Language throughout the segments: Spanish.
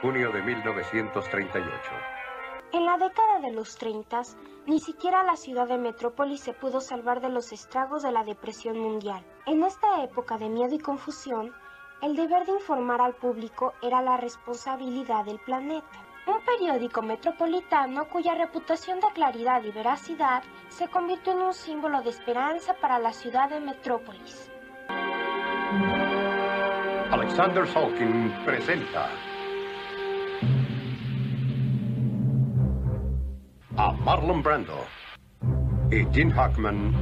junio de 1938. En la década de los 30, ni siquiera la ciudad de Metrópolis se pudo salvar de los estragos de la depresión mundial. En esta época de miedo y confusión, el deber de informar al público era la responsabilidad del planeta. Un periódico metropolitano cuya reputación de claridad y veracidad se convirtió en un símbolo de esperanza para la ciudad de Metrópolis. Alexander Salkin presenta a Marlon Brando y Gene Hackman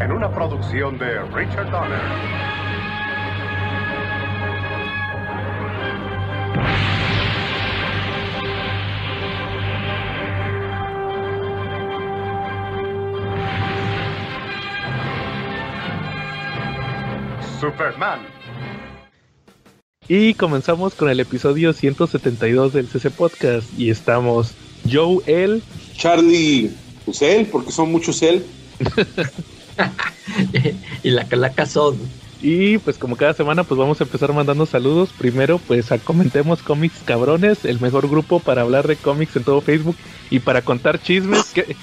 en una producción de Richard Donner. Superman. Y comenzamos con el episodio 172 del CC Podcast y estamos Joe, él, Charlie, pues él, porque son muchos él. y la calaca son. Y pues como cada semana pues vamos a empezar mandando saludos. Primero pues a Comentemos Cómics Cabrones, el mejor grupo para hablar de cómics en todo Facebook y para contar chismes. ¿Qué,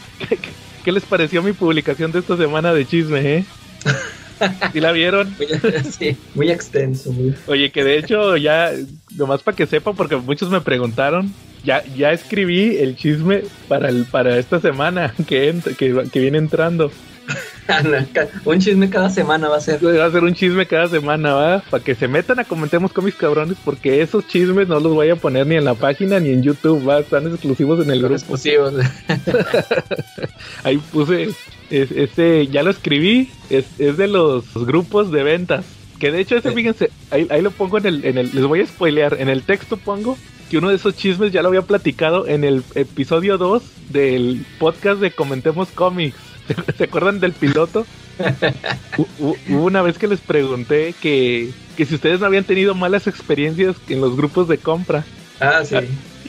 qué les pareció mi publicación de esta semana de chisme, eh? ¿Sí la vieron? sí, muy extenso. Oye, que de hecho ya, nomás para que sepa, porque muchos me preguntaron, ya, ya escribí el chisme para el, para esta semana que, que, que viene entrando. un chisme cada semana va a ser. Va a ser un chisme cada semana, ¿va? Para que se metan a comentemos con mis cabrones, porque esos chismes no los voy a poner ni en la página ni en YouTube, ¿va? Están exclusivos en el grupo. Exclusivos. Ahí puse, este, ya lo escribí, es, es de los grupos de ventas. Que de hecho, ese, fíjense, ahí, ahí lo pongo en el, en el, les voy a spoilear, en el texto pongo que uno de esos chismes ya lo había platicado en el episodio 2 del podcast de Comentemos Cómics. ¿Se acuerdan del piloto? Hubo una vez que les pregunté que, que, si ustedes no habían tenido malas experiencias en los grupos de compra. Ah, sí.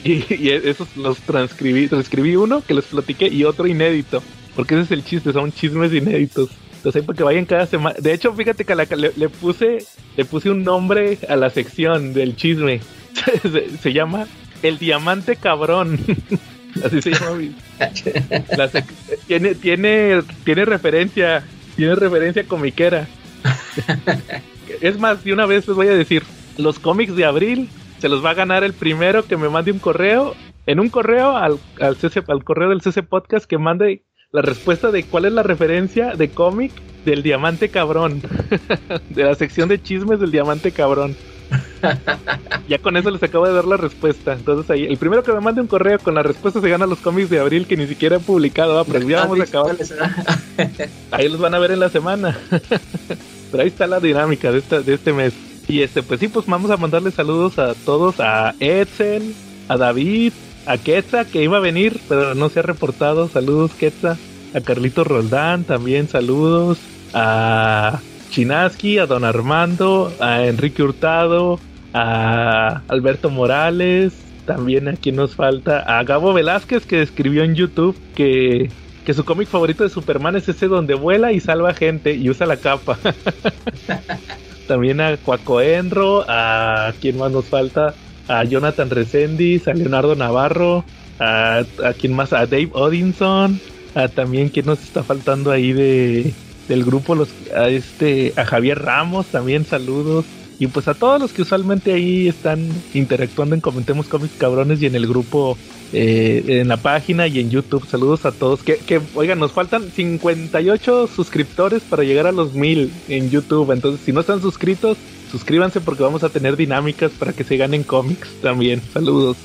Y, y esos los transcribí. Transcribí uno que les platiqué y otro inédito. Porque ese es el chiste, son chismes inéditos. Entonces para que vayan cada semana. De hecho, fíjate que le, puse le puse un nombre a la sección del chisme. se, se llama El Diamante Cabrón. Así se llama. tiene, tiene, tiene referencia, tiene referencia comiquera. es más, de una vez les voy a decir, los cómics de abril se los va a ganar el primero que me mande un correo, en un correo al, al, CC, al correo del CC Podcast que mande la respuesta de cuál es la referencia de cómic del diamante cabrón. de la sección de chismes del diamante cabrón. ya con eso les acabo de dar la respuesta. Entonces ahí, el primero que me mande un correo con la respuesta se gana los cómics de abril que ni siquiera he publicado. pero ya vamos a acabar. ahí los van a ver en la semana. pero ahí está la dinámica de, esta, de este mes. Y este, pues sí, pues vamos a mandarle saludos a todos, a Edsel, a David, a Quetza, que iba a venir, pero no se ha reportado. Saludos, Quetza. A Carlito Roldán, también saludos. A Chinaski, a Don Armando, a Enrique Hurtado, a Alberto Morales, también aquí nos falta a Gabo Velázquez que escribió en YouTube que, que su cómic favorito de Superman es ese donde vuela y salva gente y usa la capa. también a Cuaco Enro, a quién más nos falta, a Jonathan Resendiz, a Leonardo Navarro, a, a quién más, a Dave Odinson, a también quién nos está faltando ahí de del grupo los a este a Javier Ramos también saludos. Y pues a todos los que usualmente ahí están interactuando en comentemos cómics cabrones y en el grupo eh, en la página y en YouTube. Saludos a todos. Que, que oigan nos faltan 58 suscriptores para llegar a los mil en YouTube. Entonces si no están suscritos suscríbanse porque vamos a tener dinámicas para que se ganen cómics también. Saludos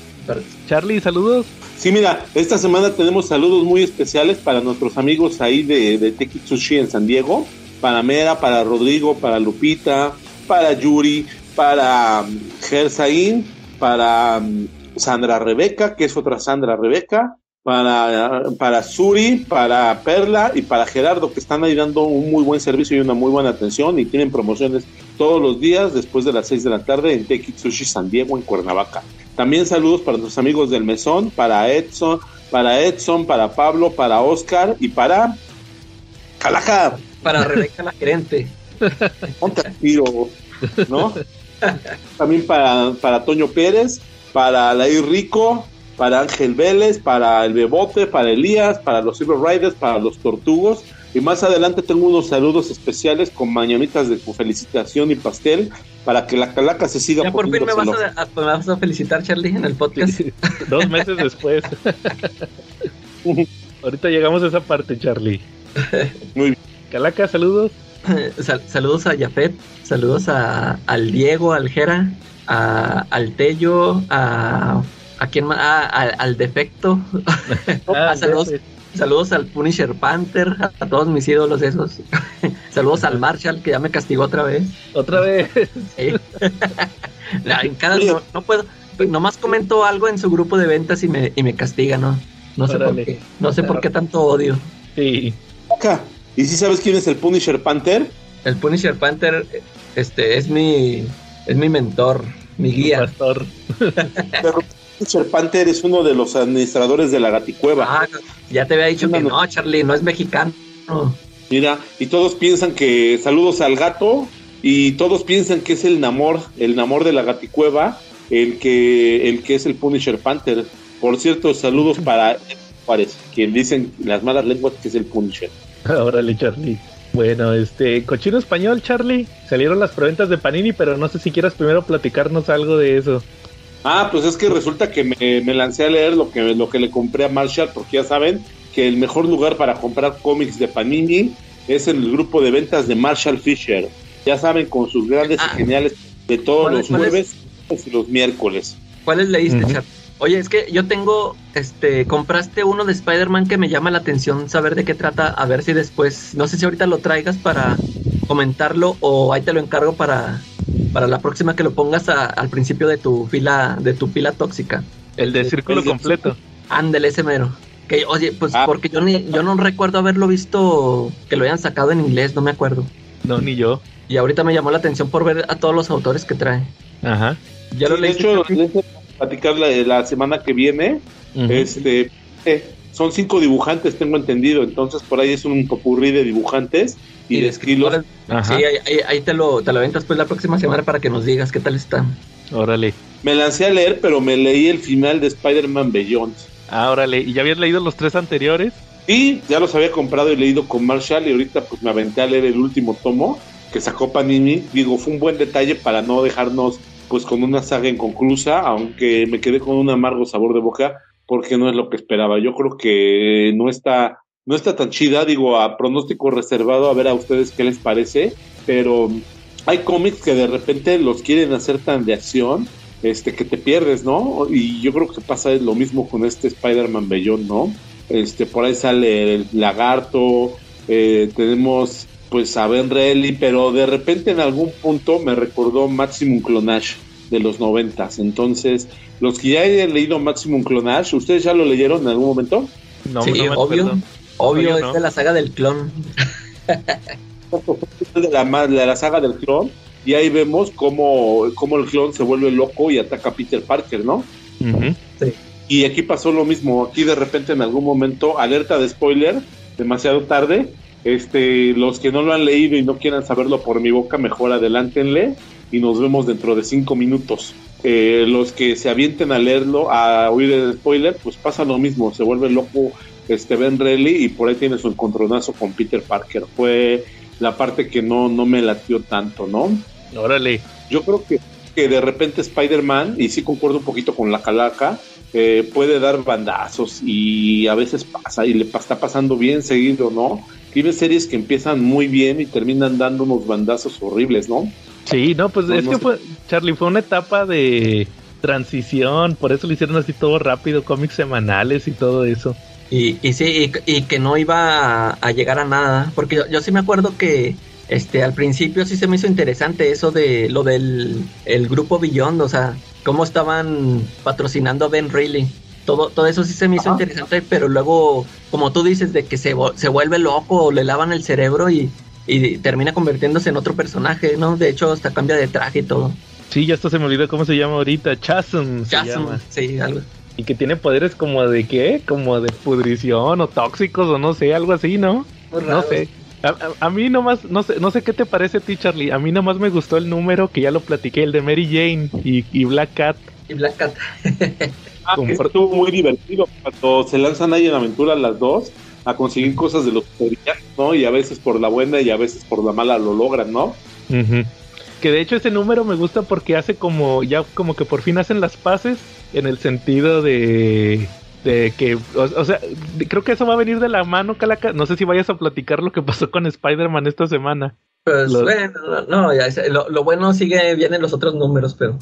Charlie saludos Sí, mira, esta semana tenemos saludos muy especiales para nuestros amigos ahí de, de en San Diego, para Mera, para Rodrigo, para Lupita, para Yuri, para um, Gersaín, para um, Sandra Rebeca, que es otra Sandra Rebeca, para, para Suri, para Perla y para Gerardo, que están ahí dando un muy buen servicio y una muy buena atención y tienen promociones todos los días después de las 6 de la tarde en Tekitsushi San Diego en Cuernavaca. También saludos para nuestros amigos del Mesón, para Edson, para Edson, para Pablo, para Oscar y para Calaja. Para Rebeca la gerente. Ponte tiro, ¿no? También para, para Toño Pérez, para Lair Rico, para Ángel Vélez, para el Bebote, para Elías, para los Silver Riders, para los Tortugos. Y más adelante tengo unos saludos especiales con mañanitas de felicitación y pastel para que la calaca se siga Ya por fin me vas a, a- me vas a felicitar, Charlie, en el podcast. Dos meses después. Ahorita llegamos a esa parte, Charlie. Muy bien. Calaca, saludos. Sal- saludos a Jafet, saludos a, al Diego, al Jera, a, al Tello, a, a quién más, Ah, al, al Defecto, Ah, saludos. Saludos al Punisher Panther, a, todos mis ídolos esos, saludos al Marshall que ya me castigó otra vez. Otra vez. Sí. En cada, no, no puedo, nomás comento algo en su grupo de ventas y me, y me castiga, ¿no? No sé Órale. por qué, no sé por qué tanto odio. Sí. ¿Y si sabes quién es el Punisher Panther? El Punisher Panther, este, es mi, es mi mentor, mi guía. Pastor. Panther es uno de los administradores de la Gaticueva. Ah, ya te había dicho que No, no, Charlie, no es mexicano. Mira, y todos piensan que saludos al gato y todos piensan que es el Namor, el Namor de la Gaticueva, el que el que es el Punisher Panther. Por cierto, saludos para Juárez, quien dicen las malas lenguas que es el Punisher. Órale, Charlie. Bueno, este, cochino español, Charlie. Salieron las preventas de Panini, pero no sé si quieras primero platicarnos algo de eso. Ah, pues es que resulta que me, me lancé a leer lo que, lo que le compré a Marshall, porque ya saben que el mejor lugar para comprar cómics de Panini es en el grupo de ventas de Marshall Fisher. Ya saben, con sus grandes Ah. y geniales de todos ¿Cuál es- los es? jueves y los miércoles. ¿Cuáles leíste. Charlie? Oye, es que yo tengo, este, compraste uno de Spider-Man que me llama la atención saber de qué trata, a ver si después, no sé si ahorita lo traigas para comentarlo o ahí te lo encargo para, para la próxima que lo pongas a- al principio de tu fila, de tu pila tóxica. El de círculo completo. Ándele ese mero. Que, oye, pues Ah. porque yo ni, yo no recuerdo haberlo visto que lo hayan sacado en inglés, no me acuerdo. No, ni yo. Y ahorita me llamó la atención por ver a todos los autores que trae. Ajá. Ya lo Sí, de hecho, platicar la, la semana que viene. Este, eh, son cinco dibujantes, tengo entendido. Entonces, por ahí es un popurrí de dibujantes y, de estilos. Sí, ahí, ahí- ahí te lo, te lo aventas pues la próxima semana para que nos digas qué tal está. Órale. Me lancé a leer, pero me leí el final de Spider-Man Beyond. Ah, órale. ¿Y ya habías leído los tres anteriores? Sí, ya los había comprado y leído con Marshall y ahorita pues me aventé a leer el último tomo que sacó Panini. Digo, fue un buen detalle para no dejarnos pues con una saga inconclusa, aunque me quedé con un amargo sabor de boca porque no es lo que esperaba. Yo creo que no está no está tan chida, digo, a pronóstico reservado a ver a ustedes qué les parece, pero hay cómics que de repente los quieren hacer tan de acción este que te pierdes, ¿no? Y yo creo que pasa lo mismo con este Spider-Man Beyond, ¿no? Este, por ahí sale el lagarto, eh, tenemos pues a Ben Reilly, pero de repente en algún punto me recordó Maximum Clonage de los noventas. Entonces, los que ya hayan leído Maximum Clonage, ¿ustedes ya lo leyeron en algún momento? No, sí, no me obvio. acuerdo. Obvio, Obvio, es de la saga del clon. de la, de la saga del clon y ahí vemos cómo, cómo el clon se vuelve loco y ataca a Peter Parker, ¿no? Ujú. Y aquí pasó lo mismo, aquí de repente en algún momento, alerta de spoiler, demasiado tarde, este, los que no lo han leído y no quieran saberlo por mi boca, mejor adelántenle y nos vemos dentro de cinco minutos. Eh, los que se avienten a leerlo, a oír el spoiler, pues pasa lo mismo, se vuelve loco este Ben Reilly y por ahí tiene su encontronazo con Peter Parker. Fue la parte que no, no me latió tanto, ¿no? Órale. Yo creo que, que de repente Spider-Man, y sí concuerdo un poquito con la calaca, eh, puede dar bandazos y a veces pasa y le está pasando bien seguido, ¿no? Tiene series que empiezan muy bien y terminan dando unos bandazos horribles, ¿no? Sí, no, pues No, es no que sé. fue, Charlie, fue una etapa de transición, por eso lo hicieron así todo rápido, cómics semanales y todo eso. Y, y sí, y, y que no iba a, a llegar a nada. Porque yo, yo sí me acuerdo que este al principio sí se me hizo interesante eso de lo del el grupo Beyond, o sea, cómo estaban patrocinando a Ben Reilly. Todo, todo eso sí se me hizo Ajá. interesante, pero luego, como tú dices, de que se, se vuelve loco o le lavan el cerebro y, y termina convirtiéndose en otro personaje, ¿no? De hecho, hasta cambia de traje y todo. Sí, ya hasta se me olvidó cómo se llama ahorita, Chasm se Chasm, llama. sí, algo. Y que tiene poderes como de qué, como de pudrición o tóxicos o no sé, algo así, ¿no? Muy No sé. A, a- a mí nomás, no sé, no sé qué te parece a ti, Charlie. A mí nomás me gustó el número que ya lo platiqué, el de Mary Jane y, y Black Cat. Y Black Cat. Ah, estuvo muy divertido cuando se lanzan ahí en aventura las dos a conseguir cosas de los villanos, ¿no? Y a veces por la buena y a veces por la mala lo logran, ¿no? Que de hecho ese número me gusta porque hace como, ya como que por fin hacen las paces en el sentido de, de que, o, o sea, de- creo que eso va a venir de la mano, Calaca. No sé si vayas a platicar lo que pasó con Spider-Man esta semana. Pues Los- bueno, no, no, ya, lo, lo bueno sigue bien en los otros números, pero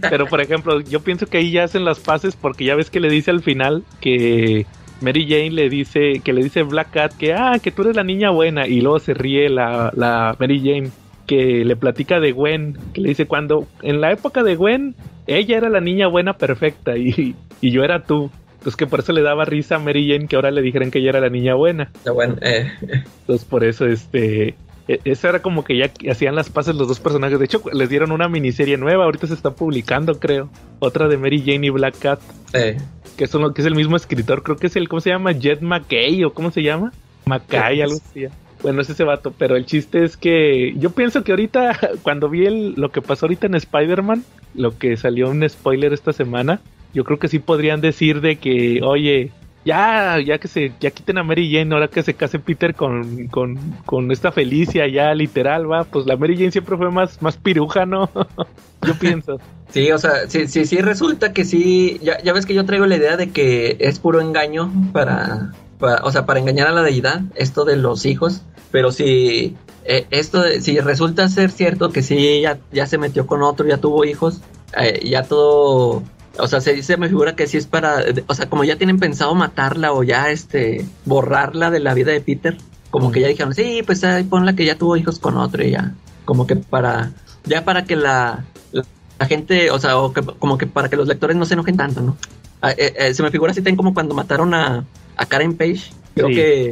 Pero por ejemplo, yo pienso que ahí ya hacen las paces porque ya ves que le dice al final que Mary Jane le dice, que le dice Black Cat que, ah, que tú eres la niña buena y luego se ríe la, la Mary Jane que le platica de Gwen, que le dice cuando en la época de Gwen ella era la niña buena perfecta y, y yo era tú. Entonces que por eso le daba risa a Mary Jane que ahora le dijeran que ella era la niña buena. bueno, eh, Entonces por eso este e- eso era como que ya hacían las paces los dos personajes. De hecho, les dieron una miniserie nueva, ahorita se está publicando, creo. Otra de Mary Jane y Black Cat, eh, que es, uno, que es el mismo escritor, creo que es el, ¿cómo se llama? Jet McKay o ¿cómo se llama? Mackay, algo así. Bueno, es ese vato, pero el chiste es que yo pienso que ahorita, cuando vi el, lo que pasó ahorita en Spider-Man, lo que salió un spoiler esta semana, yo creo que sí podrían decir de que, oye, ya, ya que se, ya quiten a Mary Jane, ahora que se case Peter con, con, con esta Felicia, ya literal, va, pues la Mary Jane siempre fue más, más piruja, ¿no? yo pienso. sí, o sea, sí, sí, sí resulta que sí, ya, ya ves que yo traigo la idea de que es puro engaño para, para- o sea, para engañar a la deidad, esto de los hijos, pero si eh, esto, si resulta ser cierto que sí, ya, ya se metió con otro, ya tuvo hijos, eh, ya todo, o sea, se, se me figura que sí es para, o sea, como ya tienen pensado matarla o ya, este, borrarla de la vida de Peter, como que ya dijeron, sí, pues ahí ponla que ya tuvo hijos con otro y ya, como que para, ya para que la, la, la gente, o sea, o que- como que para que los lectores no se enojen tanto, ¿no? Ah, eh, eh, se me figura así también como cuando mataron a, a Karen Page, creo Sí. que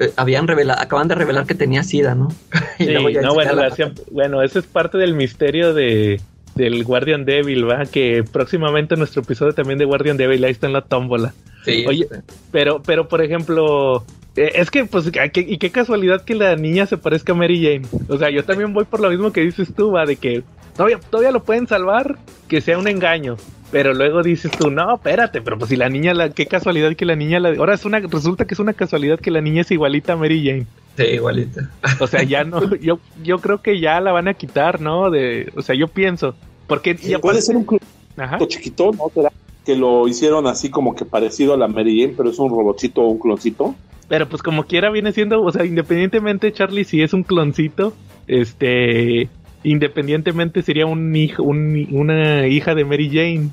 eh, habían revelado, acaban de revelar que tenía SIDA, ¿no? Y Sí, luego ya no, bueno, la hacían- bueno, ese es parte del misterio de del Guardian Devil, va, que próximamente nuestro episodio también de Guardian Devil ahí está en la tómbola. sí, Oye, Pero, pero por ejemplo, eh, es que pues ¿a qué- y qué casualidad que la niña se parezca a Mary Jane. O sea, yo también voy por lo mismo que dices tú, va, de que todavía, todavía lo pueden salvar, que sea un engaño. Pero luego dices tú, no, espérate, pero pues si la niña, la, qué casualidad que la niña, la, ahora es una, resulta que es una casualidad que la niña es igualita a Mary Jane. Sí, igualita. O sea, ya no, yo, yo creo que ya la van a quitar, ¿no? De, o sea, yo pienso, porque ya Puede ser un clonito chiquito, ¿no? ¿Será que lo hicieron así como que parecido a la Mary Jane, pero es un robotcito o un cloncito? Pero pues como quiera viene siendo, o sea, independientemente Charlie si es un cloncito, este, independientemente sería un hijo, un- una hija de Mary Jane.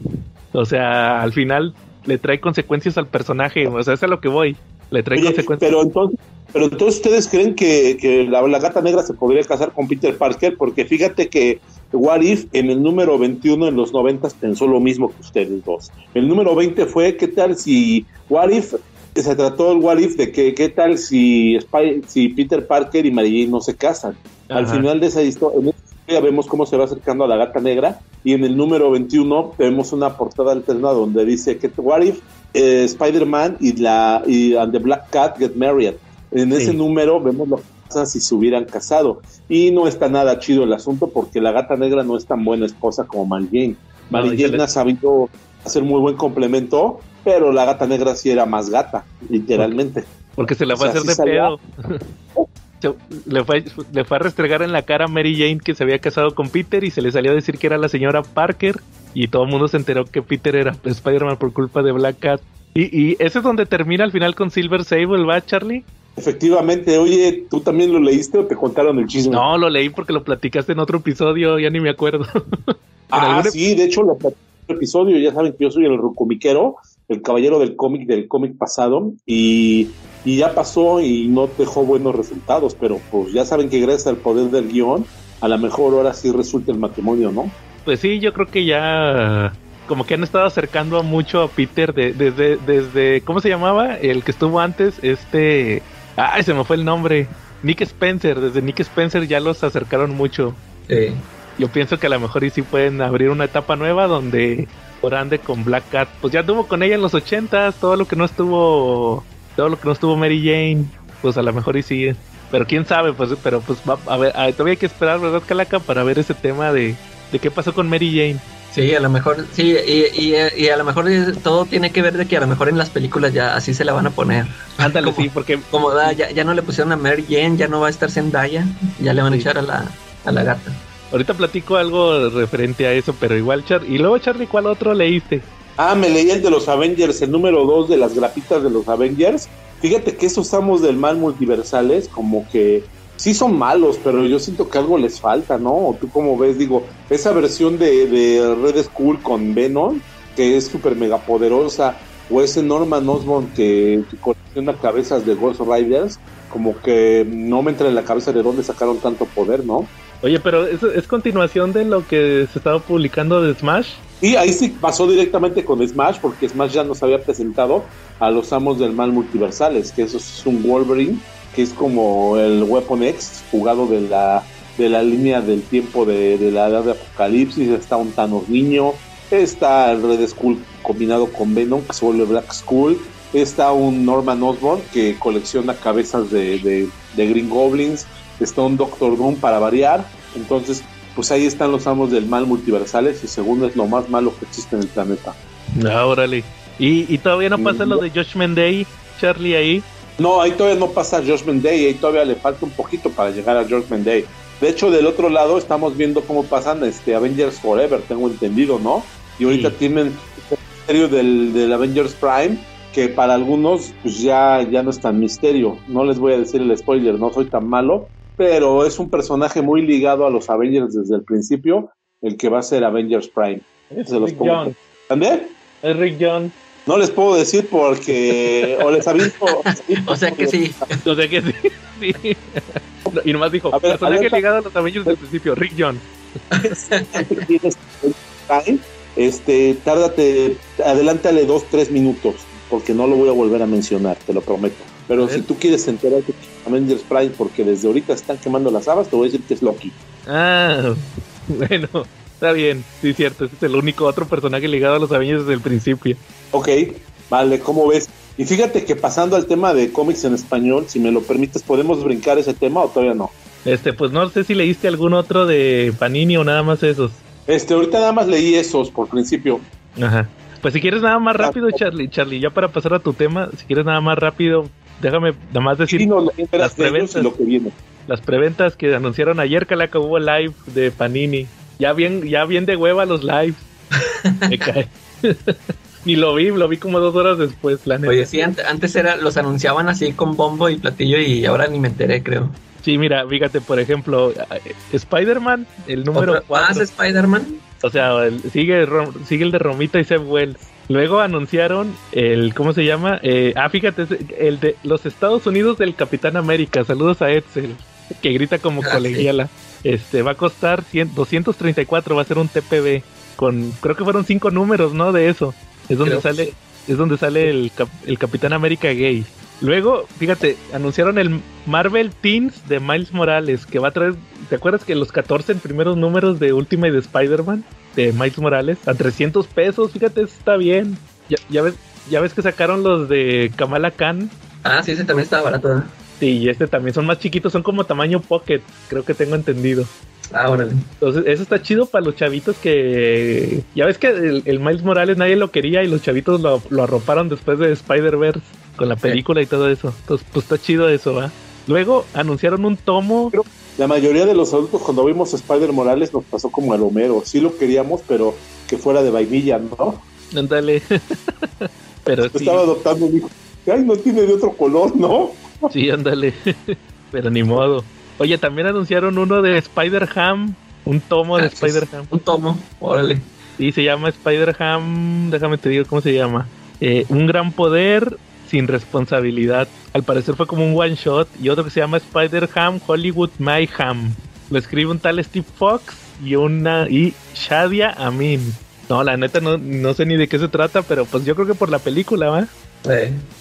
O sea, al final le trae consecuencias al personaje, o sea, es a lo que voy. Le trae Oye, consecuencias. pero entonces, pero entonces ustedes creen que, que la, la gata negra se podría casar con Peter Parker, porque fíjate que What If en el número 21 en los 90 pensó lo mismo que ustedes dos. El número 20 fue qué tal si What If se trató el What If de que qué tal si Spy- si Peter Parker y Mary Jane no se casan. Al final de esa historia, en esa historia vemos cómo se va acercando a la gata negra y en el número 21 vemos una portada alterna donde dice que What If eh, Spider-Man y la y and the Black Cat get married. En ese número vemos lo que pasa si se hubieran casado y no está nada chido el asunto porque la gata negra no es tan buena esposa como Mary Jane. Jane ha sabido hacer muy buen complemento, pero la gata negra sí era más gata, literalmente. Porque se la o fue a sea, hacer sí de pedo. Le, fue, le fue a restregar en la cara a Mary Jane que se había casado con Peter y se le salió a decir que era la señora Parker y todo el mundo se enteró que Peter era Spider-Man por culpa de Black Cat. Y, y ese es donde termina al final con Silver Sable, ¿va, Charlie? Efectivamente, oye, ¿tú también lo leíste o te contaron el chisme? No, lo leí porque lo platicaste en otro episodio, ya ni me acuerdo. Ah, sí, de hecho, lo platicé en el episodio, ya saben que yo soy el rucomiquero, el caballero del cómic del cómic pasado, y, y ya pasó y no dejó buenos resultados, pero pues ya saben que gracias al poder del guion, a lo mejor ahora sí resulta el matrimonio, ¿no? Pues sí, yo creo que ya como que han estado acercando mucho a Peter de- desde, desde, ¿cómo se llamaba? El que estuvo antes, este... Ay, se me fue el nombre. Nick Spencer, desde Nick Spencer ya los acercaron mucho. Sí. Yo pienso que a lo mejor y sí pueden abrir una etapa nueva donde ahora ande con Black Cat. Pues ya tuvo con ella en los ochentas, todo lo que no estuvo, todo lo que no estuvo Mary Jane, pues a lo mejor y sí. Pero quién sabe, pues, pero pues va, a ver, todavía hay que esperar, ¿verdad, Calaca? Para ver ese tema de, de qué pasó con Mary Jane. Sí, a lo mejor, sí, y, y, a lo mejor todo tiene que ver de que a lo mejor en las películas ya así se la van a poner. Ándale, sí, porque... Como da, ya, ya no le pusieron a Mary Jane, ya no va a estar Zendaya, ya le van a echar a la, a la gata. Ahorita platico algo referente a eso, pero igual, Char y luego Charlie, ¿cuál otro leíste? Ah, me leí el de los Avengers, el número 2 de las grapitas de los Avengers. Fíjate que esos amos del mal multiversales, como que sí son malos, pero yo siento que algo les falta, ¿no? ¿Tú cómo ves? Digo, esa versión de, de Red Skull con Venom, que es súper mega poderosa, o ese Norman Osborn que, colecciona cabezas de Ghost Riders, como que no me entra en la cabeza de dónde sacaron tanto poder, ¿no? Oye, pero ¿es, es continuación de lo que se estaba publicando de Smash? Y ahí sí pasó directamente con Smash, porque Smash ya nos había presentado a los amos del mal multiversales, que eso es un Wolverine que es como el Weapon X, jugado de la, de la línea del tiempo de, la edad de Apocalipsis, está un Thanos niño, está el Red Skull combinado con Venom, que se vuelve Black Skull, está un Norman Osborn que colecciona cabezas de, Green Goblins, está un Doctor Doom para variar, entonces pues ahí están los amos del mal multiversales y segundo es lo más malo que existe en el planeta. Ah, órale. ¿Y, todavía no pasa lo de Judgment Day, Charlie, ahí? No, ahí todavía no pasa Judgment Day, ahí todavía le falta un poquito para llegar a Judgment Day. De hecho, del otro lado estamos viendo cómo pasan este Avengers Forever, tengo entendido, ¿no? Y ahorita tienen el misterio del, Avengers Prime, que para algunos pues ya, ya no es tan misterio. No les voy a decir el spoiler, no soy tan malo, pero es un personaje muy ligado a los Avengers desde el principio, el que va a ser Avengers Prime. Es Rick John. Es Rick John. No les puedo decir porque o les aviso. o sea que sí. O sea que sí. sí. Y nomás dijo, a ver, personaje ligado a los Avengers del principio, Rick John. este, tárdate, adelántale dos, tres minutos, porque no lo voy a volver a mencionar, te lo prometo. Pero si tú quieres enterarte de Avengers Prime, porque desde ahorita están quemando las habas, te voy a decir que es Loki. Ah, bueno. Está bien, sí, cierto. Ese es el único otro personaje ligado a los Avengers desde el principio. Ok, vale, ¿cómo ves? Y fíjate que pasando al tema de cómics en español, si me lo permites, ¿podemos brincar ese tema o todavía no? Este, pues no sé si leíste algún otro de Panini o nada más esos. Este, ahorita nada más leí esos por principio. Ajá. Pues si quieres nada más ah, rápido, Charlie, Charlie, ya para pasar a tu tema, si quieres nada más rápido, déjame nada más decir las preventas, lo que viene. las preventas que anunciaron ayer que la hubo live de Panini. Ya bien, ya bien de hueva los lives. Me cae. Ni lo vi, lo vi como dos horas después, la Oye, sí, antes era, los anunciaban así con bombo y platillo y ahora ni me enteré, creo. Sí, mira, fíjate, por ejemplo, eh, Spider-Man, el número 4. Spider-Man? O sea, sigue, sigue el de Romita y Seb Wells. Luego anunciaron el, ¿cómo se llama? Eh, ah, fíjate, el de los Estados Unidos del Capitán América. Saludos a Edsel, que grita como ah, colegiala. Este, va a costar 234, va a ser un TPB. Con, creo que fueron cinco números, ¿no? De eso. Es donde sale, es donde sale el, el Capitán América gay. Luego, fíjate, anunciaron el Marvel Teens de Miles Morales, que va a traer, ¿te acuerdas que los 14 primeros números de Ultimate de Spider-Man de Miles Morales a 300 pesos? Fíjate, está bien. Ya, ya, ves, ya ves que sacaron los de Kamala Khan. Ah, sí, ese también está barato. ¿eh? Sí, y este también son más chiquitos, son como tamaño pocket, creo que tengo entendido. Ah, Entonces, eso está chido para los chavitos que. Ya ves que el, Miles Morales nadie lo quería y los chavitos lo, arroparon después de Spider-Verse con la película y todo eso. Entonces, pues está chido eso, ¿va? Luego anunciaron un tomo. la mayoría de los adultos, cuando vimos Spider Morales, nos pasó como el Homero. Sí lo queríamos, pero que fuera de vainilla, ¿no? Ándale. pero Estaba adoptando un hijo. Ay, no tiene de otro color, ¿no? Sí, ándale. Pero ni modo. Oye, también anunciaron uno de Spider-Ham. Un tomo de ah, Spider-Ham. Un tomo, órale. Sí, se llama Spider-Ham. Déjame te digo cómo se llama. Eh, un gran poder sin responsabilidad. Al parecer fue como un one shot. Y otro que se llama Spider-Ham Hollywood Mayhem. Lo escribe un tal Steve Fox y una y Shadia Amin. No, la neta no, no sé ni de qué se trata, pero pues yo creo que por la película, ¿va?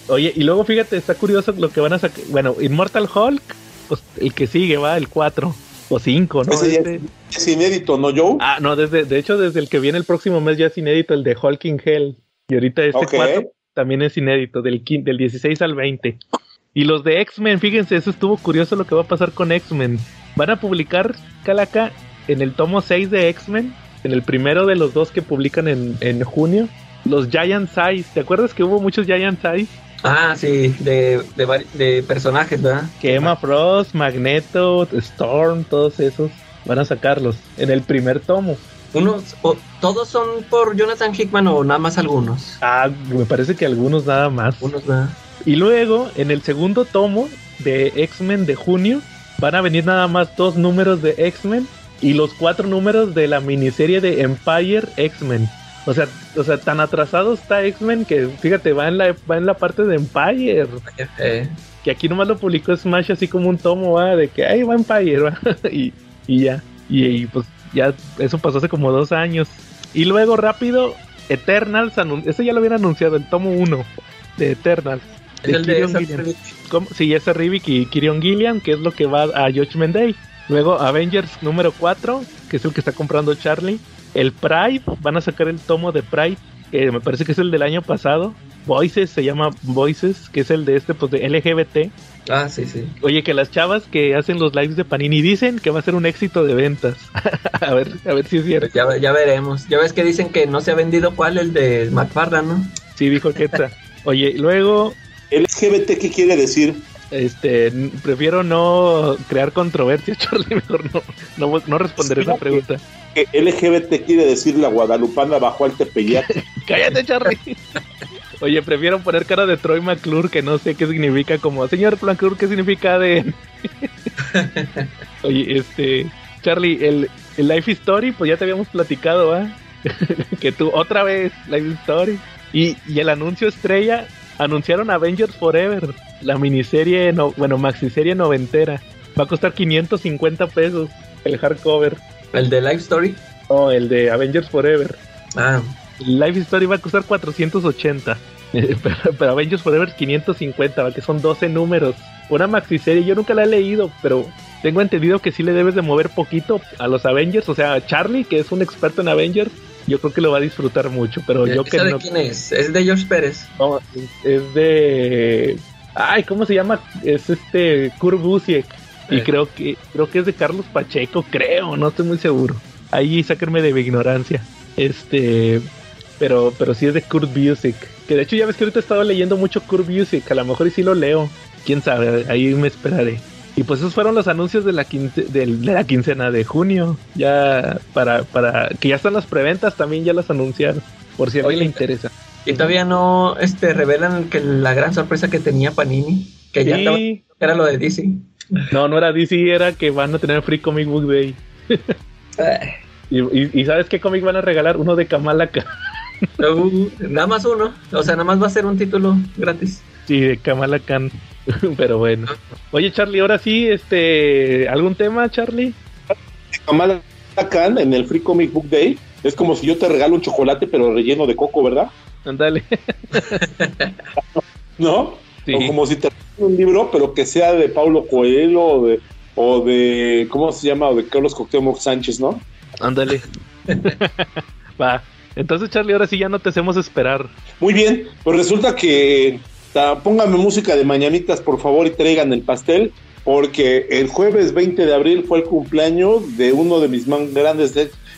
Oye, y luego fíjate, está curioso lo que van a sacar. Bueno, Immortal Hulk, pues el que sigue va, el 4 o 5, ¿no? Este es inédito, ¿no, Joe? Ah, no, desde, de hecho, desde el que viene el próximo mes ya es inédito, el de Hulk in Hell. Y ahorita este 4 también es inédito, del, del 16 al 20. Y los de X-Men, fíjense, eso estuvo curioso lo que va a pasar con X-Men. Van a publicar Calaca en el tomo 6 de X-Men, en el primero de los dos que publican en, en junio, los Giant Size. ¿Te acuerdas que hubo muchos Giant Size? Ah, sí, de, de, de personajes, ¿verdad? Que Emma Frost, Magneto, Storm, todos esos van a sacarlos en el primer tomo. Unos, o- ¿Todos son por Jonathan Hickman o nada más algunos? Ah, me parece que algunos nada más. Unos, ¿verdad? Y luego, en el segundo tomo de X-Men de junio, van a venir nada más dos números de X-Men y los cuatro números de la miniserie de Empire X-Men. O sea, o sea, tan atrasado está X-Men que, fíjate, va en la, va en la parte de Empire. Eh, Que aquí nomás lo publicó Smash así como un tomo, va, de que ahí va Empire, va. y, y ya. Y, y, pues ya, eso pasó hace como dos años. Y luego rápido, Eternals, ese ya lo habían anunciado, el tomo 1 de Eternals. es el de Kieron Ezra Gillian. Smith. ¿Cómo? Sí, ese Rivik y Kirion Gillian, que es lo que va a Judgment Day. Luego Avengers número 4, que es el que está comprando Charlie. El Pride, van a sacar el tomo de Pride, que me parece que es el del año pasado. Voices, se llama Voices, que es el de este, pues de LGBT. Ah, sí, sí. Oye, que las chavas que hacen los lives de Panini dicen que va a ser un éxito de ventas. a ver, a ver si es cierto. Ya, ya veremos. Ya ves que dicen que no se ha vendido cuál, el de McFarlane, ¿no? Sí, dijo Quetzal. Oye, luego LGBT, ¿qué quiere decir? Este, prefiero no crear controversia, Charlie, mejor no, no, no responder esa pregunta. Que LGBT quiere decir la guadalupana bajo al Tepeyac. Cállate, Charlie. Oye, prefiero poner cara de Troy McClure que no sé qué significa como señor McClure, ¿qué significa de Oye, este, Charlie, el, el Life Story, pues ya te habíamos platicado, ¿ah? que tú otra vez Life Story y, y el anuncio estrella anunciaron Avengers Forever, la miniserie, no, bueno, maxiserie noventera. Va a costar 550 pesos el hardcover El de Life Story. o el de Avengers Forever. Ah, Life Story va a costar 480. Eh, pero, pero Avengers Forever 550, ¿va? que son 12 números. Una maxiserie, yo nunca la he leído, pero tengo entendido que sí le debes de mover poquito a los Avengers. O sea, Charlie, que es un experto en Avengers, yo creo que lo va a disfrutar mucho. Pero yo que ¿Esa de no, quién es? Es de George Pérez. no, es de. Ay, ¿cómo se llama? Es este Kurt Busiek. Y Eh. creo que creo que es de Carlos Pacheco, creo, no estoy muy seguro. Ahí sáquenme de mi ignorancia. Este, pero pero sí es de Kurt Busiek. Que de hecho ya ves que ahorita he estado leyendo mucho Kurt Busiek, a lo mejor y sí lo leo. Quién sabe, ahí me esperaré. Y pues esos fueron los anuncios de la, quince- de la quincena de junio. Ya para, para que ya están las preventas, también ya las anunciaron. Por si a le interesa. Y todavía no este, revelan que la gran sorpresa que tenía Panini. Que ya estaba- era lo de DC. No, no era DC, era que van a tener Free Comic Book Day. Y, y- y ¿sabes qué cómic van a regalar? Uno de Kamala Khan. uh, nada más uno. O sea, nada más va a ser un título gratis. Sí, de Kamala Khan. Pero bueno. Oye, Charlie, ahora sí, este, ¿algún tema, Charlie? Kamala Khan en el Free Comic Book Day es como si yo te regalo un chocolate pero relleno de coco, ¿verdad? Ándale. ¿No? Sí. O como si te regalo un libro pero que sea de Paulo Coelho o de, o de ¿cómo se llama? O de Carlos Cuauhtémoc Sánchez, ¿no? Ándale. Va. Entonces, Charlie, ahora sí ya no te hacemos esperar. Muy bien, pues resulta que pónganme música de mañanitas, por favor, y traigan el pastel, porque el jueves 20 de abril fue el cumpleaños de uno de mis más grandes,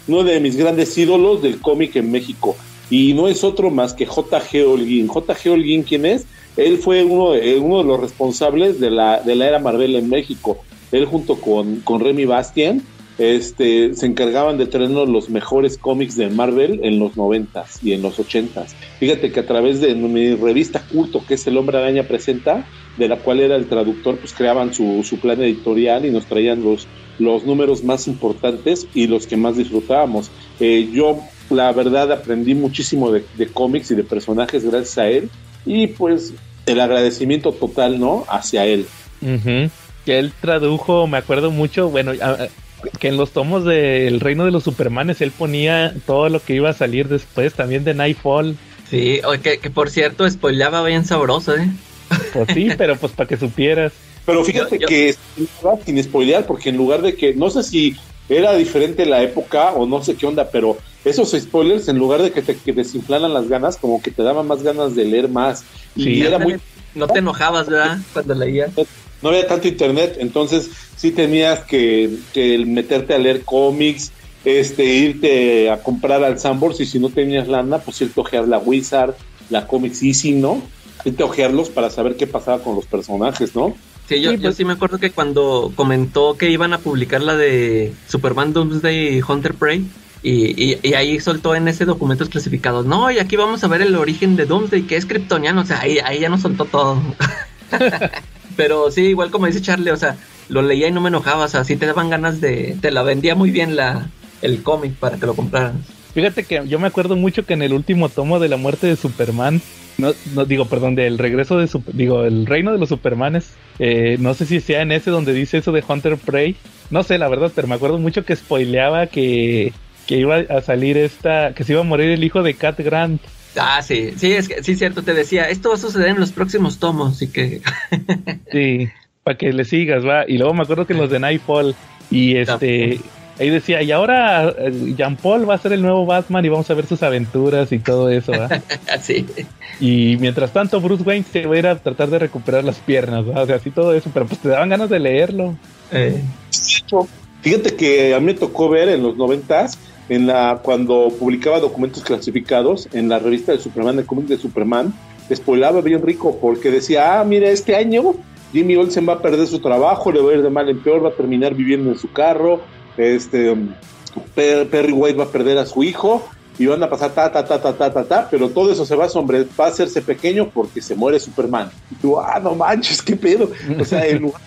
uno de mis grandes ídolos del cómic en México. Y no es otro más que J.G. Holguín. J.G. Holguín, ¿quién es? Él fue uno de, uno de los responsables de la, de la era Marvel en México. Él junto con, con Remy Bastien este, se encargaban de traernos los mejores cómics de Marvel en los noventas y en los ochentas. Fíjate que a través de mi revista culto, que es El Hombre Araña Presenta, de la cual era el traductor, pues creaban su, plan editorial y nos traían los, números más importantes y los que más disfrutábamos. Eh, yo, la verdad, aprendí muchísimo de, cómics y de personajes gracias a él y pues el agradecimiento total, ¿no? Hacia él. Que él tradujo, me acuerdo mucho, bueno, a- que en los tomos del Reino de los Supermanes él ponía todo lo que iba a salir después, también de Nightfall. Sí, o que, que por cierto, spoileaba bien sabroso, ¿eh? Pues sí, pero pues para que supieras. Pero fíjate Yo- yo- que sin spoilear, porque en lugar de que, no sé si era diferente la época o no sé qué onda, pero esos spoilers, en lugar de que te que desinflaran las ganas, como que te daban más ganas de leer más. Y Sí. era muy no te enojabas, ¿verdad? Cuando leías. No había tanto internet, entonces sí tenías que, que meterte a leer cómics, este, irte a comprar al Sambors y si no tenías lana, pues irte a ojear la Wizard, la Comics Easy, ¿no? Irte a ojearlos para saber qué pasaba con los personajes, ¿no? Sí, yo, Sí, yo pues- sí me acuerdo que cuando comentó que iban a publicar la de Superman Doomsday y Hunter Prey, y, y- y ahí soltó en ese documentos clasificados, no, y aquí vamos a ver el origen de Doomsday, que es kryptoniano, o sea, ahí, ahí ya nos soltó todo. Pero sí, igual como dice Charlie, o sea, lo leía y no me enojaba, o sea, sí te daban ganas de, te la vendía muy bien la, el cómic para que lo compraran. Fíjate que yo me acuerdo mucho que en el último tomo de la muerte de Superman, no, no digo, perdón, del regreso de digo, el reino de los Supermanes, eh, no sé si sea en ese donde dice eso de Hunter Prey, no sé la verdad, pero me acuerdo mucho que spoileaba que, que iba a salir esta, que se iba a morir el hijo de Cat Grant. Ah, sí, sí, es que sí, cierto, te decía, esto va a suceder en los próximos tomos, y que Sí, para que le sigas, va. Y luego me acuerdo que los de Nightfall, y este, ahí decía, y ahora eh, Jean Paul va a ser el nuevo Batman y vamos a ver sus aventuras y todo eso, va. así. Y mientras tanto, Bruce Wayne se va a ir a tratar de recuperar las piernas, ¿verdad? o sea, así todo eso, pero pues te daban ganas de leerlo. Eh, Fíjate que a mí me tocó ver en los noventas, en la, cuando publicaba documentos clasificados en la revista de Superman, el cómic de Superman, spoilaba bien rico porque decía, ah, mira, este año Jimmy Olsen va a perder su trabajo, le va a ir de mal en peor, va a terminar viviendo en su carro, este Per- Perry White va a perder a su hijo y van a pasar ta ta ta ta ta ta ta, pero todo eso se va a sombre, va a hacerse pequeño porque se muere Superman. Y tú, ah, no manches, qué pedo. O sea, en lugar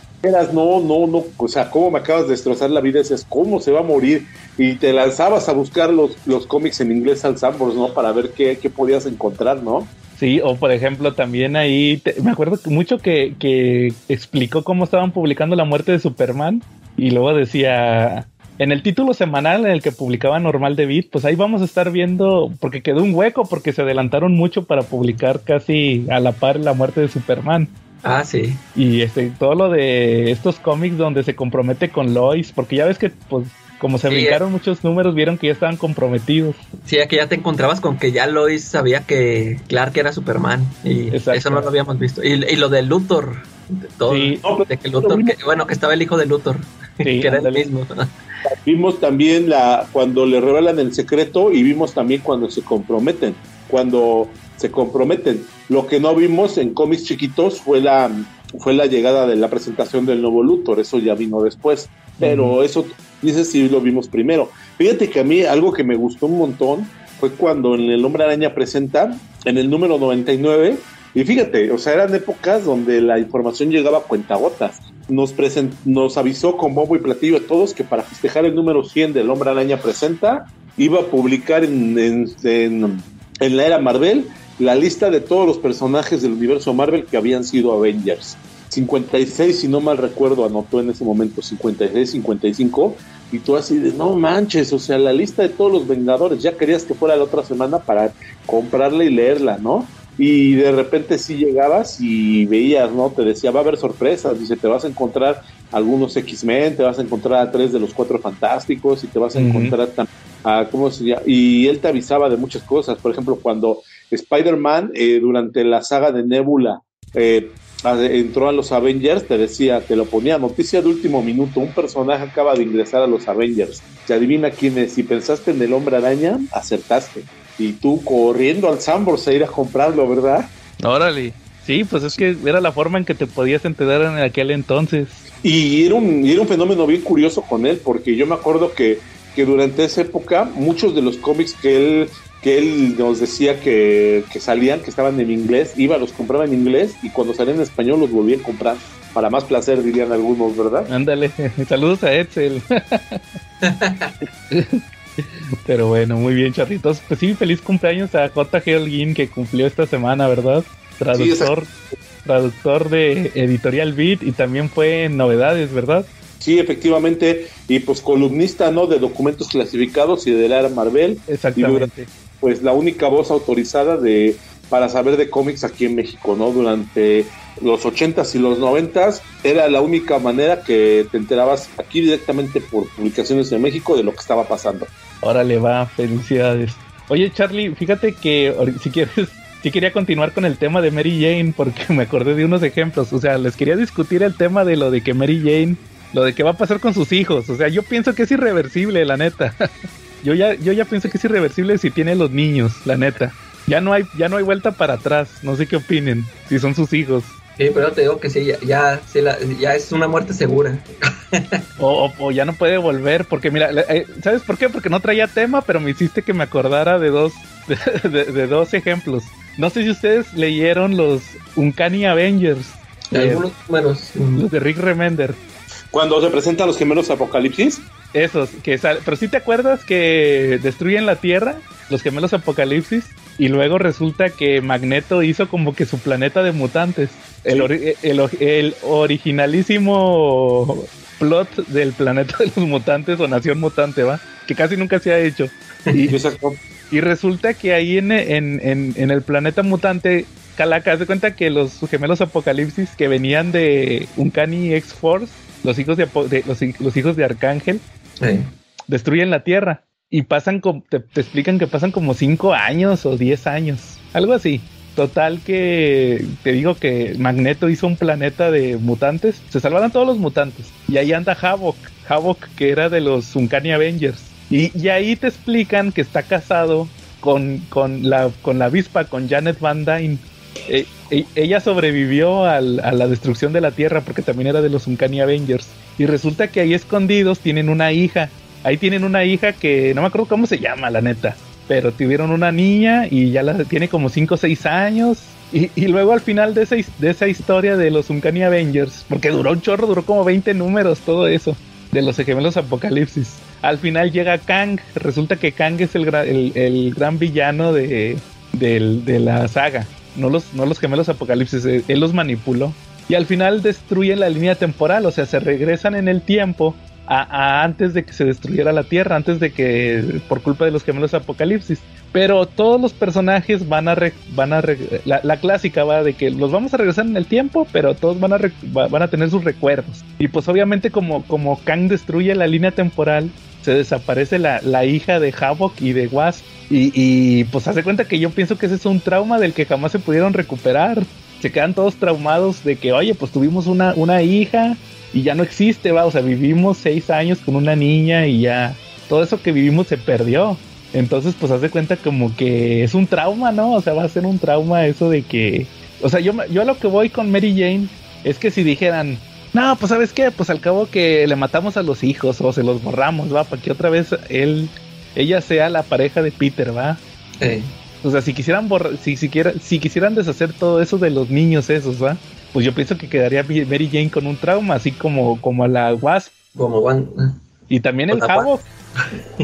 no, no, no, o sea, cómo me acabas de destrozar la vida, decías, ¿cómo se va a morir? Y te lanzabas a buscar los, los cómics en inglés al Sambors, ¿no? Para ver qué, qué podías encontrar, ¿no? Sí, o por ejemplo, también ahí, te- me acuerdo mucho que, que explicó cómo estaban publicando la muerte de Superman y luego decía, en el título semanal en el que publicaba Normal de Beat, pues ahí vamos a estar viendo, porque quedó un hueco, porque se adelantaron mucho para publicar casi a la par la muerte de Superman. ah, sí. Y este, todo lo de estos cómics donde se compromete con Lois, porque ya ves que, pues, como se Sí, brincaron muchos números, vieron que ya estaban comprometidos. Sí, aquí ya te encontrabas con que ya Lois sabía que Clark era Superman y Exacto. eso no lo habíamos visto. Y, y lo de Luthor, de todo, Sí. No, pero de que Luthor, que, bueno, que estaba el hijo de Luthor, Sí, que era el mismo. Vimos también la cuando le revelan el secreto y vimos también cuando se comprometen. Cuando se comprometen. Lo que no vimos en cómics chiquitos fue la fue la llegada de la presentación del nuevo Luthor, eso ya vino después. Pero eso dices si lo vimos primero. Fíjate que a mí algo que me gustó un montón fue cuando en el Hombre Araña presenta en el número 99 y fíjate, o sea, eran épocas donde la información llegaba a cuentagotas. Nos, present- nos avisó con bombo y platillo a todos que para festejar el número 100 del Hombre Araña Presenta, iba a publicar en, en- en- en la era Marvel la lista de todos los personajes del universo Marvel que habían sido Avengers. 56, si no mal recuerdo, anotó en ese momento 56, 55, y tú así de, no manches, o sea, la lista de todos los Vengadores, ya querías que fuera la otra semana para comprarla y leerla, ¿no? Y de repente sí llegabas y veías, ¿no? Te decía, va a haber sorpresas, dice, te vas a encontrar algunos X-Men, te vas a encontrar a tres de los cuatro fantásticos y te vas a Ujú. encontrar tam- a, ¿cómo se llama? Y él te avisaba de muchas cosas, por ejemplo, cuando Spider-Man eh, durante la saga de Nebula eh, a- entró a los Avengers, te decía, te lo ponía, noticia de último minuto, un personaje acaba de ingresar a los Avengers, te adivina quién es, si pensaste en el hombre araña, acertaste. Y tú corriendo al Sambors a ir a comprarlo, ¿verdad? Órale. Sí, pues es que era la forma en que te podías enterar en aquel entonces. Y era un, era un fenómeno bien curioso con él, porque yo me acuerdo que, que durante esa época muchos de los cómics que él, que él nos decía que, que salían, que estaban en inglés, iba, los compraba en inglés y cuando salían en español los volvían a comprar. Para más placer, dirían algunos, ¿verdad? Ándale, saludos a Edsel. Pero bueno, muy bien, charritos. Pues sí, feliz cumpleaños a J.G. Holguín que cumplió esta semana, ¿verdad? Traductor, traductor de Editorial Beat y también fue en Novedades, ¿verdad? Sí, efectivamente, y pues columnista, ¿no? De documentos clasificados y de la era Marvel, Exactamente. Pues la única voz autorizada de para saber de cómics aquí en México, ¿no? Durante los 80s y los 90s era la única manera que te enterabas aquí directamente por publicaciones en México de lo que estaba pasando. Órale, va, felicidades. Oye, Charlie, fíjate que si quieres, sí quería continuar con el tema de Mary Jane porque me acordé de unos ejemplos. O sea, les quería discutir el tema de lo de que Mary Jane, lo de qué va a pasar con sus hijos. O sea, yo pienso que es irreversible, la neta. Yo ya, yo ya pienso que es irreversible si tiene los niños, la neta. Ya no hay, ya no hay vuelta para atrás. No sé qué opinen, si son sus hijos. Sí, pero te digo que sí, ya, ya, sí la- ya es una muerte segura. O, o- o ya no puede volver, porque mira, eh, ¿sabes por qué? Porque no traía tema, pero me hiciste que me acordara de dos, de, de- de dos ejemplos. No sé si ustedes leyeron los Uncanny Avengers, De algunos números. mm, los de Rick Remender. Cuando se presentan los gemelos Apocalipsis, Esos, que sal- pero si te acuerdas que destruyen la Tierra, los gemelos Apocalipsis, y luego resulta que Magneto hizo como que su planeta de mutantes. El, ori- el, el originalísimo plot del planeta de los mutantes o nación mutante, ¿va? Que casi nunca se ha hecho. Y, y resulta que ahí en, en, en, en el planeta mutante, Calaca, haz de cuenta que los gemelos apocalipsis que venían de Uncanny X-Force, los hijos de, los, hi- los hijos de Arcángel, sí. destruyen la Tierra. Y pasan, com- te, te explican que pasan como 5 años o 10 años, algo así. Total que te digo que Magneto hizo un planeta de mutantes. Se salvaron todos los mutantes. Y ahí anda Havok. Havok que era de los Uncanny Avengers. Y, y ahí te explican que está casado con, con, la, con la avispa, con Janet Van Dyne. Eh, ella sobrevivió a la destrucción de la Tierra porque también era de los Uncanny Avengers. Y resulta que ahí escondidos tienen una hija. Ahí tienen una hija que no me acuerdo cómo se llama, la neta. Pero tuvieron una niña y ya la tiene como 5 o 6 años. Y, luego al final de esa, de esa historia de los Uncanny Avengers, porque duró un chorro, duró como 20 números todo eso, de los gemelos apocalipsis. Al final llega Kang, resulta que Kang es el, el, gran villano de, de la saga, no los, no los gemelos apocalipsis, eh, él los manipuló. Y al final destruyen la línea temporal, o sea, se regresan en el tiempo a, a antes de que se destruyera la Tierra, antes de que por culpa de los gemelos apocalipsis. Pero todos los personajes van a re- van a re- la, la clásica va de que los vamos a regresar en el tiempo, pero todos van a re- va- van a tener sus recuerdos. Y pues obviamente como como Kang destruye la línea temporal, se desaparece la, la hija de Havok y de Wasp. Y, y pues hace cuenta que yo pienso que ese es un trauma del que jamás se pudieron recuperar. Se quedan todos traumados de que, oye, pues tuvimos una, una hija y ya no existe, va. O sea, vivimos seis años con una niña y ya todo eso que vivimos se perdió. Entonces, pues hace cuenta como que es un trauma, ¿no? O sea, va a ser un trauma eso de que. O sea, yo, yo a lo que voy con Mary Jane es que si dijeran, no, pues sabes qué, pues al cabo que le matamos a los hijos o se los borramos, va, para que otra vez él, ella sea la pareja de Peter, va. O sea, si quisieran borrar, si, siquiera, si quisieran deshacer todo eso de los niños esos, ¿va? Pues yo pienso que quedaría Mary Jane con un trauma, así como, como a la Wasp. Como van. Y también el Havok.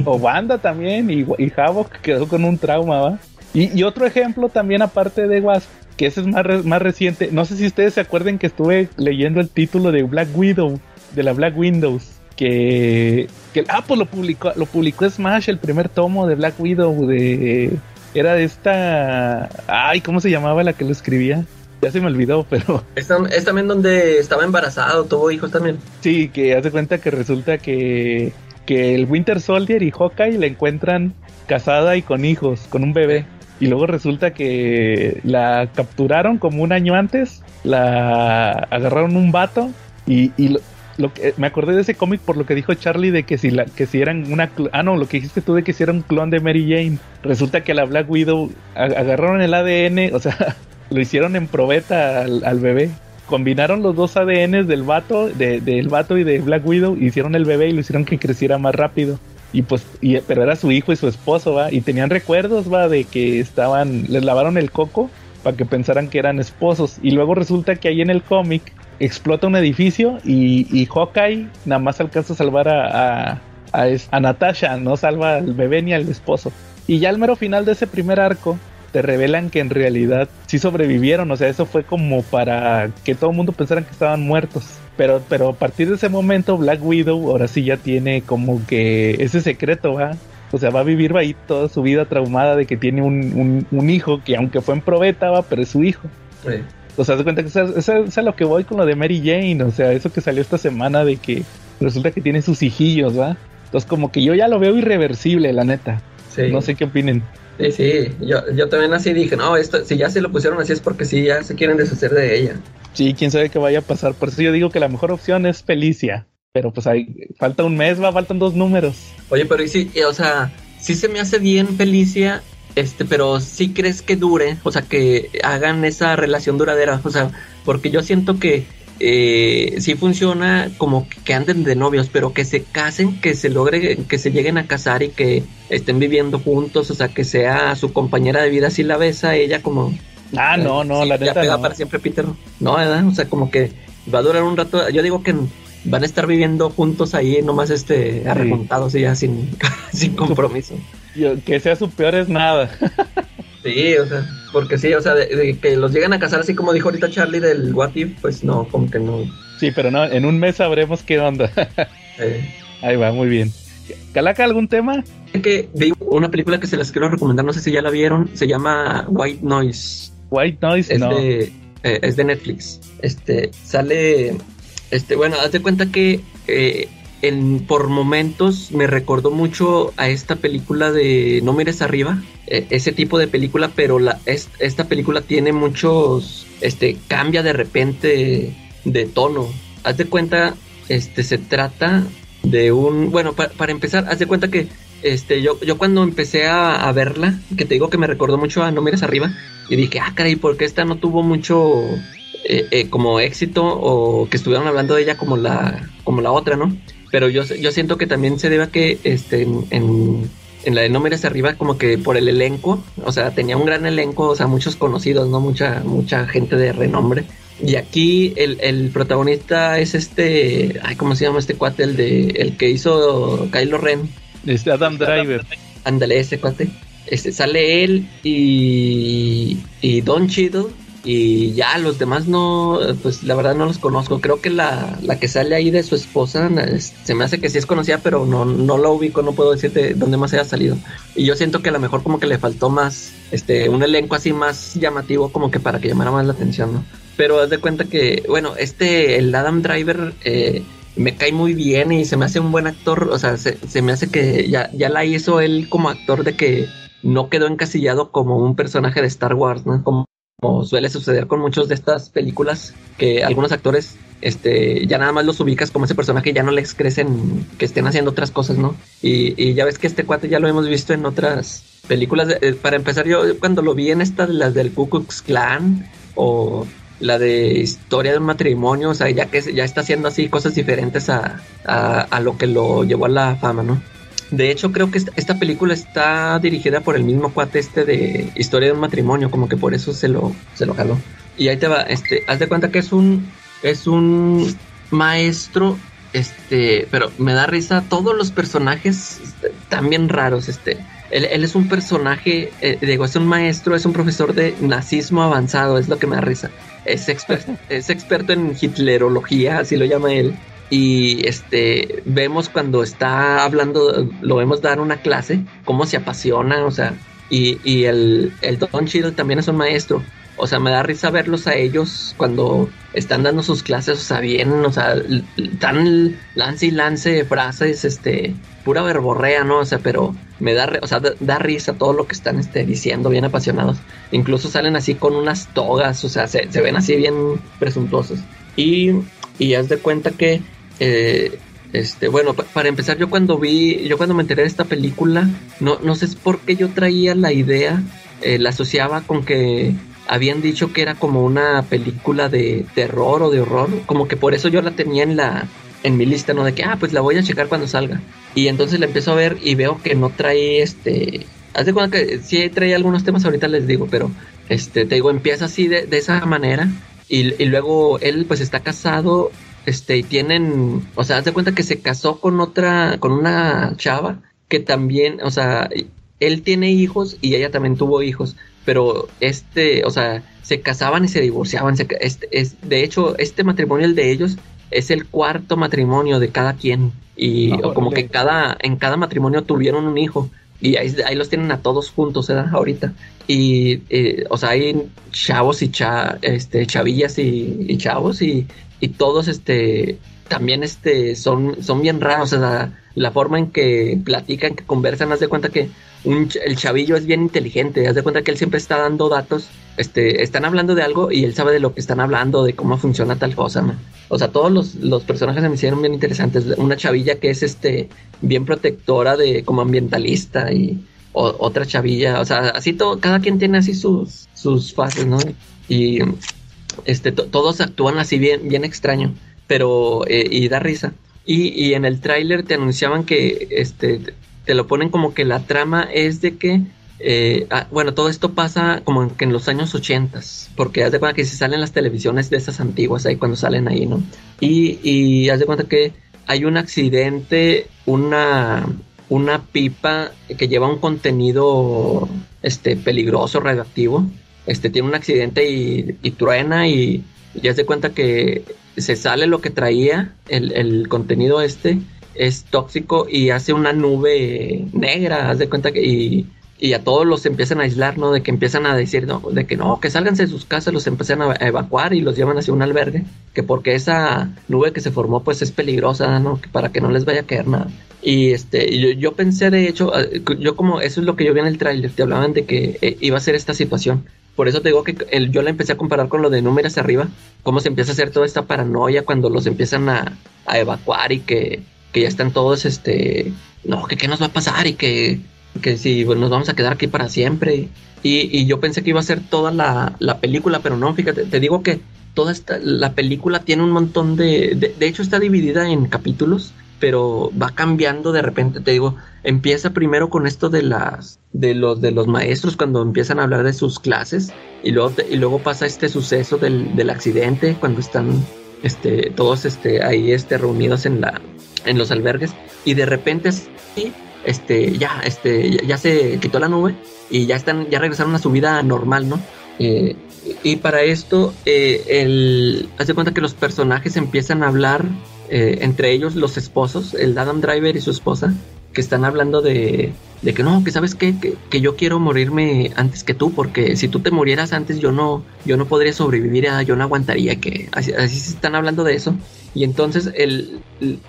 o Wanda también. Y, y Havok quedó con un trauma, ¿va? Y, y otro ejemplo también aparte de Wasp, que ese es más, re- más reciente. No sé si ustedes se acuerdan que estuve leyendo el título de Black Widow, de la Black Windows. Que, que ah, pues lo publicó, lo publicó Smash, el primer tomo de Black Widow de era de esta ay, ¿cómo se llamaba la que lo escribía? Ya se me olvidó, pero Es, es también donde estaba embarazado, tuvo hijos también. Sí, que hace cuenta que resulta que, que el Winter Soldier y Hawkeye la encuentran casada y con hijos, con un bebé. Y luego resulta que la capturaron como un año antes, la agarraron un vato y, y lo, lo que, me acordé de ese cómic por lo que dijo Charlie de que si la, que si eran una ah no lo que dijiste tú de que si era un clon de Mary Jane resulta que la Black Widow agarraron el ADN o sea lo hicieron en probeta al, al bebé combinaron los dos ADNs del vato, de- del vato y de Black Widow, hicieron el bebé y lo hicieron que creciera más rápido. Y pues, y, pero era su hijo y su esposo, va, y tenían recuerdos, de que estaban, les lavaron el coco para que pensaran que eran esposos. Y luego resulta que ahí en el cómic explota un edificio y, Hawkeye nada más alcanza a salvar a, a Natasha, no salva al bebé ni al esposo. Y ya al mero final de ese primer arco, te revelan que en realidad sí sobrevivieron, o sea, eso fue como para que todo el mundo pensara que estaban muertos. Pero, pero a partir de ese momento, Black Widow ahora sí ya tiene como que ese secreto, ¿va? O sea, va a vivir ahí toda su vida traumada de que tiene un, un- un hijo que aunque fue en probeta, va, pero es su hijo. Sí. O sea, se cuenta que eso, eso- eso es a lo que voy con lo de Mary Jane, o sea, eso que salió esta semana de que resulta que tiene sus hijillos, ¿va? Entonces como que yo ya lo veo irreversible, la neta. Sí. No sé qué opinen. Sí, sí, yo, yo también así dije, no, esto, si ya se lo pusieron así es porque sí, ya se quieren deshacer de ella. Sí, quién sabe qué vaya a pasar. Por eso yo digo que la mejor opción es Felicia. Pero pues hay, falta un mes, va, faltan dos números. Oye, pero y sí, o sea, sí se me hace bien Felicia, este, pero sí crees que dure, o sea, que hagan esa relación duradera, o sea, porque yo siento que eh, sí funciona como que anden de novios, pero que se casen, que se logre, que se lleguen a casar y que estén viviendo juntos, o sea, que sea su compañera de vida, si la besa ella como... Ah, no, no, sí, la ya neta pega no. para siempre Peter, no, ¿verdad? O sea, como que va a durar un rato, yo digo que van a estar viviendo juntos ahí, nomás este, arremontados y ya sin, sin compromiso. Yo- que sea su peor es nada. Sí, o sea, porque sí, o sea, de, de que los lleguen a casar así como dijo ahorita Charlie del What If, pues no, como que no. Sí, pero no, en un mes sabremos qué onda. Eh. Ahí va, muy bien. Calaca, ¿algún tema? Que vi una película que se las quiero recomendar, no sé si ya la vieron, se llama White Noise, White Noise, es no. de eh, es de Netflix. Este sale, este, bueno, haz de cuenta que eh, en por momentos me recordó mucho a esta película de No mires arriba, eh, ese tipo de película, pero la es- esta película tiene muchos, este, cambia de repente de tono. Haz de cuenta, este, se trata de un, bueno, pa- para empezar, haz de cuenta que este, yo, yo cuando empecé a, a verla, que te digo que me recordó mucho a No mires arriba, y dije, ah, caray, ¿por qué esta no tuvo mucho eh, eh, como éxito o que estuvieron hablando de ella como la, como la otra, ¿no? Pero yo, yo siento que también se debe a que este, en, en, en la de No mires arriba, como que por el elenco, o sea, tenía un gran elenco, o sea, muchos conocidos, ¿no? Mucha, mucha gente de renombre. Y aquí el, el protagonista es este, ay, ¿cómo se llama este cuate? El de, el que hizo Kylo Ren. Este Adam Driver. Ándale, ese cuate. Este, sale él y, y Don Cheadle. Y ya los demás no, pues la verdad no los conozco. Creo que la, la que sale ahí de su esposa es- se me hace que sí es conocida, pero no, no la ubico, no puedo decirte dónde más haya salido. Y yo siento que a lo mejor como que le faltó más, este, un elenco así más llamativo como que para que llamara más la atención, ¿no? Pero haz de cuenta que, bueno, este, el Adam Driver, eh, me cae muy bien y se me hace un buen actor, o sea, se, se me hace que ya, ya la hizo él como actor de que no quedó encasillado como un personaje de Star Wars, ¿no? Como, suele suceder con muchas de estas películas, que algunos actores este, ya nada más los ubicas como ese personaje y ya no les crecen que estén haciendo otras cosas, ¿no? Y, y ya ves que este cuate ya lo hemos visto en otras películas. Eh, para empezar, yo cuando lo vi en estas, las del Ku Klux Klan o la de historia de un matrimonio, o sea, ya que ya está haciendo así cosas diferentes a, a lo que lo llevó a la fama, ¿no? De hecho, creo que esta, película está dirigida por el mismo cuate este de historia de un matrimonio, como que por eso se lo, se lo jaló. Y ahí te va, este, haz de cuenta que es un, es un maestro, este, pero me da risa todos los personajes este, también raros, este. Él, él es un personaje, eh, digo, es un maestro, es un profesor de nazismo avanzado, es lo que me da risa. Es, es experto en hitlerología, así lo llama él. Y este vemos cuando está hablando, lo vemos dar una clase, cómo se apasiona, o sea, y, y el, el Don Cheadle también es un maestro. O sea, me da risa verlos a ellos cuando están dando sus clases, o sea, bien, o sea, dan lance y lance frases, este, pura verborrea, ¿no? O sea, pero me da, o sea, da, da risa todo lo que están este, diciendo, bien apasionados. Incluso salen así con unas togas, o sea, se, se ven así bien presuntuosos. Y, y haz de cuenta que, eh, este, bueno, pa- para empezar, yo cuando vi, yo cuando me enteré de esta película, no, no sé por qué yo traía la idea, eh, la asociaba con que habían dicho que era como una película de terror o de horror, como que por eso yo la tenía en la en mi lista, ¿no? De que, ah, pues la voy a checar cuando salga. Y entonces la empiezo a ver y veo que no trae este... Haz de cuenta que sí trae algunos temas, ahorita les digo, pero este, te digo, empieza así de, de esa manera y, y luego él pues está casado, este, y tienen, o sea, haz de cuenta que se casó con otra, con una chava que también, o sea, él tiene hijos y ella también tuvo hijos, pero este, o sea, se casaban y se divorciaban. se este, es, de hecho, este matrimonio, el de ellos, es el cuarto matrimonio de cada quien. Y Órale. o como que cada, en cada matrimonio tuvieron un hijo. Y ahí, ahí los tienen a todos juntos, ¿verdad? Ahorita. Y, eh, o sea, hay chavos y cha, este, chavillas y, y chavos y, y todos, este, también este, son, son bien raros. O sea, la forma en que platican, que conversan, haz de cuenta que el chavillo es bien inteligente, haz de cuenta que él siempre está dando datos, este, están hablando de algo y él sabe de lo que están hablando, de cómo funciona tal cosa, ¿no? O sea, todos los, los personajes se me hicieron bien interesantes. Una chavilla que es este bien protectora de como ambientalista y otra chavilla, o sea, así todo, cada quien tiene así sus, sus fases, ¿no? Y este, todos actúan así bien, bien extraño, pero, eh, y da risa. Y, y en el tráiler te anunciaban que este, te lo ponen como que la trama es de que, eh, ah, bueno, todo esto pasa como que en los años 80, porque haz de cuenta que se salen las televisiones de esas antiguas ahí cuando salen ahí, ¿no? Y, y haz de cuenta que hay un accidente, una, una pipa que lleva un contenido este, peligroso, radioactivo, este, tiene un accidente y, y truena y ya se cuenta que se sale lo que traía, el, contenido este, es tóxico y hace una nube negra, haz de cuenta que y, y, a todos los empiezan a aislar, ¿no? De que empiezan a decir, no, de que no, que salgan de sus casas, los empiezan a evacuar y los llevan hacia un albergue, que porque esa nube que se formó pues es peligrosa, ¿no? Que para que no les vaya a caer nada. Y este, yo, yo pensé de hecho, eh, yo como eso es lo que yo vi en el tráiler, te hablaban de que eh, iba a ser esta situación. Por eso te digo que el, yo la empecé a comparar con lo de números arriba, cómo se empieza a hacer toda esta paranoia cuando los empiezan a, a evacuar y que que ya están todos, este, no, que qué nos va a pasar y que, que si nos vamos a quedar aquí para siempre. Y, y yo pensé que iba a ser toda la, la, película, pero no, fíjate, te digo que toda esta, la película tiene un montón de, de, de hecho está dividida en capítulos, pero va cambiando de repente, te digo, empieza primero con esto de las de los de los maestros cuando empiezan a hablar de sus clases y luego y luego pasa este suceso del, del accidente cuando están este todos este ahí este reunidos en la en los albergues y de repente este ya este ya, se quitó la nube y ya están ya regresaron a su vida normal no eh, y para esto eh, el hace cuenta que los personajes empiezan a hablar eh, entre ellos los esposos el Adam Driver y su esposa que están hablando de, de que no, que sabes qué, que, que, yo quiero morirme antes que tú, porque si tú te murieras antes yo no, yo no podría sobrevivir, yo no aguantaría que así, así se están hablando de eso. Y entonces el,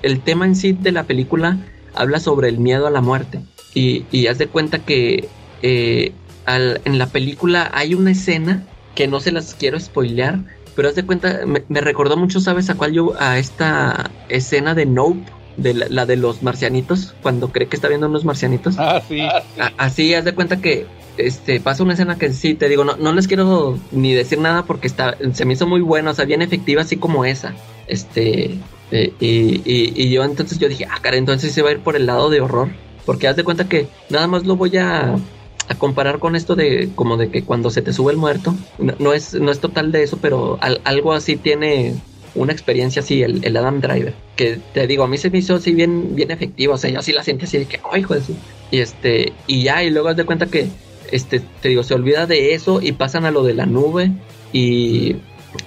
el, tema en sí de la película habla sobre el miedo a la muerte. Y, y haz de cuenta que eh, al, en la película hay una escena que no se las quiero spoilear, pero haz de cuenta, me, me recordó mucho, ¿sabes a cuál yo? A esta escena de Nope de la, de los marcianitos, cuando cree que está viendo unos marcianitos. Ah, sí. así, haz de cuenta que este pasa una escena que sí, te digo, no, no les quiero ni decir nada porque está, se me hizo muy buena, o sea, bien efectiva, así como esa. Este, eh, y, y, yo entonces yo dije, ah, cara, entonces se va a ir por el lado de horror. Porque haz de cuenta que nada más lo voy a, a comparar con esto de como de que cuando se te sube el muerto, no, es, no es total de eso, pero algo así tiene una experiencia así, el, el, Adam Driver, que te digo, a mí se me hizo así bien, bien efectivo, o sea, yo así la sentí así de que, ay, hijo de. Y este, y ya, y luego haz de cuenta que, este, te digo, se olvida de eso y pasan a lo de la nube y,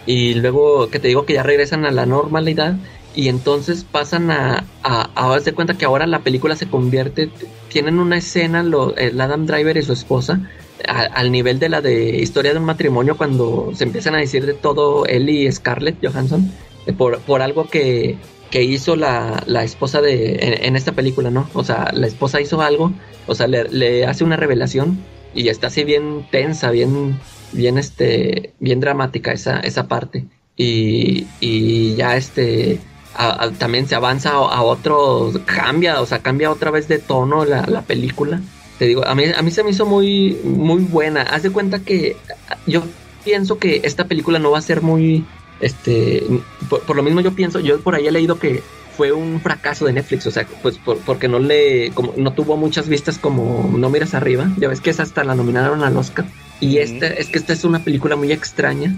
y luego que te digo que ya regresan a la normalidad y entonces pasan a, a, a de cuenta que ahora la película se convierte, tienen una escena, lo, el Adam Driver y su esposa, al nivel de la de historia de un matrimonio cuando se empiezan a decir de todo él y Scarlett Johansson eh, por, por algo que, que hizo la, la, esposa de en, esta película, ¿no? O sea, la esposa hizo algo, o sea, le, le, hace una revelación y está así bien tensa, bien, bien, este, bien dramática esa, esa parte. Y, y ya este, también se avanza a, a, otro, cambia, o sea, cambia otra vez de tono la, la película te digo, a mí, a mí se me hizo muy, muy buena. Haz de cuenta que yo pienso que esta película no va a ser muy, este, por, lo mismo yo pienso, yo por ahí he leído que fue un fracaso de Netflix, o sea, pues porque no le, como, no tuvo muchas vistas como No miras arriba, ya ves que esa hasta la nominaron al Oscar. Y esta, es que esta es una película muy extraña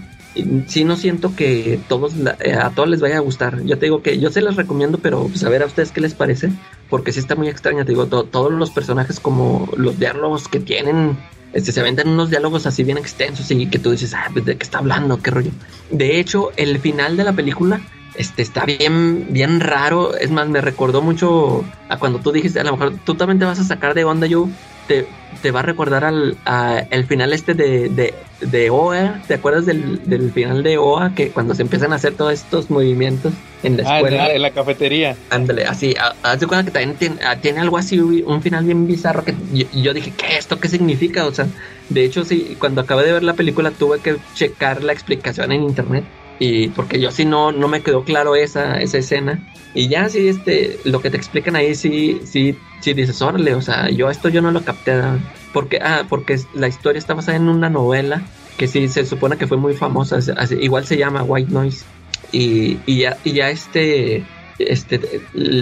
sí no siento que todos eh, a todos les vaya a gustar. Yo te digo que yo se las recomiendo, pero pues a ustedes qué les parece, porque sí está muy extraña. Te digo, todos los personajes como los diálogos que tienen, este, se venden unos diálogos así bien extensos y que tú dices, ah, pues, ¿de qué está hablando? ¿Qué rollo? De hecho, el final de la película este, está bien, bien raro. Es más, me recordó mucho a cuando tú dijiste, a lo mejor tú también te vas a sacar de onda, yo te, te va a recordar al a, el final este de, de de OA, ¿te acuerdas del, del final de OA? Que cuando se empiezan a hacer todos estos movimientos en la Ah, en escuela. la, en la cafetería. Ándale, así, ha- haz de cuenta que también tiene, ah, tiene algo así, un final bien bizarro que yo, yo dije, ¿qué esto qué significa? O sea, de hecho sí, cuando acabé de ver la película tuve que checar la explicación en internet y porque yo sí no, no me quedó claro esa, esa escena y ya sí, este, lo que te explican ahí sí, sí, sí dices, órale, o sea, yo esto yo no lo capté, ¿no? porque, ah, porque la historia está basada en una novela que sí se supone que fue muy famosa, así- igual se llama White Noise y, y ya, y ya este, este,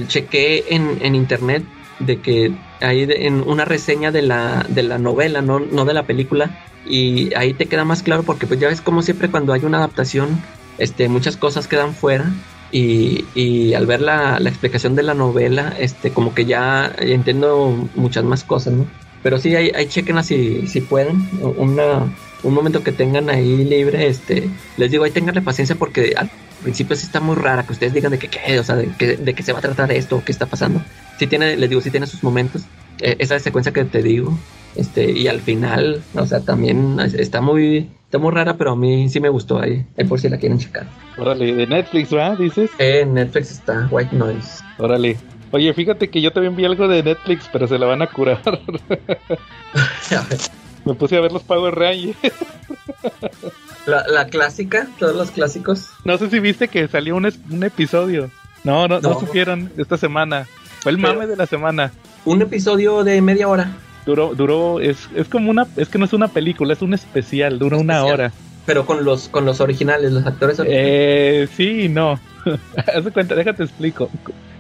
chequé en, en internet de que hay de- en una reseña de la, de la novela, no, no de la película, y ahí te queda más claro porque pues ya ves como siempre cuando hay una adaptación, este, muchas cosas quedan fuera. Y, y al ver la, la explicación de la novela, este, como que ya entiendo muchas más cosas, ¿no? Pero sí, ahí, ahí chequenla si, si pueden. Una, un momento que tengan ahí libre, este, les digo, ahí tenganle paciencia porque al principio sí está muy rara que ustedes digan de que qué, o sea, de que, de que se va a tratar esto, qué está pasando. Sí tiene, les digo, sí tiene sus momentos. Eh, esa secuencia que te digo, este, y al final, o sea, también es- está muy, está muy rara, pero a mí sí me gustó ahí, ahí por si la quieren checar. Órale, de Netflix, ¿verdad? Dices. En Netflix está White Noise. Órale. Oye, fíjate que yo también vi algo de Netflix, pero se la van a curar. Me puse a ver los Power Rangers. la, la clásica, todos los clásicos. No sé si viste que salió un, un episodio. No, no, no, No. supieron esta semana. Fue el mame de la semana. Un episodio de media hora. Duró, duró, es, es como una, es que no es una película, es un especial, dura una Especial. hora. Pero con los, con los originales, los actores originales. Eh, sí y no. Haz de cuenta, déjate explico.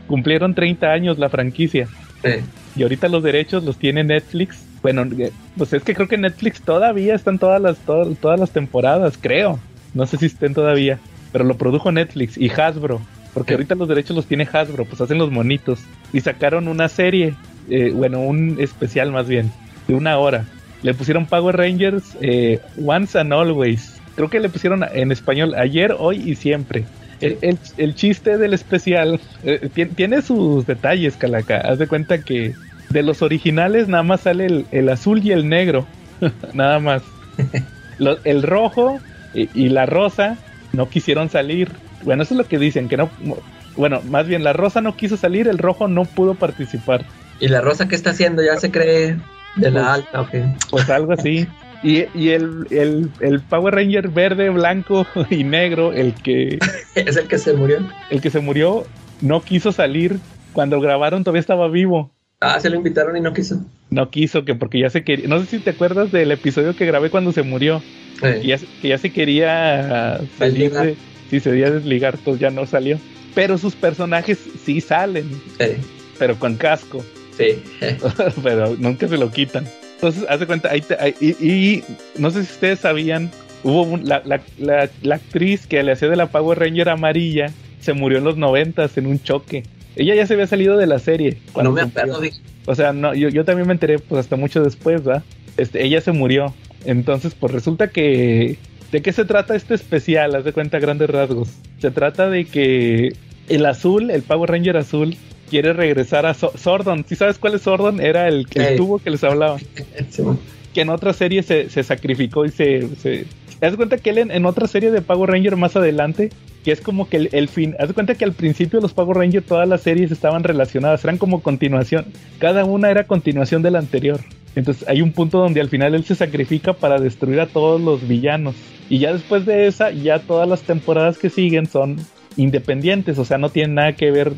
Cumplieron 30 años la franquicia. Eh, Y ahorita los derechos los tiene Netflix. Bueno, eh, pues es que creo que Netflix todavía están todas las, todas, todas las temporadas, creo. No sé si estén todavía. Pero lo produjo Netflix y Hasbro. Porque Sí. ahorita los derechos los tiene Hasbro, pues hacen los monitos. Y sacaron una serie, eh, bueno, un especial más bien, de una hora. Le pusieron Power Rangers eh, Once and Always. Creo que le pusieron en español ayer, hoy y siempre. El, el- el chiste del especial eh, tien- tiene sus detalles, Calaca. Haz de cuenta que de los originales nada más sale el, el azul y el negro. nada más. Lo- el rojo y, y la rosa no quisieron salir. Bueno, eso es lo que dicen, que no... Bueno, más bien la rosa no quiso salir, el rojo no pudo participar. ¿Y la rosa qué está haciendo? Ya se cree de la alta, ok. Pues algo así. Y, y el, el, el Power Ranger verde, blanco y negro, el que, Es el que se murió. el que se murió, no quiso salir. Cuando grabaron todavía estaba vivo. Ah, se lo invitaron y no quiso. No quiso, que porque ya se quería. No sé si te acuerdas del episodio que grabé cuando se murió. Que ya, se- que ya se quería salir de. Sí, se quería desligar, entonces ya no salió. Pero sus personajes sí salen, eh, pero con casco. Sí. pero nunca se lo quitan. Entonces, hace cuenta, ahí te- ahí- y, y no sé si ustedes sabían, hubo un- la, la- la- la actriz que le hacía de la Power Ranger amarilla, se murió en los noventas en un choque. Ella ya se había salido de la serie. cuando No me acuerdo. O sea, no, yo, yo también me enteré pues hasta mucho después, ¿va? Este, ella se murió. Entonces, pues resulta que... ¿De qué se trata este especial? Haz de cuenta grandes rasgos. Se trata de que el azul, el Power Ranger azul, quiere regresar a So- Sordon. ¿Sí sabes cuál es Sordon? Era el, el Ey. tubo que les hablaba. sí. Que en otra serie se, se sacrificó y se... se... Haz cuenta que él en, en otra serie de Power Ranger más adelante, que es como que el, el fin... Haz cuenta que al principio los Power Ranger todas las series estaban relacionadas, eran como continuación. Cada una era continuación de la anterior. Entonces hay un punto donde al final él se sacrifica para destruir a todos los villanos. Y ya después de esa, ya todas las temporadas que siguen son independientes, o sea, no tienen nada que ver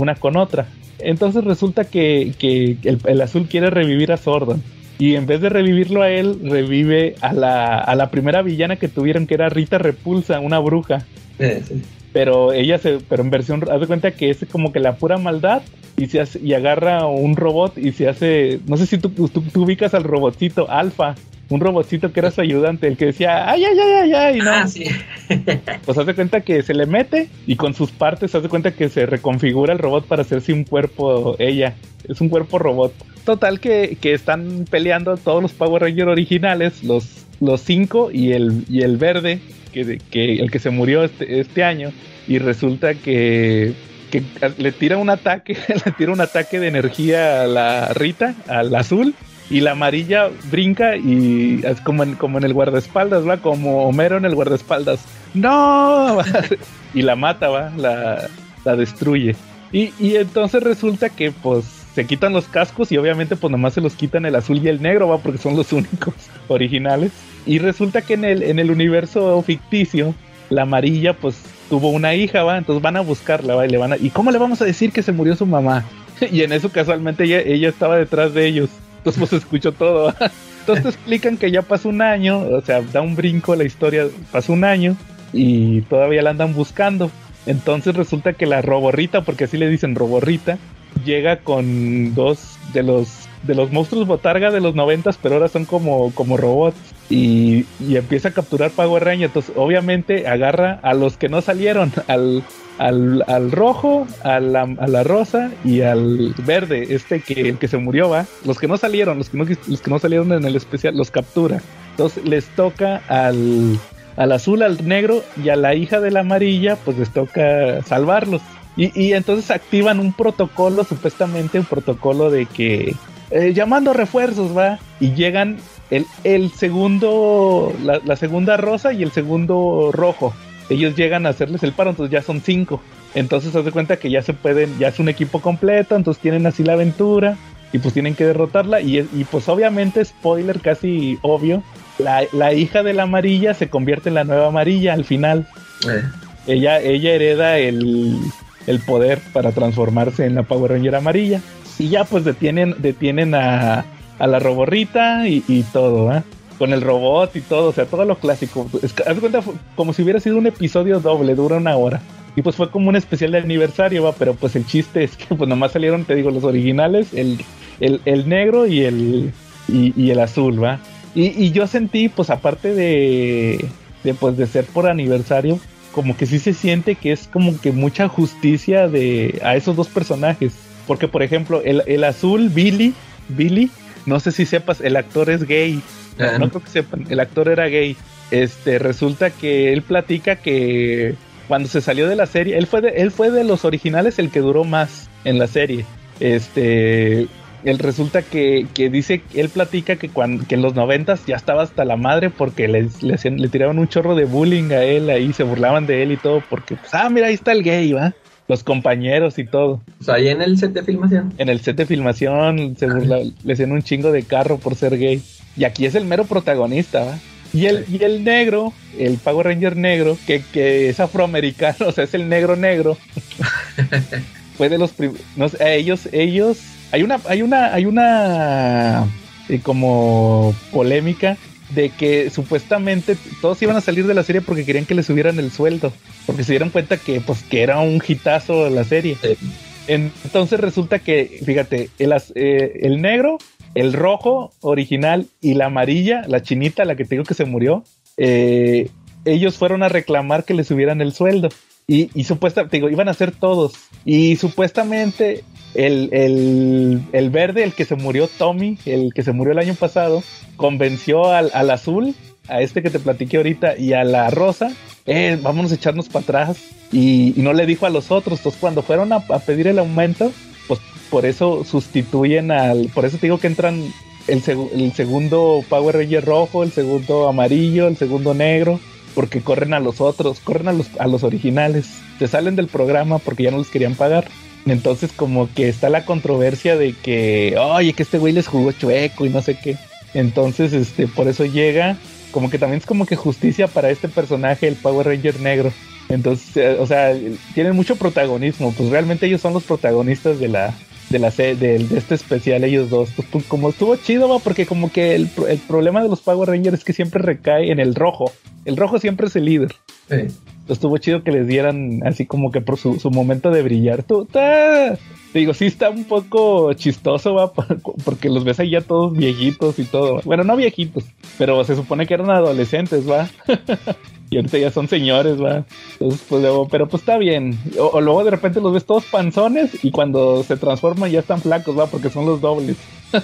una con otra. Entonces resulta que, que el, el azul quiere revivir a Sordon. Y en vez de revivirlo a él, revive a la, a la primera villana que tuvieron, que era Rita Repulsa, una bruja. Sí. Pero ella se, pero en versión, haz de cuenta que es como que la pura maldad y se hace, y agarra un robot y se hace, no sé si tú, tú, tú ubicas al robotcito Alfa, un robotcito que era su ayudante, el que decía, ay, ay, ay, ay, ay, no. Ah, sí. Pues haz de cuenta que se le mete y con sus partes haz de cuenta que se reconfigura el robot para hacerse un cuerpo ella. Es un cuerpo robot. Total que, que están peleando todos los Power Rangers originales, los, los cinco y el, y el verde, que, que el que se murió este, este año. Y resulta que, que le tira un ataque, le tira un ataque de energía a la Rita, al azul. Y la amarilla brinca y es como en, como en el guardaespaldas, va, como Homero en el guardaespaldas. ¡No! y la mata, va, la, la destruye. Y, y entonces resulta que pues se quitan los cascos y obviamente pues nomás se los quitan el azul y el negro, va, porque son los únicos originales. Y resulta que en el, en el universo ficticio, la amarilla pues tuvo una hija, va, entonces van a buscarla, va, y le van a, ¿y cómo le vamos a decir que se murió su mamá? y en eso casualmente ella, ella estaba detrás de ellos. Entonces pues escuchó todo. Entonces te explican que ya pasó un año, o sea, da un brinco la historia, pasó un año y todavía la andan buscando. Entonces resulta que la roborrita, porque así le dicen roborrita, llega con dos de los de los monstruos botarga de los noventas, pero ahora son como, como robots. Y, y empieza a capturar Power Ranger. Entonces, obviamente, agarra a los que no salieron, al, al, al rojo, a la, a la, rosa y al verde, este que el que se murió, va. Los que no salieron, los que no, los que no salieron en el especial, los captura. Entonces les toca al, al azul, al negro y a la hija de la amarilla, pues les toca salvarlos. Y, y entonces activan un protocolo, supuestamente un protocolo de que eh, llamando refuerzos, va, y llegan el, el segundo, la, la, segunda rosa y el segundo rojo. Ellos llegan a hacerles el paro, entonces ya son cinco. Entonces se hace cuenta que ya se pueden, ya es un equipo completo, entonces tienen así la aventura y pues tienen que derrotarla. Y, y pues obviamente, spoiler casi obvio, la, la, hija de la amarilla se convierte en la nueva amarilla al final. Eh. Ella, ella hereda el, el poder para transformarse en la Power Ranger amarilla. Y ya pues detienen, detienen a, a la roborrita y, y todo, ¿eh? Con el robot y todo, o sea, todo lo clásico. Es, haz cuenta como si hubiera sido un episodio doble, dura una hora. Y pues fue como un especial de aniversario, va, pero pues el chiste es que pues nomás salieron, te digo, los originales, el, el, el negro y el, y, y, el azul, va. Y, y yo sentí, pues aparte de, de, pues de ser por aniversario, como que sí se siente que es como que mucha justicia de a esos dos personajes. Porque, por ejemplo, el, el azul, Billy, Billy, no sé si sepas, el actor es gay. No, no, creo que sepan, el actor era gay. Este, resulta que él platica que cuando se salió de la serie, él fue de, él fue de los originales el que duró más en la serie. Este, él resulta que, que dice, él platica que, cuando, que en los noventas ya estaba hasta la madre porque le, le, hacían, le tiraban un chorro de bullying a él ahí, se burlaban de él y todo, porque, pues, ah, mira, ahí está el gay, va los compañeros y todo. O sea, ahí en el set de filmación. En el set de filmación se burla, le hacían un chingo de carro por ser gay. Y aquí es el mero protagonista, ¿va? Y el, y el negro, el Power Ranger negro, que, que es afroamericano, o sea, es el negro negro. fue de los no sé, ellos, ellos, hay una, hay una, hay una eh, como polémica de que supuestamente todos iban a salir de la serie porque querían que le subieran el sueldo, porque se dieron cuenta que pues que era un hitazo la serie. Sí. Entonces resulta que, fíjate, el, eh, el, negro, el rojo original y la amarilla, la chinita, la que te digo que se murió, eh, ellos fueron a reclamar que le subieran el sueldo. Y, y supuestamente, digo, iban a ser todos. Y supuestamente el, el, el, verde, el que se murió Tommy, el que se murió el año pasado, convenció al, al azul, a este que te platiqué ahorita, y a la rosa, eh, vámonos a echarnos para atrás. Y, y, no le dijo a los otros. Entonces, cuando fueron a, pedir el aumento, pues por eso sustituyen al. Por eso te digo que entran el segundo Power Ranger rojo, el segundo amarillo, el segundo negro porque corren a los otros, corren a los, a los originales, se salen del programa porque ya no les querían pagar. Entonces como que está la controversia de que, oye, que este güey les jugó chueco y no sé qué. Entonces, este, por eso llega, como que también es como que justicia para este personaje, el Power Ranger negro. Entonces, eh, o sea, tienen mucho protagonismo, pues realmente ellos son los protagonistas de la, de la de, de este especial ellos dos. Pues, como estuvo chido, va, porque como que el, el, problema de los Power Rangers es que siempre recae en el rojo. El rojo siempre es el líder. Sí. Estuvo chido que les dieran así como que por su, su momento de brillar. Tú. Te digo, sí está un poco chistoso, va, porque los ves ahí ya todos viejitos y todo. Bueno, no viejitos, pero se supone que eran adolescentes, va. y ahorita ya son señores, va. Entonces, pues luego, pero pues está bien. O, o, luego de repente los ves todos panzones y cuando se transforman ya están flacos, va, porque son los dobles.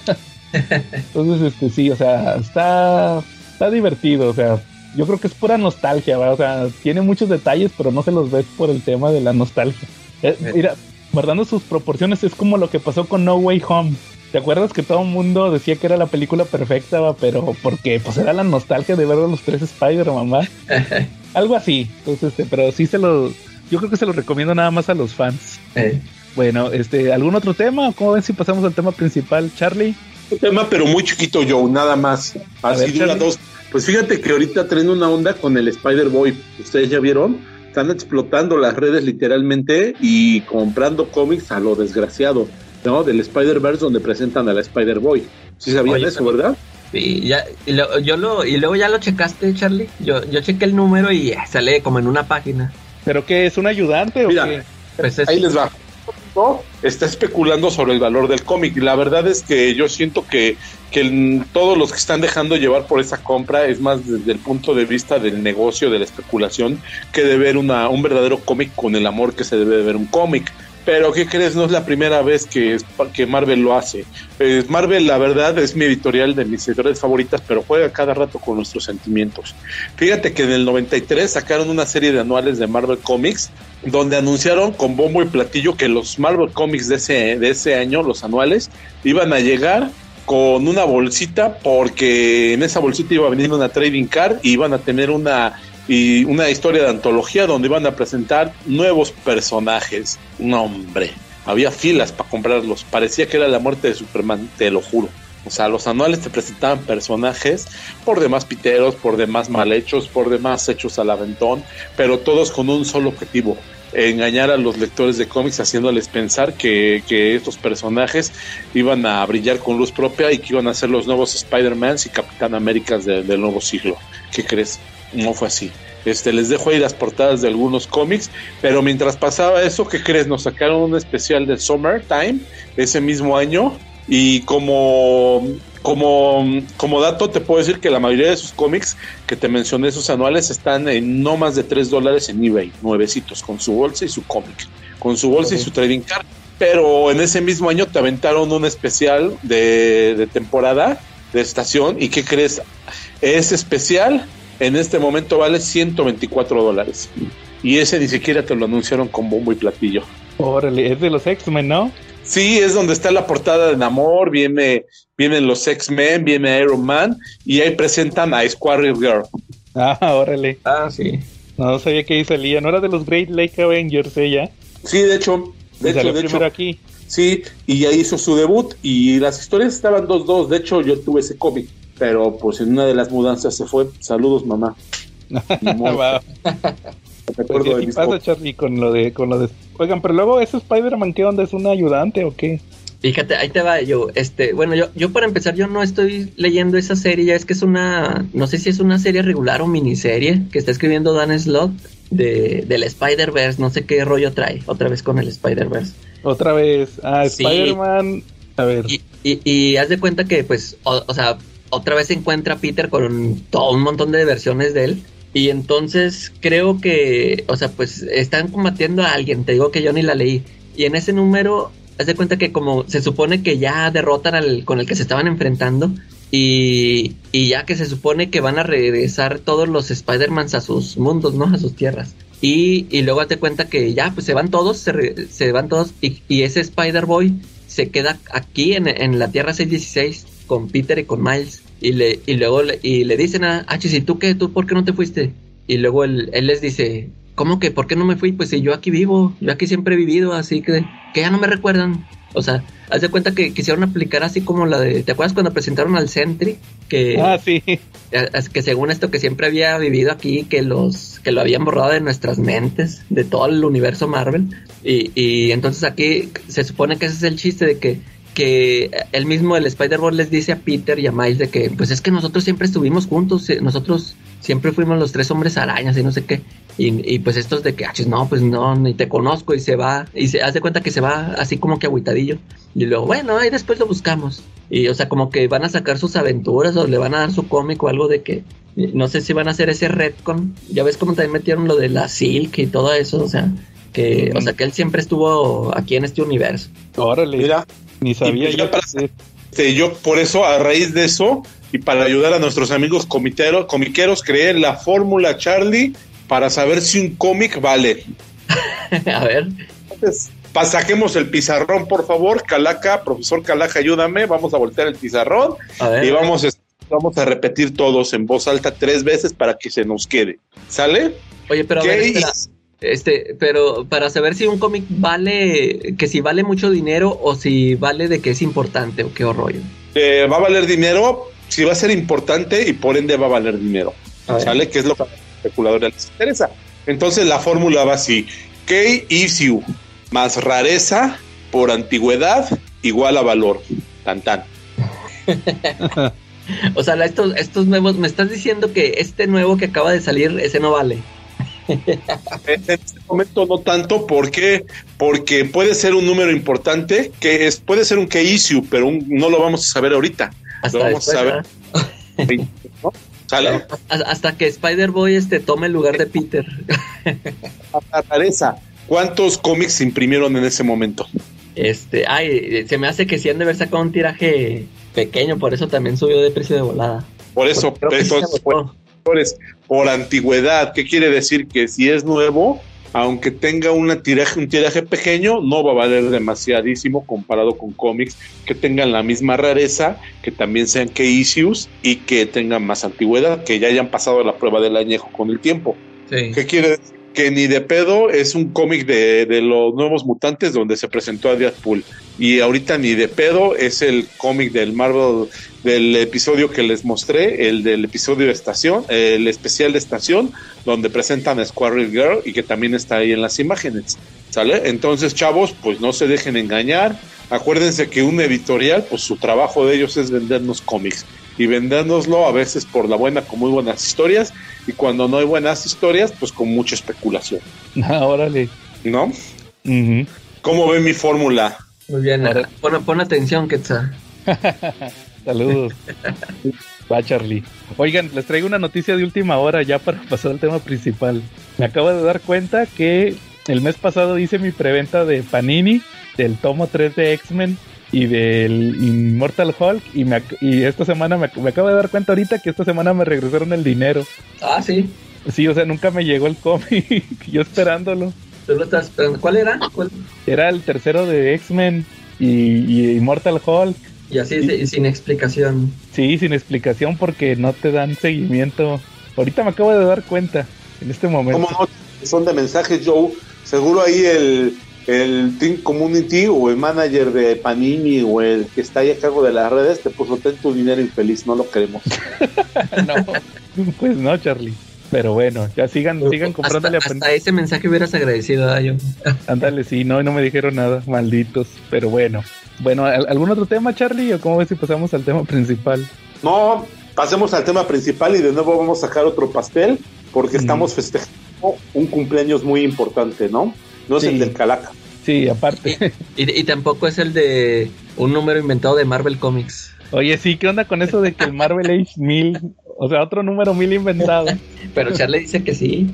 Entonces, este sí, o sea, está, está divertido, o sea, yo creo que es pura nostalgia, ¿va? o sea, tiene muchos detalles, pero no se los ves por el tema de la nostalgia. Eh, mira, guardando sus proporciones, es como lo que pasó con No Way Home. ¿Te acuerdas que todo el mundo decía que era la película perfecta, va? Pero porque pues era la nostalgia de ver a los tres Spider-Man, ¿va? Algo así. Entonces, este, pero sí se lo, yo creo que se lo recomiendo nada más a los fans. Eh, Bueno, este, ¿algún otro tema? ¿Cómo ven si pasamos al tema principal, Charlie? Un tema, pero muy chiquito, Joe, nada más. Así ver, dura Charlie. dos. Pues fíjate que ahorita traen una onda con el Spider-Boy. ¿Ustedes ya vieron? Están explotando las redes literalmente y comprando cómics a lo desgraciado, ¿no? Del Spider-Verse donde presentan a la Spider-Boy. ¿Sí sabían Oye, eso, pero- verdad? y ya, y lo- yo lo, y luego ya lo checaste, Charlie. Yo, yo chequé el número y sale como en una página. ¿Pero qué? ¿Es un ayudante o Mira, qué? Pues es- Ahí les va. Está especulando sobre el valor del cómic. La verdad es que yo siento que, que todos los que están dejando llevar por esa compra es más desde el punto de vista del negocio, de la especulación, que de ver una, un verdadero cómic con el amor que se debe de ver un cómic. Pero, ¿qué crees? No es la primera vez que, que Marvel lo hace. Eh, Marvel, la verdad, es mi editorial de mis editoriales favoritas, pero juega cada rato con nuestros sentimientos. Fíjate que en el 93 sacaron una serie de anuales de Marvel Comics donde anunciaron con bombo y platillo que los Marvel Comics de ese, de ese año, los anuales, iban a llegar con una bolsita porque en esa bolsita iba a venir una trading card y iban a tener una y una historia de antología donde iban a presentar nuevos personajes. No, hombre, había filas para comprarlos. Parecía que era la muerte de Superman, te lo juro. O sea, los anuales te presentaban personajes por demás piteros, por demás mal hechos, por demás hechos al aventón, pero todos con un solo objetivo, engañar a los lectores de cómics haciéndoles pensar que, que estos personajes iban a brillar con luz propia y que iban a ser los nuevos Spider-Mans y Capitán Américas de- del nuevo siglo. ¿Qué crees? No fue así. Este, les dejo ahí las portadas de algunos cómics, pero mientras pasaba eso, ¿qué crees? Nos sacaron un especial de Summertime ese mismo año y como, como, como dato te puedo decir que la mayoría de sus cómics que te mencioné, esos anuales, están en no más de 3 dólares en eBay, nuevecitos, con su bolsa y su cómic, con su bolsa y su trading card. Pero en ese mismo año te aventaron un especial de, de temporada, de estación, y ¿qué crees? Ese especial en este momento vale 124 dólares. Y ese ni siquiera te lo anunciaron con bombo y platillo. Órale, es de los X-Men, ¿no? Sí, es donde está la portada de Namor, viene, vienen los X-Men, viene Iron Man y ahí presentan a Squirrel Girl. Ah, órale. Ah, sí. No sabía que ahí salía. No era de los Great Lake Avengers ella. Sí, de hecho, de hecho, salió de hecho, aquí. sí, y ahí hizo su debut y las historias estaban 2-2. De hecho, yo tuve ese cómic, pero pues en una de las mudanzas se fue. Saludos, mamá. Me Pues mis pasa. Charlie, con lo de, con lo de. Oigan, pero luego ese Spider-Man, ¿qué onda? ¿Es un ayudante o qué? Fíjate, ahí te va yo, este, bueno, yo, yo para empezar, yo no estoy leyendo esa serie, ya es que es una, no sé si es una serie regular o miniserie que está escribiendo Dan Slott de, del Spider-Verse, no sé qué rollo trae, otra vez con el Spider-Verse. Otra vez. Ah, Sí. Spider-Man. A ver. Y, y, y haz de cuenta que, pues, o, o sea, otra vez se encuentra Peter con todo un montón de versiones de él. Y entonces creo que, o sea, pues están combatiendo a alguien. Te digo que yo ni la leí. Y en ese número, haz de cuenta que como se supone que ya derrotan al con el que se estaban enfrentando. Y, y ya que se supone que van a regresar todos los Spider-Mans a sus mundos, ¿no? A sus tierras. Y, y luego hazte cuenta que ya, pues se van todos, se, se van todos. Y, y ese Spider-Boy se queda aquí en, en la Tierra 616 con Peter y con Miles. Y, le, y luego le, y le dicen a ah, ¿y tú qué? ¿Tú por qué no te fuiste? Y luego él, él les dice, ¿cómo que por qué no me fui? Pues si yo aquí vivo, yo aquí siempre he vivido, así que, que ya no me recuerdan. O sea, haz de cuenta que quisieron aplicar así como la de, ¿te acuerdas cuando presentaron al Sentry? Que, Ah, sí. que según esto que siempre había vivido aquí, que los que lo habían borrado de nuestras mentes, de todo el universo Marvel. Y, y entonces aquí se supone que ese es el chiste de que, que el mismo el Spider-Man les dice a Peter y a Miles de que pues es que nosotros siempre estuvimos juntos, eh, nosotros siempre fuimos los tres hombres arañas y no sé qué. Y, y pues estos de que, ah, no, pues no, ni te conozco y se va, y se hace cuenta que se va así como que agüitadillo. Y luego, bueno, ahí después lo buscamos. Y o sea, como que van a sacar sus aventuras o le van a dar su cómic o algo de que, no sé si van a hacer ese retcon. Ya ves como también metieron lo de la Silk y todo eso, o sea, que, o sea, que él siempre estuvo aquí en este universo. Órale. Mira, Ni sabía Y yo. para- este, yo por eso, a raíz de eso, y para ayudar a nuestros amigos comiteros, comiqueros, creé la fórmula Charlie para saber si un cómic vale. a ver, Entonces, Pasajemos el pizarrón, por favor. Calaca, profesor Calaca, ayúdame. Vamos a voltear el pizarrón A ver. y vamos, a- vamos a repetir todos en voz alta tres veces para que se nos quede. ¿Sale? Oye, pero a ¿Qué ver, espera. Este, pero para saber si un cómic vale, que si vale mucho dinero o si vale de que es importante o qué rollo. Eh, va a valer dinero, si va a ser importante y por ende va a valer dinero. A. ¿Sale? Que es lo que a los especuladores les interesa. Entonces la fórmula va así: K issue más rareza por antigüedad igual a valor. Tan tan. O sea, estos, estos nuevos, me estás diciendo que este nuevo que acaba de salir, ese no vale. En este momento no tanto porque porque puede ser un número importante que es puede ser un K issue, pero un- no lo vamos a saber ahorita. Hasta Lo vamos después, a. ¿verdad? ¿no? ¿Sale? Hasta- Hasta que Spider-Boy este, tome el lugar de Peter. Rareza. ¿Cuántos cómics se imprimieron en ese momento? Este, ay, se me hace que sí han de haber sacado un tiraje pequeño, por eso también subió de precio de volada. Por eso, que pues, por antigüedad, ¿qué quiere decir? Que si es nuevo, aunque tenga una tiraje, un tiraje pequeño, no va a valer demasiadísimo comparado con cómics que tengan la misma rareza, que también sean que issues y que tengan más antigüedad, que ya hayan pasado la prueba del añejo con el tiempo. Sí. ¿Qué quiere decir? Que ni de pedo es un cómic de, de los nuevos mutantes donde se presentó a Deadpool. Y ahorita ni de pedo es el cómic del Marvel del episodio que les mostré, el del episodio de estación, el especial de estación, donde presentan a Squirrel Girl y que también está ahí en las imágenes. ¿Sale? Entonces, chavos, pues no se dejen engañar. Acuérdense que un editorial, pues su trabajo de ellos es vendernos cómics. Y vendérnoslo a veces por la buena, con muy buenas historias. Y cuando no hay buenas historias, pues con mucha especulación. Ah, órale. ¿No? ¿Cómo ven mi fórmula? Muy bien, pon, pon atención, Quetzal. Saludos. Va, Charlie. Oigan, les traigo una noticia de última hora ya para pasar al tema principal. Me acabo de dar cuenta que el mes pasado hice mi preventa de Panini, del tomo 3 de X-Men y del Immortal Hulk. Y, me, y esta semana me, ac- me acabo de dar cuenta ahorita que esta semana me regresaron el dinero. Ah, sí. Sí, o sea, nunca me llegó el cómic. Yo esperándolo. Tú lo estás esperando. ¿Cuál era? ¿Cuál? Era el tercero de X-Men y, y Immortal Hulk. Y así sin, sin explicación. Sí, sin explicación porque no te dan seguimiento. Ahorita me acabo de dar cuenta en este momento. ¿Cómo no? Son de mensajes, Joe. Seguro ahí el, el Team Community o el manager de Panini o el que está ahí a cargo de las redes te puso ten tu dinero infeliz, no lo queremos. no, pues no, Charlie. Pero bueno, ya sigan, sigan comprándole hasta, a Pan- hasta ese mensaje hubieras agradecido a yo. Ándale, sí, no, no me dijeron nada, malditos. Pero bueno. Bueno, ¿al- ¿algún otro tema, Charlie? ¿O cómo ves si pasamos al tema principal? No, pasemos al tema principal y de nuevo vamos a sacar otro pastel porque Mm. estamos festejando un cumpleaños muy importante, ¿no? No es Sí. el del Calaca. Sí, aparte. Y, y tampoco es el de un número inventado de Marvel Comics. Oye, sí, ¿qué onda con eso de que el Marvel Age 1000, o sea, otro número 1000 inventado? Pero Charlie dice que sí.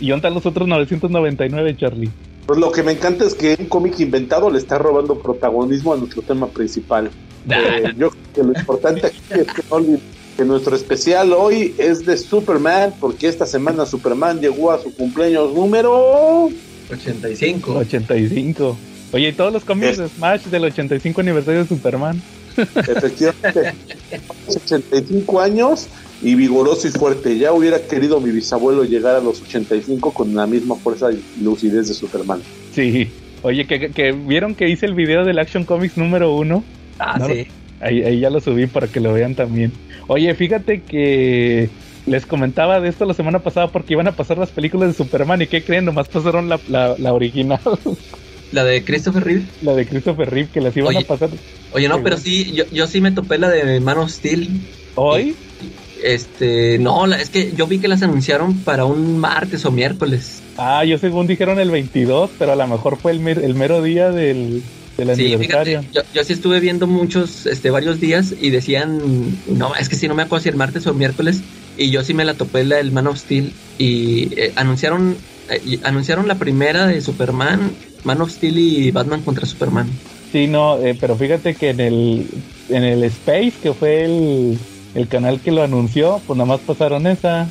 ¿Y dónde están los otros 999, Charlie? Pues lo que me encanta es que un cómic inventado le está robando protagonismo a nuestro tema principal. Eh, yo creo que lo importante aquí es que, no olviden que nuestro especial hoy es de Superman, porque esta semana Superman llegó a su cumpleaños número 85. 85. Oye, ¿y todos los cómics de Smash del 85 aniversario de Superman? Efectivamente, 85 años y vigoroso y fuerte. Ya hubiera querido mi bisabuelo llegar a los 85 con la misma fuerza y lucidez de Superman. Sí. Oye, que, que vieron que hice el video del Action Comics número uno. Ah, No, sí. Ahí, ahí ya lo subí para que lo vean también. Oye, fíjate que les comentaba de esto la semana pasada porque iban a pasar las películas de Superman y ¿qué creen? Nomás pasaron la, la, la original, La de Christopher Reeve. la de Christopher Reeve, que las iban Oye. a pasar Oye, no, pero sí, yo, yo sí me topé la de Man of Steel. hoy. Este, no, es que yo vi que las anunciaron para un martes o miércoles. Ah, yo según dijeron el 22, pero a lo mejor fue el, mer- el mero día del, del Sí, aniversario. fíjate, yo, yo sí estuve viendo muchos, este, varios días y decían, no, es que sí, no me acuerdo si el martes o el miércoles, y yo sí me la topé la del Man of Steel y eh, anunciaron, eh, anunciaron la primera de Superman, Man of Steel y Batman contra Superman. Sí, no, eh, pero fíjate que en el, en el Space, que fue el, el canal que lo anunció, pues nada más pasaron esa,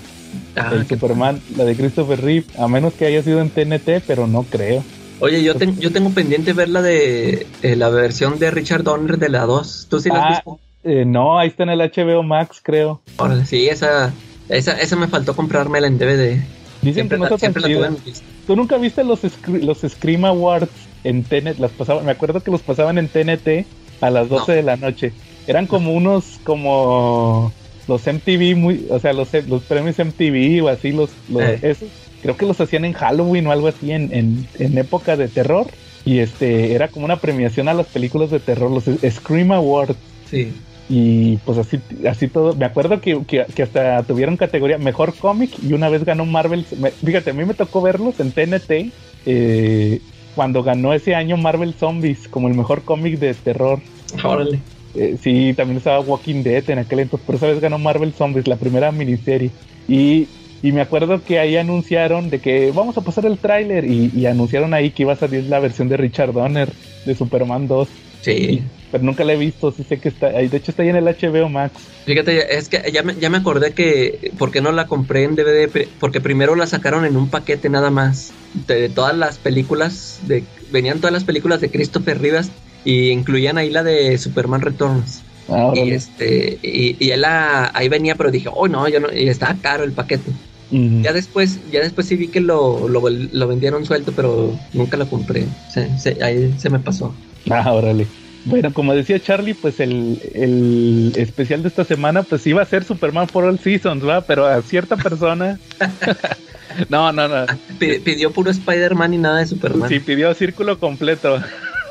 Ah, el Superman, la de Christopher Reeve, a menos que haya sido en TNT, pero no creo. Oye, yo, ten- yo tengo pendiente ver la de eh, la versión de Richard Donner de la 2. ¿Tú sí la has Ah, visto? eh, no, ahí está en el HBO Max, creo. Órale, sí, esa, esa, esa me faltó comprármela en DVD. Dicen Siempre, que no la, está tan. ¿Tú nunca viste los, los Scream Awards en TNT? Las pasaban, me acuerdo que los pasaban en TNT a las 12 No. de la noche. Eran como unos, como los MTV, muy, o sea, los, los premios MTV o así, los, los Eh. esos. Creo que los hacían en Halloween o algo así, en, en, en época de terror. Y este, era como una premiación a las películas de terror, los Scream Awards. Sí. Y pues así, así todo. Me acuerdo que, que, que hasta tuvieron categoría mejor cómic y una vez ganó Marvel. me- fíjate, a mí me tocó verlos en TNT eh, cuando ganó ese año Marvel Zombies como el mejor cómic de terror. Órale. Eh, sí, también estaba Walking Dead en aquel entonces, pero esa vez ganó Marvel Zombies, la primera miniserie. Y, y me acuerdo que ahí anunciaron de que vamos a pasar el tráiler y, y anunciaron ahí que iba a salir la versión de Richard Donner de Superman 2. Sí. Pero nunca la he visto, sí sé que está ahí. De hecho, está ahí en el HBO Max. Fíjate, es que ya me, ya me acordé que, ¿por qué no la compré en DVD? Porque primero la sacaron en un paquete nada más. De, de todas las películas, de venían todas las películas de Christopher Rivas y incluían ahí la de Superman Returns. Ah, Y este, y, y él la- ahí venía, pero dije, oh no, yo no, y estaba caro el paquete. Ya después, ya después sí vi que lo, lo, lo vendieron suelto, pero nunca lo compré. Se- se- ahí se me pasó. Ah, órale. Bueno, como decía Charlie, pues el, el especial de esta semana, pues iba a ser Superman for All Seasons, ¿va? Pero a cierta persona. no, no, no. Pi- pidió puro Spider-Man y nada de Superman. Sí, pidió círculo completo.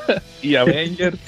y Avengers.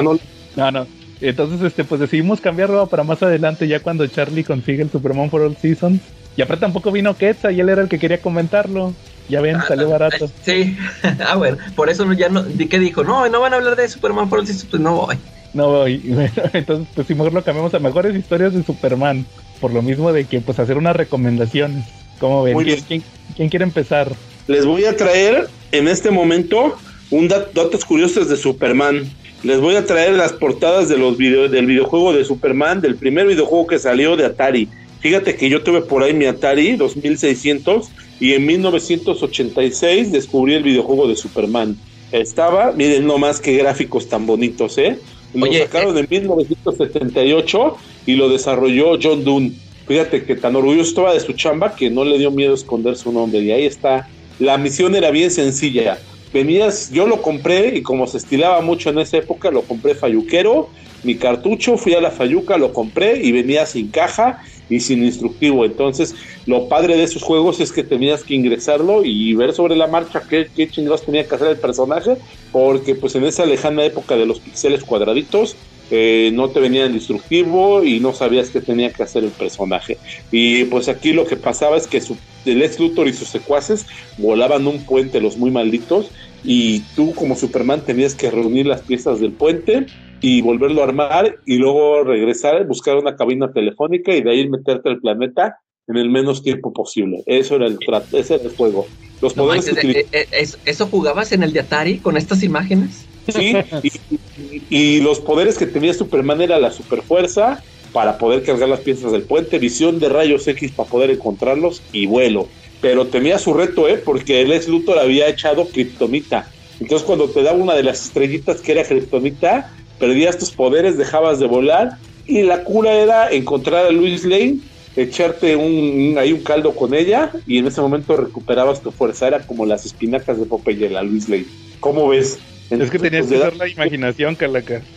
No, No. Entonces, este, pues decidimos cambiarlo para más adelante, ya cuando Charlie consigue el Superman for All Seasons. Y aparte tampoco vino Quetzal y él era el que quería comentarlo. Ya ven, Ah, salió barato. ah, Sí, ah, bueno, por eso ya no, di que dijo, no, no van a hablar de Superman por el pues no voy. No voy. Bueno, entonces, pues si mejor lo cambiamos a mejores historias de Superman. Por lo mismo de que, pues, hacer unas recomendaciones. ¿Cómo ven? Muy ¿Quién, bien. quién- quién quiere empezar? Les voy a traer en este momento un dat- datos curiosos de Superman. Les voy a traer las portadas de los video del videojuego de Superman, del primer videojuego que salió de Atari. Fíjate que yo tuve por ahí mi Atari 2600 y en 1986 descubrí el videojuego de Superman. Estaba, miren nomás qué gráficos tan bonitos, ¿eh? Lo Oye, sacaron en 1978 y lo desarrolló John Doon. Fíjate que tan orgulloso estaba de su chamba que no le dio miedo esconder su nombre. Y ahí está. La misión era bien sencilla. Venías, yo lo compré y como se estilaba mucho en esa época, lo compré falluquero, mi cartucho, fui a la falluca, lo compré y venía sin caja y sin instructivo. Entonces, lo padre de esos juegos es que tenías que ingresarlo y ver sobre la marcha qué, qué chingados tenía que hacer el personaje, porque pues en esa lejana época de los pixeles cuadraditos, eh, no te venía el instructivo y no sabías qué tenía que hacer el personaje. Y pues aquí lo que pasaba es que su, el ex Luthor y sus secuaces volaban un puente, los muy malditos, y tú como Superman tenías que reunir las piezas del puente y volverlo a armar y luego regresar, buscar una cabina telefónica y de ahí meterte al planeta en el menos tiempo posible. Eso era el trato, ese era el juego. Los No poderes manches, que eh, eh, es- ¿Eso jugabas en el de Atari con estas imágenes? Sí, y, y- y los poderes que tenía Superman era la superfuerza para poder cargar las piezas del puente, visión de rayos X para poder encontrarlos y vuelo. Pero tenía su reto, ¿eh? Porque el ex Luthor había echado kriptonita. Entonces cuando te daba una de las estrellitas que era kriptonita, perdías tus poderes, dejabas de volar y la cura era encontrar a Luis Lane, echarte un, ahí un caldo con ella y en ese momento recuperabas tu fuerza. Era como las espinacas de Popeye, la Luis Lane. ¿Cómo ves? Es que tenías Entonces, que usar la imaginación, Calaca.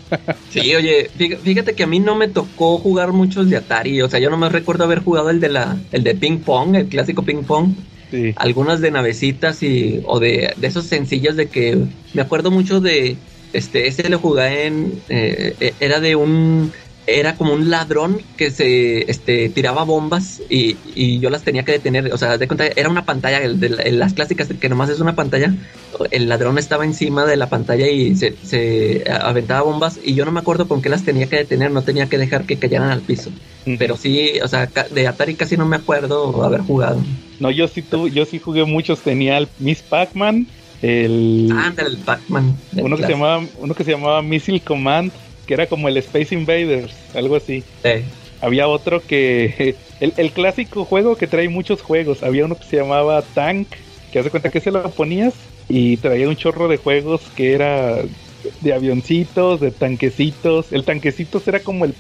Sí, oye, fí- fíjate que a mí no me tocó jugar muchos de Atari, o sea, yo no me recuerdo haber jugado el de la, el de ping pong, el clásico ping pong, Sí. algunas de navecitas y, o de, de esos sencillos de que me acuerdo mucho de, este, ese lo jugué en, eh, eh, era de un, era como un ladrón que se, este, tiraba bombas y, y yo las tenía que detener, o sea, de cuenta, era una pantalla, el de la- las clásicas que nomás es una pantalla, el ladrón estaba encima de la pantalla y se, se aventaba bombas y yo no me acuerdo con qué las tenía que detener, no tenía que dejar que cayeran al piso. Pero sí, o sea, de Atari casi no me acuerdo haber jugado. No, yo sí tuve, yo sí jugué muchos. Tenía el Miss Pac-Man, el Ah, ándale, el Pac-Man. uno que se llamaba, uno que se llamaba Missile Command, que era como el Space Invaders, algo así. Sí. Había otro que el, el clásico juego que trae muchos juegos. Había uno que se llamaba Tank, que hace cuenta que se lo ponías y traía un chorro de juegos que era de avioncitos, de tanquecitos. El tanquecitos era como el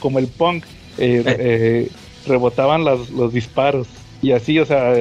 como el punk, eh, eh, rebotaban los, los disparos y así, o sea,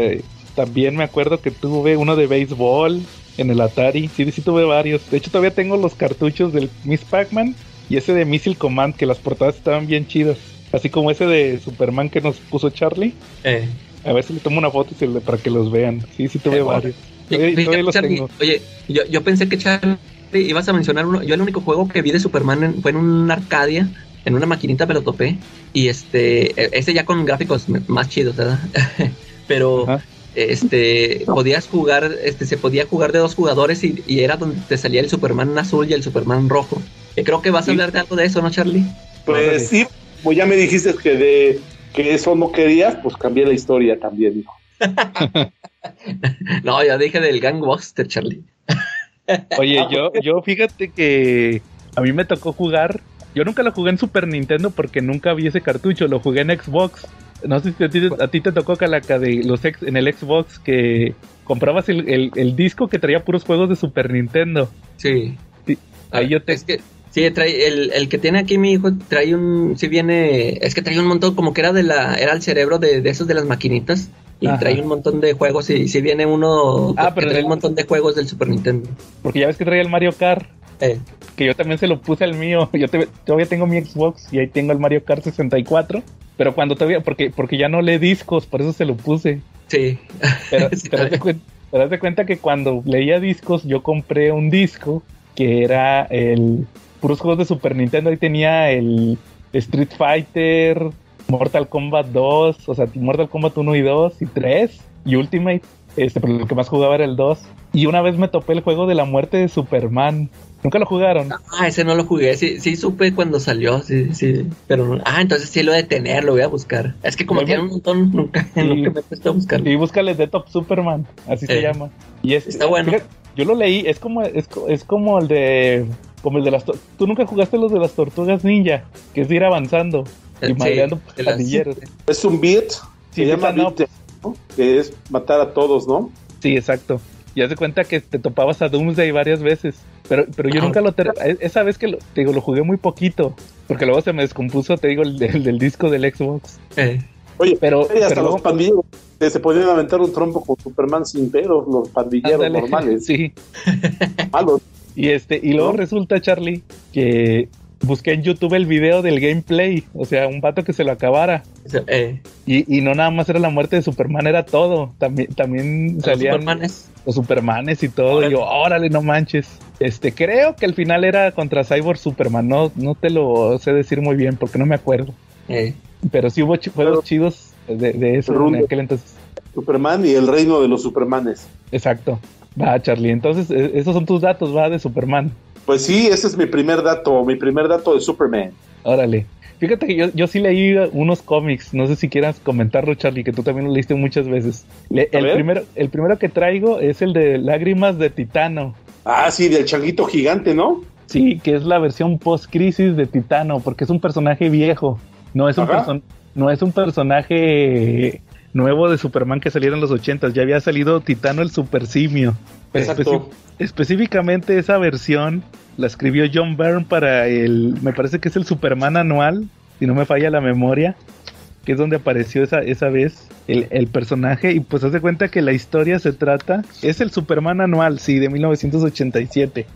también me acuerdo que tuve uno de béisbol en el Atari. Sí, sí tuve varios. De hecho, todavía tengo los cartuchos del Miss Pac-Man y ese de Missile Command, que las portadas estaban bien chidas. Así como ese de Superman que nos puso Charlie. Eh. A ver si le tomo una foto y se le, para que los vean. Sí, sí tuve Eh, varios. Oye, Todavía- todavía los Charlie, tengo. oye, yo, yo pensé que Charlie ibas a mencionar uno. Yo el único juego que vi de Superman en- fue en una Arcadia, en una maquinita me lo topé. Y este, e- ese ya con gráficos más chidos, ¿verdad? Pero Ajá. este, podías jugar, este, se podía jugar de dos jugadores y, y era donde te salía el Superman azul y el Superman rojo. Eh, creo que vas a hablar de algo de eso, ¿no, Charlie? Pues sí, como ya me dijiste que de que eso no querías, pues cambié la historia también, hijo. No, ya dije del Gangbuster, Charlie. Oye, yo, yo fíjate que a mí me tocó jugar. Yo nunca lo jugué en Super Nintendo porque nunca vi ese cartucho. Lo jugué en Xbox. No sé si a ti, a ti te tocó, Calaca, de los ex, en el Xbox que comprabas el, el- el disco que traía puros juegos de Super Nintendo. Sí. Sí, ahí yo te- Es que, sí, trae, el, el que tiene aquí mi hijo trae un, sí viene, es que trae un montón, como que era de la, era el cerebro de, de esos de las maquinitas. Y Ajá. trae un montón de juegos y sí viene uno Ah, que pero trae del- un montón de juegos del Super Nintendo. Porque ya ves que traía el Mario Kart. Eh, Que yo también se lo puse al mío. Yo te- todavía tengo mi Xbox y ahí tengo el Mario Kart 64. Pero cuando todavía, porque, porque ya no lee discos, por eso se lo puse. sí. Pero, Sí, pero cuen- pero de cuenta que cuando leía discos, yo compré un disco que era el puros juegos de Super Nintendo. Ahí tenía el Street Fighter, Mortal Kombat 2, o sea, Mortal Kombat 1 y 2 y 3 y Ultimate. Este, pero el que más jugaba era el 2. Y una vez me topé el juego de la muerte de Superman. ¿Nunca lo jugaron? Ah, ese no lo jugué, sí, sí supe cuando salió, sí, sí. Pero, no- ah, entonces sí lo de tener, lo voy a buscar. Es que como tiene un montón, nunca, Sí. nunca me he puesto a buscarlo. Y búscale The Top Superman, así se llama. Y es, está bueno. fíjate, yo lo leí, es como, es, es como el de, como el de las, tú nunca jugaste los de las tortugas ninja, que es de ir avanzando y Sí, madreando de las- pandilleros. Es un beat, Sí, se llama beat beat, ¿no? que es matar a todos, ¿no? Sí, exacto. Y haz de cuenta que te topabas a Doomsday varias veces. Pero, pero yo Ah. nunca lo ter- e- esa vez que lo, te digo, lo jugué muy poquito. Porque luego se me descompuso, te digo, el, del- del disco del Xbox. Eh, Oye, Pero, y hasta pero los luego- pandilleros que se podían aventar un trompo con Superman sin pedos, los pandilleros ándale, normales, Sí. malos. Y este, y luego ¿No? resulta, Charlie, que busqué en YouTube el video del gameplay. O sea, un vato que se lo acabara. eh, Y, y no nada más era la muerte de Superman, era todo. También, también los salían Supermanes. los Supermanes y todo. Órale. Y yo, órale, no manches. Este, creo que al final era contra Cyborg Superman. No, no te lo sé decir muy bien porque no me acuerdo. Eh, Pero sí hubo chi- juegos chidos de, de eso en aquel entonces. Superman y el reino de los Supermanes. Exacto. Va, Charlie. Entonces, e- esos son tus datos, va, de Superman. Pues sí, ese es mi primer dato, mi primer dato de Superman. Órale. Fíjate que yo, yo sí leí unos cómics. No sé si quieras comentarlo, Charlie, que tú también lo leíste muchas veces. Le- el, ver. primero, el primero que traigo es el de Lágrimas de Titano. Ah, sí, del changuito gigante, ¿no? Sí, que es la versión post-crisis de Titano, porque es un personaje viejo. No es un, Ajá. person- no es un personaje nuevo de Superman que saliera en los 80 Ya había salido Titano el Super Simio. Exacto. específicamente esa versión la escribió John Byrne para el, me parece que es el Superman anual, si no me falla la memoria, que es donde apareció esa, esa vez el, el personaje. Y pues hace cuenta que la historia se trata, es el Superman anual, sí, de 1987.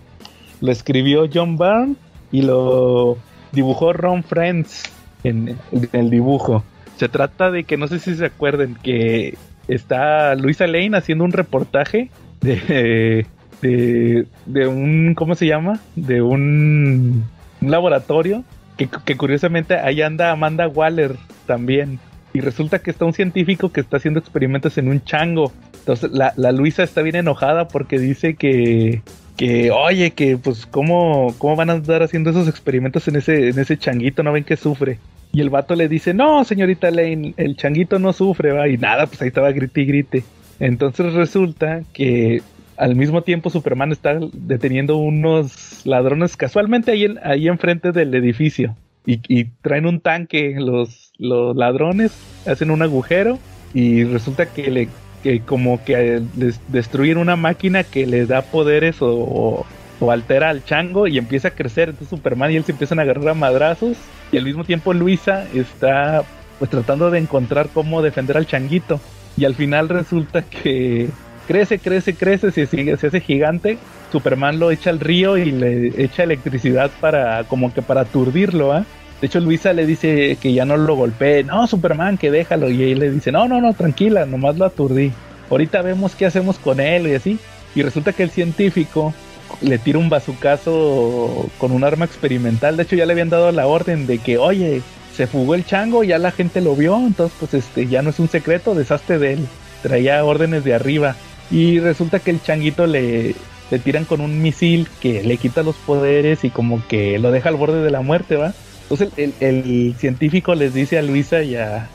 Lo escribió John Byrne y lo dibujó Ron Friends en, en el dibujo. Se trata de que no sé si se acuerden que está Luisa Lane haciendo un reportaje de, de, un, ¿cómo se llama? De un, un laboratorio que, que curiosamente ahí anda Amanda Waller también. Y resulta que está un científico que está haciendo experimentos en un chango. Entonces la, la Luisa está bien enojada porque dice que, que oye, que pues cómo, cómo van a andar haciendo esos experimentos en ese, en ese changuito, no ven que sufre. Y el vato le dice, no, señorita Lane, el changuito no sufre, va. Y nada, pues ahí estaba grite y grite. Entonces resulta que al mismo tiempo Superman está deteniendo unos ladrones casualmente ahí, ahí enfrente del edificio. Y, y traen un tanque los, los ladrones, hacen un agujero y resulta que le que como que destruyen una máquina que les da poderes o, o, altera al chango y empieza a crecer. Entonces Superman y él se empiezan a agarrar a madrazos y al mismo tiempo Luisa está pues tratando de encontrar cómo defender al changuito. Y al final resulta que crece, crece, crece, se, se hace gigante. Superman lo echa al río y le echa electricidad para como que para aturdirlo, ¿ah? De hecho, Luisa le dice que ya no lo golpee. No, Superman, que déjalo. Y él le dice, no, no, no, tranquila, nomás lo aturdí. Ahorita vemos qué hacemos con él y así. Y resulta que el científico le tira un bazucazo con un arma experimental. De hecho, ya le habían dado la orden de que, oye, se fugó el chango, ya la gente lo vio. Entonces, pues este, ya no es un secreto, deshazte de él. Traía órdenes de arriba. Y resulta que el changuito le, le tiran con un misil que le quita los poderes y como que lo deja al borde de la muerte, ¿va? Entonces el, científico les dice a Luisa y a,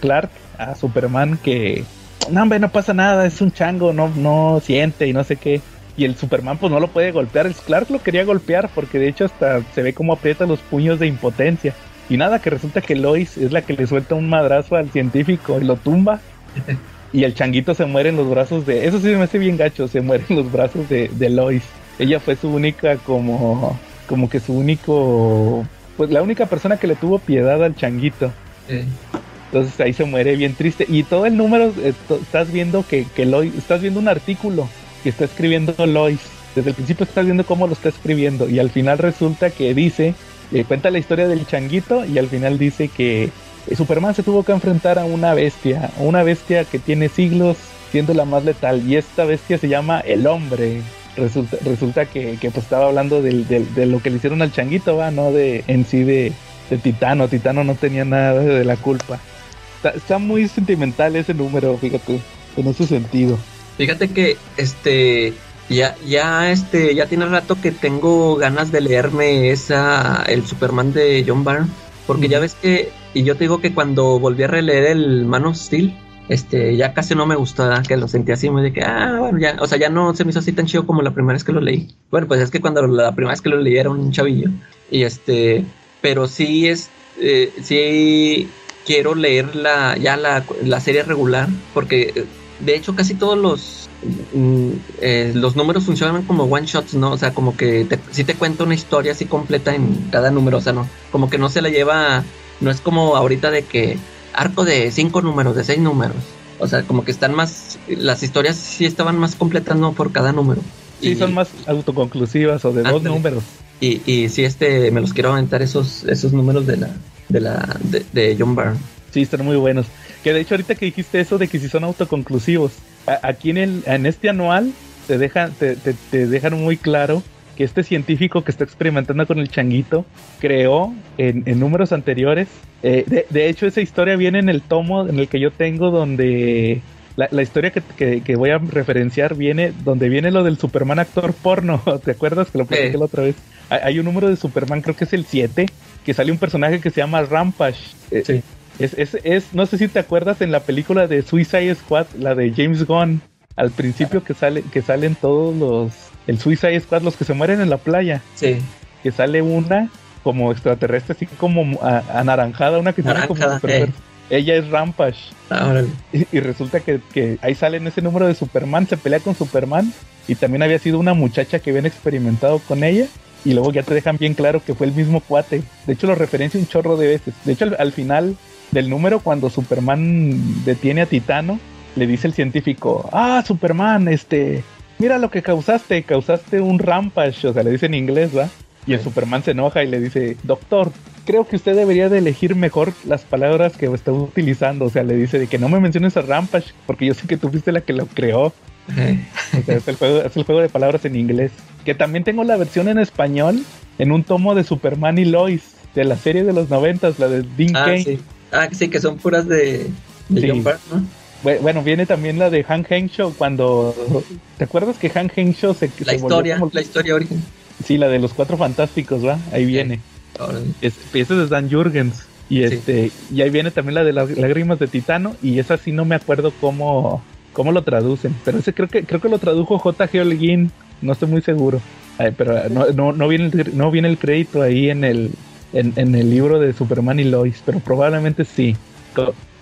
Clark, a Superman, que no, hombre, no pasa nada, es un chango, no, no siente y no sé qué. Y el Superman pues no lo puede golpear. El Clark lo quería golpear porque de hecho hasta se ve como aprieta los puños de impotencia. Y nada, que resulta que Lois es la que le suelta un madrazo al científico y lo tumba. y el changuito se muere en los brazos de... Eso sí me hace bien gacho, se muere en los brazos de, de Lois. Ella fue su única como... Como que su único pues la única persona que le tuvo piedad al changuito. Entonces ahí se muere bien triste. Y todo el número, eh, estás viendo que, que Lois, estás viendo un artículo que está escribiendo Lois. Desde el principio estás viendo cómo lo está escribiendo. Y al final resulta que dice, eh, cuenta la historia del changuito y al final dice que Superman se tuvo que enfrentar a una bestia, una bestia que tiene siglos siendo la más letal. Y esta bestia se llama el hombre resulta, resulta que, pues estaba hablando de lo que le hicieron al changuito, va, no de en sí de, Titano. Titano no tenía nada de la culpa. Está, muy sentimental ese número, fíjate, en ese sentido. Fíjate que este ya, ya este, ya tiene rato que tengo ganas de leerme esa el Superman de John Byrne. Porque ya ves que, y yo te digo que cuando volví a releer el Man of Steel, este, ya casi no me gustó, que lo sentí así muy de que, ah, bueno, ya, o sea, ya no se me hizo así tan chido como la primera vez que lo leí. Bueno, pues es que cuando la primera vez que lo leí era un chavillo. Y este, pero sí es, eh, sí quiero leer la, ya la, la serie regular, porque de hecho casi todos los, mm, eh, los números funcionan como one shots, ¿no? O sea, como que si te cuenta una historia así completa en cada número, o sea, no, como que no se la lleva, no es como ahorita de que arco de cinco números, de seis números. O sea, como que están más, las historias sí estaban más completas, ¿no? Por cada número. Sí, son más autoconclusivas o de dos números. Y, y sí, este, me los quiero aventar esos, esos números de la, de la, de, John Byrne. Sí, están muy buenos. Que de hecho ahorita que dijiste eso de que si son autoconclusivos, aquí en el, en este anual te dejan, te, te, te dejan muy claro que este científico que está experimentando con el changuito creó en, números anteriores. Eh, de, hecho, esa historia viene en el tomo en el que yo tengo donde... La, historia que, voy a referenciar viene donde viene lo del Superman actor porno. ¿Te acuerdas que lo platiqué la otra vez? Hay, un número de Superman, creo que es el 7, que sale un personaje que se llama Rampage. Eh, sí. Es, es, es, no sé si te acuerdas en la película de Suicide Squad, la de James Gunn, al principio que sale, que salen todos los el Suicide Squad, los que se mueren en la playa. Sí. Que sale una como extraterrestre, así como anaranjada, una que sale como Ella es Rampage. Ah, y, resulta que, ahí sale en ese número de Superman, se pelea con Superman. Y también había sido una muchacha que habían experimentado con ella. Y luego ya te dejan bien claro que fue el mismo cuate. De hecho, lo referencia un chorro de veces. De hecho, al final del número, cuando Superman detiene a Titano, le dice el científico, ah, Superman, este, mira lo que causaste, causaste un rampage, o sea, le dice en inglés, ¿va? Y el Superman se enoja y le dice, doctor, creo que usted debería de elegir mejor las palabras que está utilizando. O sea, le dice de que no me menciones a Rampage, porque yo sé que tú fuiste la que lo creó. o sea, es el, juego, es el juego de palabras en inglés. Que también tengo la versión en español en un tomo de Superman y Lois, de la serie de los noventas, la de Dean ah, Kane. Sí. Ah, sí, que son puras de, de John Byrne, ¿no? Bueno, viene también la de Han Henshaw cuando... ¿Te acuerdas que Han Henshaw se... La historia, la historia origen. Sí, la de los cuatro fantásticos, ¿va? Ahí viene. Es, ese es Dan Jurgens. Y este y ahí viene también la de las lágrimas de Titano y esa sí no me acuerdo cómo cómo lo traducen, pero ese creo que creo que lo tradujo J.G. Holguín, no estoy muy seguro. pero no, no, viene el, no viene el crédito ahí en el en, en el libro de Superman y Lois, pero probablemente sí.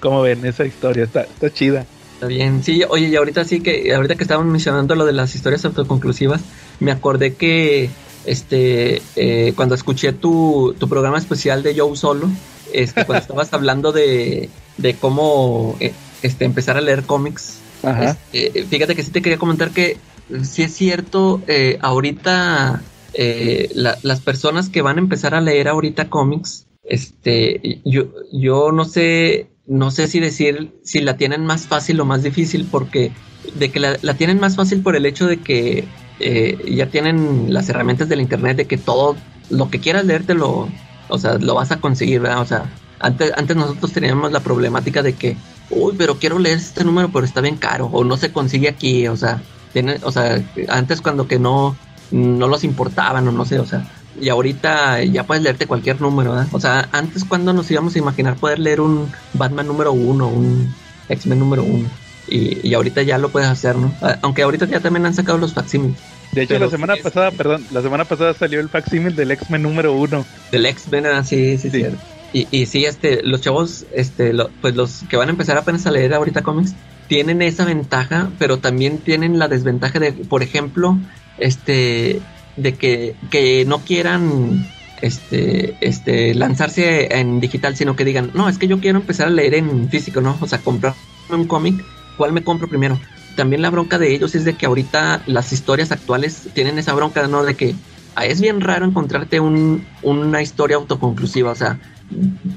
¿Cómo ven esa historia? Está, está chida. Está bien, sí, oye, y ahorita sí que, ahorita que estábamos mencionando lo de las historias autoconclusivas, me acordé que, este, eh, cuando escuché tu, tu programa especial de Joe Solo, este, cuando estabas hablando de, de cómo, eh, este, empezar a leer cómics, Ajá. este, fíjate que sí te quería comentar que sí es cierto, eh, ahorita eh, la- las personas que van a empezar a leer ahorita cómics, este, yo, yo no sé, no sé si decir si la tienen más fácil o más difícil, porque de que la, la tienen más fácil por el hecho de que eh, ya tienen las herramientas del internet, de que todo lo que quieras leerte lo, o sea, lo vas a conseguir, ¿verdad? O sea, antes, antes nosotros teníamos la problemática de que, uy, pero quiero leer este número, pero está bien caro, o no se consigue aquí, o sea, tiene, o sea, antes cuando que no, no los importaban, o no sé, o sea, y ahorita ya puedes leerte cualquier número, ¿verdad? O sea, antes cuando nos íbamos a imaginar poder leer un Batman número uno, un X-Men número uno, y, y ahorita ya lo puedes hacer, ¿no? Ah, Aunque ahorita ya también han sacado los facsímiles De hecho, Pero la semana sí pasada, perdón, la semana pasada salió el facsímil del X-Men número uno. del X-Men, ah, sí, sí, Sí. cierto. Y, y sí, este, los chavos, este, lo- pues los que van a empezar apenas a leer ahorita cómics, tienen esa ventaja, pero también tienen la desventaja de, por ejemplo, este, de que, que no quieran, este, este, lanzarse en digital, sino que digan, no, es que yo quiero empezar a leer en físico, ¿no? O sea, comprarme un cómic, ¿cuál me compro primero? También la bronca de ellos es de que ahorita las historias actuales tienen esa bronca, ¿no? De que ah, es bien raro encontrarte un, una historia autoconclusiva, o sea,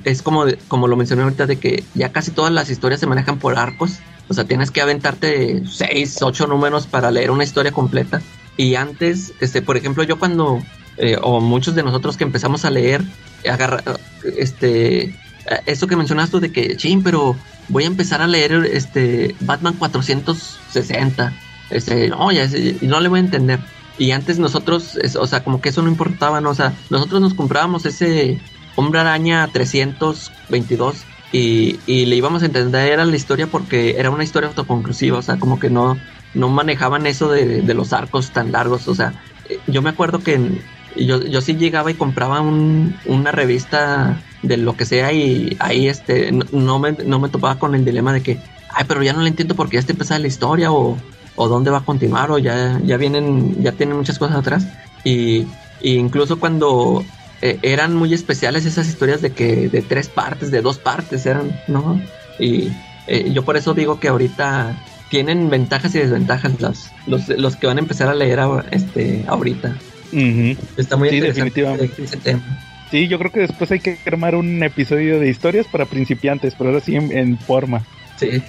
es como, como lo mencioné ahorita de que ya casi todas las historias se manejan por arcos, o sea, tienes que aventarte seis, ocho números para leer una historia completa. Y antes, este, por ejemplo, yo cuando, eh, o muchos de nosotros que empezamos a leer, agarra, este, eso que mencionaste de que, ching, pero voy a empezar a leer este Batman 460, este, no, ya, no le voy a entender. Y antes nosotros, o sea, como que eso no importaba, ¿no? O sea, nosotros nos comprábamos ese Hombre Araña 322 y, y le íbamos a entender a la historia porque era una historia autoconclusiva, o sea, como que no, no manejaban eso de, de los arcos tan largos, o sea, eh, yo me acuerdo que yo, yo sí llegaba y compraba un, una revista de lo que sea y ahí este no, me, no me topaba con el dilema de que, ay, pero ya no le entiendo porque ya está empezada la historia o, o dónde va a continuar o ya, ya vienen, ya tienen muchas cosas atrás. Y, y incluso cuando eh, eran muy especiales esas historias de que de tres partes, de dos partes eran, ¿no? Y eh, yo por eso digo que ahorita tienen ventajas y desventajas los, los, los que van a empezar a leer ahora- este, ahorita. Está muy Sí, interesante ese tema. Sí, yo creo que después hay que armar un episodio de historias para principiantes, pero ahora sí en, en forma. Sí.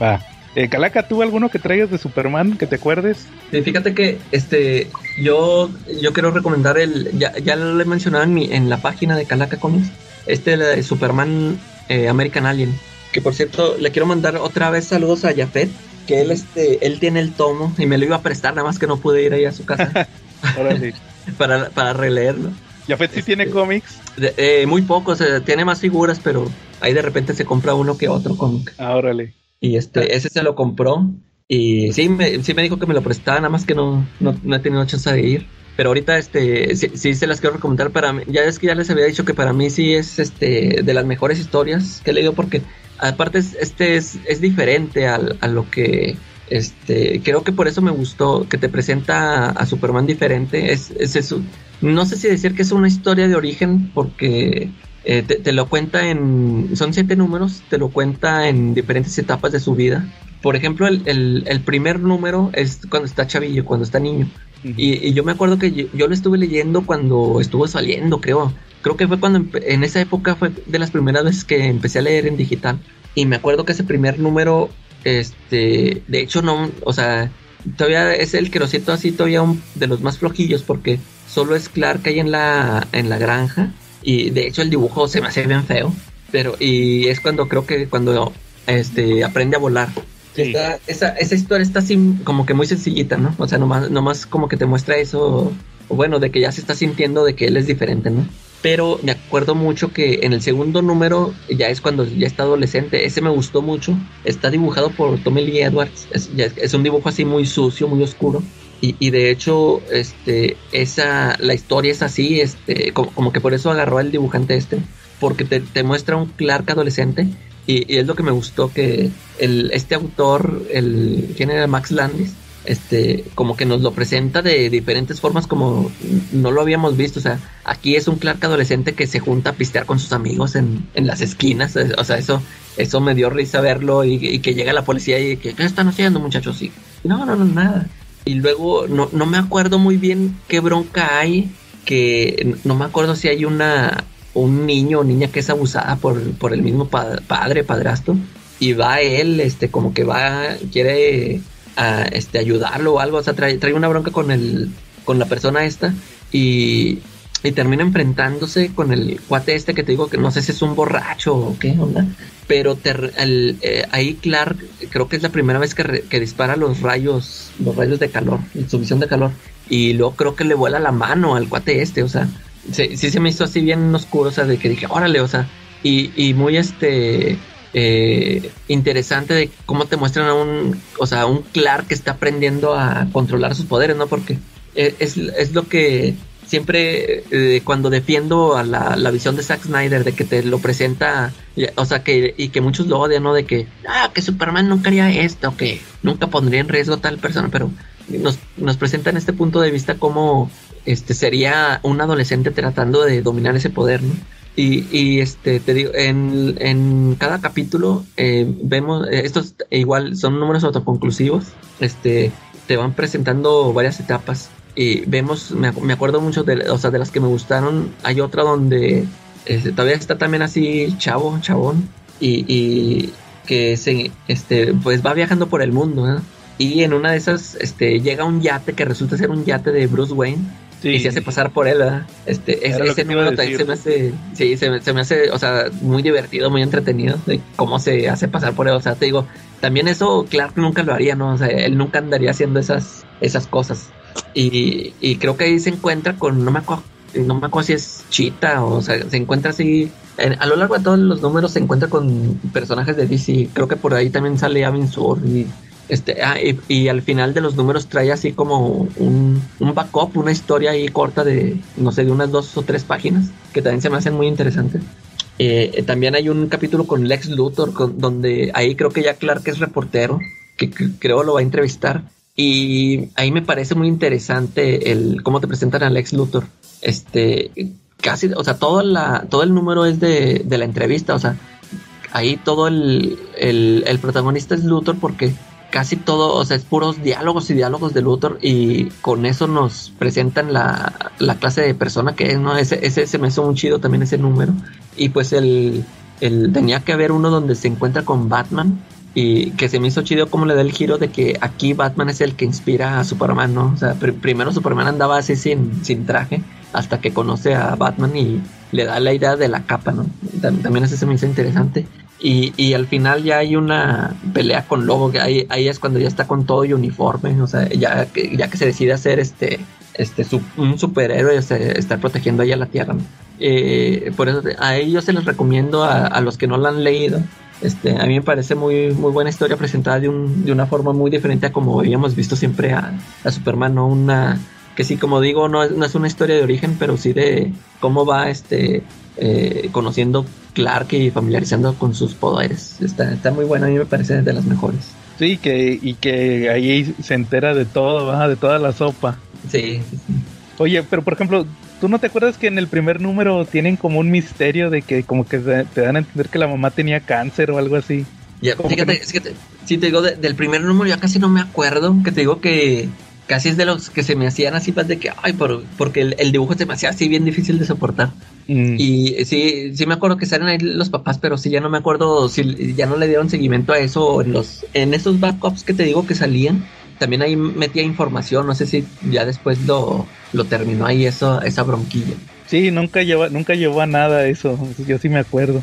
Va. Eh, Calaca, ¿tú alguno que traigas de Superman que te acuerdes? Sí, fíjate que este yo yo quiero recomendar el ya, ya lo he mencionado en, mi, en la página de Calaca Comics este de Superman eh, American Alien que por cierto le quiero mandar otra vez saludos a Jafet que él este él tiene el tomo y me lo iba a prestar nada más que no pude ir ahí a su casa Órale. para, para releerlo Jafet sí tiene Este- cómics. De- eh, muy pocos eh, tiene más figuras pero ahí de repente se compra uno que otro cómic Ah, órale. y este, ese se lo compró. Y sí me, sí me dijo que me lo prestaba, nada más que no, no, no he tenido chance de ir. Pero ahorita este sí, sí se las quiero recomendar para mí. Ya es que ya les había dicho que para mí sí es este de las mejores historias que he leído porque aparte es, este es, es diferente al- a lo que este creo que por eso me gustó que te presenta a, a Superman diferente. Es, es eso. No sé si decir que es una historia de origen porque eh, te, te lo cuenta en. Son siete números, te lo cuenta en diferentes etapas de su vida. Por ejemplo, el, el- el primer número es cuando está chavillo, cuando está niño. Y yo me acuerdo que yo, yo lo estuve leyendo cuando estuvo saliendo, creo. Creo que fue cuando en esa época fue de las primeras veces que empecé a leer en digital. Y me acuerdo que ese primer número, este, de hecho no, o sea, todavía es el que lo siento así todavía un- de los más flojillos porque solo es Clark ahí en la en la granja y de hecho el dibujo se me hace bien feo, pero y es cuando creo que cuando este aprende a volar. Sí. Está- esa, esa historia está así como que muy sencillita, ¿no? O sea, nomás, nomás como que te muestra eso, o bueno, de que ya se está sintiendo de que él es diferente, ¿no? Pero me acuerdo mucho que en el segundo número, ya es cuando ya está adolescente, ese me gustó mucho. Está dibujado por Tommy Lee Edwards. Es, es- un dibujo así muy sucio, muy oscuro. Y, y de hecho, este, esa, la historia es así, este, como, como que por eso agarró al dibujante este, porque te, te muestra un Clark adolescente Y, es lo que me gustó que el, este autor, el ¿quién era Max Landis? Este, como que nos lo presenta de diferentes formas como no lo habíamos visto. O sea, aquí es un Clark adolescente que se junta a pistear con sus amigos en, en las esquinas. O sea, eso, eso me dio risa verlo y, que llega la policía y que, ¿qué están haciendo muchachos? Y, no, no, no, nada. Y luego no, no me acuerdo muy bien qué bronca hay, que no me acuerdo si hay una un niño o niña que es abusada por, por el mismo padre, padrastro, y va él, este, como que va, quiere a, este, ayudarlo o algo, o sea, trae, trae una bronca con el, con la persona esta, y, termina enfrentándose con el cuate este que te digo que no sé si es un borracho o qué onda, pero eh, ahí Clark creo que es la primera vez que, que, dispara los rayos, los rayos de calor, su visión de calor, y luego creo que le vuela la mano al cuate este, o sea, sí, sí se me hizo así bien oscuro, o sea, de que dije, órale, o sea, y, y muy este eh, interesante de cómo te muestran a un, o sea, un Clark que está aprendiendo a controlar sus poderes, ¿no? Porque es, es lo que siempre eh, cuando defiendo a la, la, visión de Zack Snyder de que te lo presenta, o sea, que y que muchos lo odian, ¿no? De que, ah, que Superman nunca haría esto, que nunca pondría en riesgo a tal persona, pero nos, nos presentan este punto de vista como este sería un adolescente tratando de dominar ese poder, ¿no? Y, y este, te digo, en, en cada capítulo eh, vemos, eh, estos igual son números autoconclusivos, este, te van presentando varias etapas y vemos, me, me acuerdo mucho de, o sea, de las que me gustaron, hay otra donde este, todavía está también así chavo, chabón, y, y que se, este, pues va viajando por el mundo, ¿no? Y en una de esas, este, llega un yate que resulta ser un yate de Bruce Wayne y se hace pasar por él, ¿verdad? Este, ese número también se me hace, sí, se, me hace, o sea, muy divertido, muy entretenido de cómo se hace pasar por él. O sea, te digo, también eso Clark nunca lo haría, ¿no? O sea, él nunca andaría haciendo esas, esas cosas. Y, y creo que ahí se encuentra con, no me acuerdo, no me acuerdo si es Chita o, o sea, se encuentra así, a lo largo de todos los números se encuentra con personajes de DC. Creo que por ahí también sale Avin Sur y este, ah, y, al final de los números trae así como un, un, backup, una historia ahí corta de, no sé, de unas dos o tres páginas, que también se me hacen muy interesantes. Eh, también hay un capítulo con Lex Luthor, donde ahí creo que ya Clark es reportero, que, creo lo va a entrevistar. Y ahí me parece muy interesante el cómo te presentan a Lex Luthor. Este, casi, o sea, todo, la, todo el número es de, de la entrevista, o sea, ahí todo el, el, el protagonista es Luthor porque casi todo, o sea, es puros diálogos y diálogos de Luthor y con eso nos presentan la, la clase de persona que es, ¿no? Ese, ese se me hizo muy chido también ese número. Y pues el, el, tenía que haber uno donde se encuentra con Batman y que se me hizo chido como le da el giro de que aquí Batman es el que inspira a Superman, ¿no? O sea, primero Superman andaba así sin, sin traje hasta que conoce a Batman y le da la idea de la capa, ¿no? También ese se me hizo interesante. Y, y al final ya hay una pelea con Lobo, que ahí, ahí es cuando ya está con todo y uniforme, o sea, ya que, ya que se decide hacer este, este un superhéroe, este, estar protegiendo ahí a la Tierra. Eh, por eso a ellos se les recomiendo a, a, los que no la han leído. Este, a mí me parece muy, muy buena historia presentada de, un, de una forma muy diferente a como habíamos visto siempre a, a Superman, ¿no? Una, que sí, como digo, no es, no es una historia de origen, pero sí de cómo va este eh, conociendo Clark y familiarizando con sus poderes. Está, está muy bueno, a mí me parece de las mejores. Sí, que, y que ahí se entera de todo, de toda la sopa. Sí, Oye, pero por ejemplo, ¿tú no te acuerdas que en el primer número tienen como un misterio de que como que te dan a entender que la mamá tenía cáncer o algo así? Ya, fíjate, si te digo del primer número, ya casi no me acuerdo, que te digo que casi es de los que se me hacían así más de que, ay, por, porque el, dibujo se me hacía así bien difícil de soportar. Mm. Y sí, sí me acuerdo que salen ahí los papás, pero sí ya no me acuerdo si ya no le dieron seguimiento a eso en los, en esos backups que te digo que salían. También ahí metía información, no sé si ya después lo, lo terminó ahí eso, esa bronquilla. Sí, nunca lleva, nunca llevó a nada eso, yo sí me acuerdo.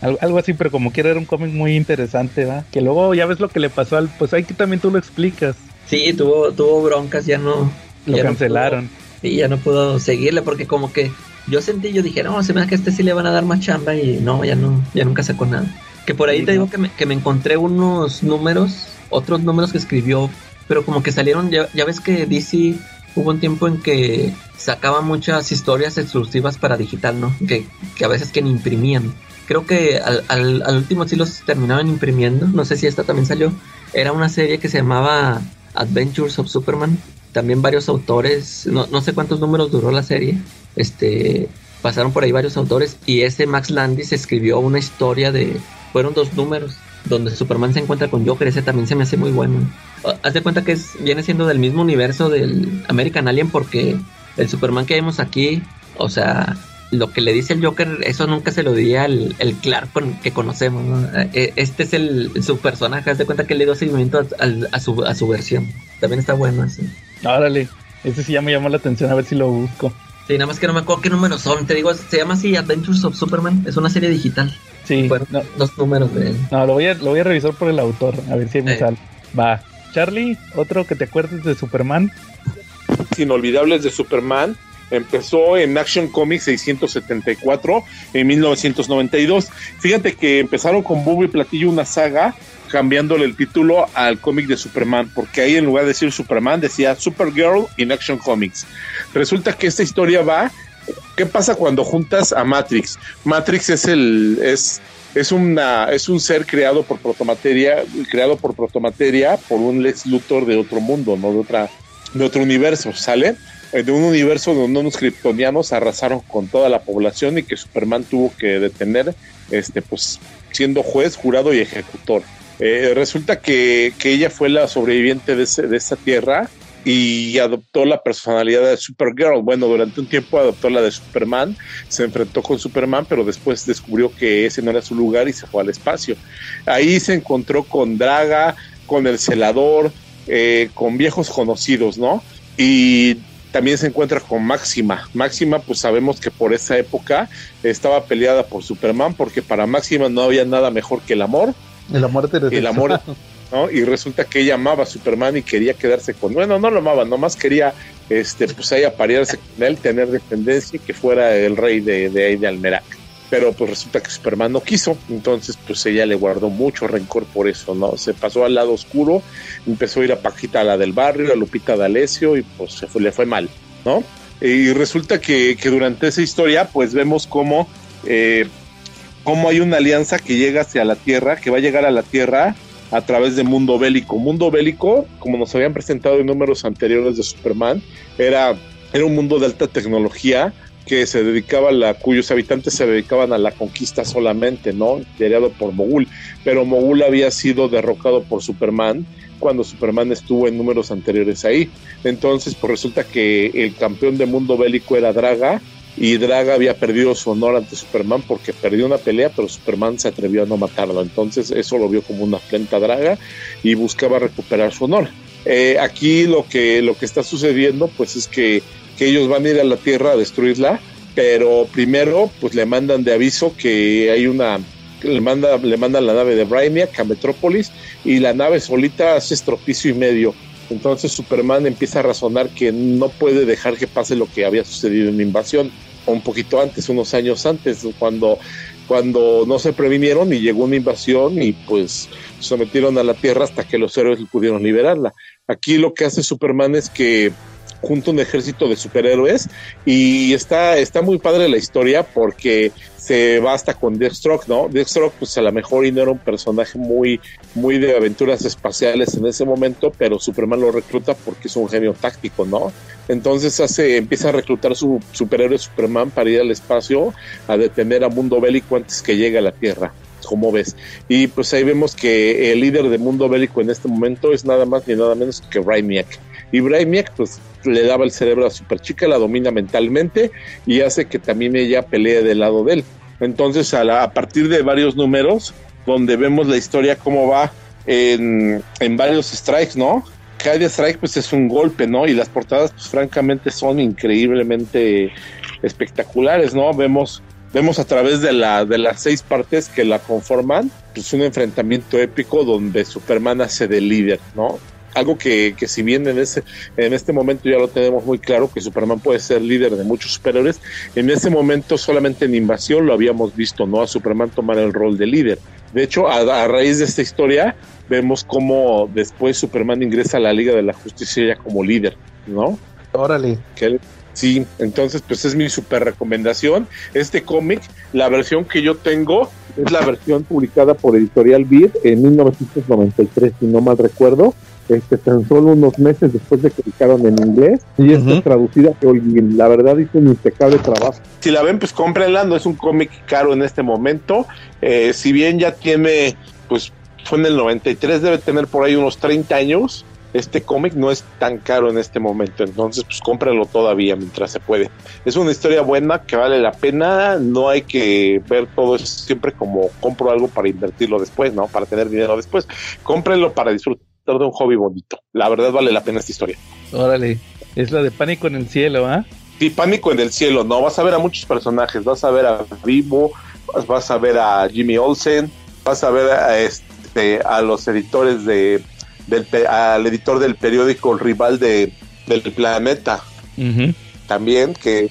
Algo, así, pero como quiera era un cómic muy interesante, ¿va? Que luego ya ves lo que le pasó al, pues ahí que también tú lo explicas. Sí, tuvo, tuvo broncas, ya no. Lo cancelaron. sí, ya no pudo seguirle porque como que yo sentí, yo dije, no, se me da que a este sí le van a dar más chamba y no, ya no, ya nunca sacó nada. Que por ahí te digo que me, que me encontré unos números, otros números que escribió, pero como que salieron, ya, ya ves que DC hubo un tiempo en que sacaba muchas historias exclusivas para digital, ¿no? Que, que a veces que ni imprimían. creo que al, al, al, último sí los terminaban imprimiendo. No sé si esta también salió. Era una serie que se llamaba Adventures of Superman. También varios autores, no, no sé cuántos números duró la serie. Este, pasaron por ahí varios autores y ese Max Landis escribió una historia de, fueron dos números donde Superman se encuentra con Joker, ese también se me hace muy bueno. Haz de cuenta que es, viene siendo del mismo universo del American Alien porque el Superman que vemos aquí, o sea, lo que le dice el Joker, eso nunca se lo diría el, el Clark que conocemos. E, este es el, su personaje, haz de cuenta que le dio seguimiento a, a, su, a su versión. También está bueno así. Órale, ese sí ya me llamó la atención, a ver si lo busco. Sí, nada más que no me acuerdo qué números son. Te digo, se llama así Adventures of Superman. Es una serie digital. Sí. Bueno, dos números de él. No, lo voy, a, lo voy a revisar por el autor, a ver si me sale. Va. Charlie, otro que te acuerdes de Superman. Inolvidables de Superman. Empezó en Action Comics 674 en 1992. Fíjate que empezaron con Bobo y Platillo una saga cambiándole el título al cómic de Superman, porque ahí en lugar de decir Superman decía Supergirl in Action Comics. Resulta que esta historia va, ¿qué pasa cuando juntas a Matrix? Matrix es el es es una es un ser creado por protomateria, creado por protomateria por un Lex Luthor de otro mundo, no de otra de otro universo, ¿sale? De un universo donde unos kryptonianos arrasaron con toda la población y que Superman tuvo que detener este pues siendo juez, jurado y ejecutor. Eh, resulta que, que, ella fue la sobreviviente de, ese, de esa tierra y adoptó la personalidad de Supergirl. Bueno, durante un tiempo adoptó la de Superman, se enfrentó con Superman, pero después descubrió que ese no era su lugar y se fue al espacio. Ahí se encontró con Draga, con el celador, eh, con viejos conocidos, ¿no? Y también se encuentra con Máxima. Máxima, pues sabemos que por esa época estaba peleada por Superman, porque para Máxima no había nada mejor que el amor el amor El amor, ¿no? Y resulta que ella amaba a Superman y quería quedarse con, bueno, no lo amaba, nomás quería, este, pues ahí aparearse con él, tener dependencia y que fuera el rey de, de ahí de Almerac. Pero pues resulta que Superman no quiso, entonces pues ella le guardó mucho rencor por eso, ¿no? Se pasó al lado oscuro, empezó a ir a Paquita, a la del barrio, a Lupita D'Alessio y pues se fue, le fue mal, ¿no? Y resulta que, que durante esa historia pues vemos cómo eh, cómo hay una alianza que llega hacia la Tierra, que va a llegar a la Tierra a través de Mundo Bélico. Mundo Bélico, como nos habían presentado en números anteriores de Superman, era, era un mundo de alta tecnología que se dedicaba a la, cuyos habitantes se dedicaban a la conquista solamente, ¿no? Liderado por Mogul. Pero Mogul había sido derrocado por Superman cuando Superman estuvo en números anteriores ahí. Entonces, pues resulta que el campeón de mundo bélico era Draga y Draga había perdido su honor ante Superman porque perdió una pelea, pero Superman se atrevió a no matarlo. Entonces eso lo vio como una afrenta a Draga y buscaba recuperar su honor. Eh, aquí lo que, lo que está sucediendo pues es que, que, ellos van a ir a la Tierra a destruirla, pero primero pues le mandan de aviso que hay una... Le, manda, le mandan la nave de Brainiac a Metrópolis y la nave solita hace estropicio y medio. Entonces Superman empieza a razonar que no puede dejar que pase lo que había sucedido en la invasión, un poquito antes, unos años antes, cuando, cuando no se previnieron y llegó una invasión y pues sometieron a la Tierra hasta que los héroes pudieron liberarla. Aquí lo que hace Superman es que junto un ejército de superhéroes y está, está muy padre la historia porque se va hasta con Deathstroke, ¿no? Deathstroke pues a lo mejor y no era un personaje muy, muy de aventuras espaciales en ese momento, pero Superman lo recluta porque es un genio táctico, ¿no? Entonces hace, empieza a reclutar su superhéroe Superman para ir al espacio a detener a Mundo Bélico antes que llegue a la Tierra como ves. Y pues ahí vemos que el líder de mundo bélico en este momento es nada más ni nada menos que Brainiac. Y Brainiac pues le daba el cerebro a Superchica, la domina mentalmente y hace que también ella pelee del lado de él. Entonces a, la, a partir de varios números donde vemos la historia cómo va en, en varios strikes, ¿no? Cada strike pues es un golpe, ¿no? Y las portadas pues francamente son increíblemente espectaculares, ¿no? Vemos vemos a través de, la, de las seis partes que la conforman, pues un enfrentamiento épico donde Superman hace de líder, ¿no? Algo que, que si bien en, ese, en este momento ya lo tenemos muy claro, que Superman puede ser líder de muchos superhéroes, en ese momento solamente en Invasión lo habíamos visto, ¿no? A Superman tomar el rol de líder. De hecho, a, a raíz de esta historia, vemos cómo después Superman ingresa a la Liga de la Justicia ya como líder, ¿no? Órale. Que Sí, entonces pues es mi super recomendación. Este cómic, la versión que yo tengo es la versión publicada por Editorial Beat en 1993, si no mal recuerdo. Este, tan solo unos meses después de que publicaron en inglés y está traducida por La verdad hizo un impecable trabajo. Si la ven, pues cómprenla, no es un cómic caro en este momento. Eh, si bien ya tiene, pues fue en el 93, debe tener por ahí unos 30 años este cómic no es tan caro en este momento, entonces pues cómpralo todavía mientras se puede. Es una historia buena que vale la pena, no hay que ver todo eso siempre como compro algo para invertirlo después, ¿no? Para tener dinero después. Cómprenlo para disfrutar de un hobby bonito. La verdad vale la pena esta historia. Órale, es la de Pánico en el Cielo, ¿ah? Sí, Pánico en el Cielo, ¿no? Vas a ver a muchos personajes, vas a ver a Vivo, vas a ver a Jimmy Olsen, vas a ver a, este, a los editores de del, al editor del periódico rival de, del planeta. También, que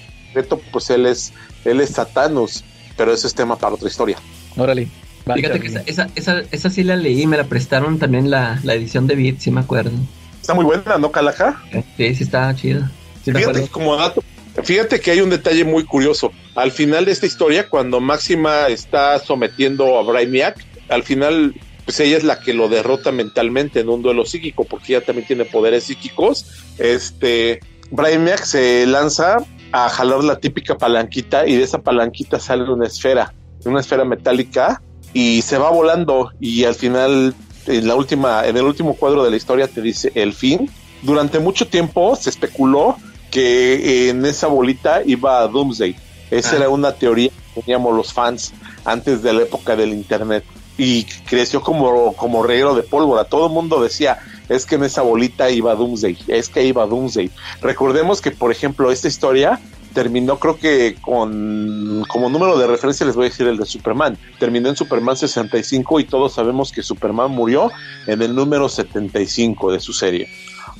pues él es, él es Satanus, pero ese es tema para otra historia. Órale. Fíjate que esa, esa, esa, esa, sí la leí, me la prestaron también la, la edición de Beat, sí me acuerdo. Está muy buena, ¿no, Calaja? Sí, sí está chida. fíjate, como dato, fíjate que hay un detalle muy curioso. Al final de esta historia, cuando Máxima está sometiendo a Brainiac, al final pues ella es la que lo derrota mentalmente en un duelo psíquico, porque ella también tiene poderes psíquicos. Este, Brainiac se lanza a jalar la típica palanquita y de esa palanquita sale una esfera, una esfera metálica y se va volando y al final en la última en el último cuadro de la historia te dice el fin. Durante mucho tiempo se especuló que en esa bolita iba a Doomsday. Esa ah. era una teoría que teníamos los fans antes de la época del internet y creció como, como reguero de pólvora. Todo el mundo decía, es que en esa bolita iba Doomsday, es que iba Doomsday. Recordemos que, por ejemplo, esta historia terminó creo que con como número de referencia les voy a decir el de Superman. Terminó en Superman 65 y todos sabemos que Superman murió en el número 75 de su serie.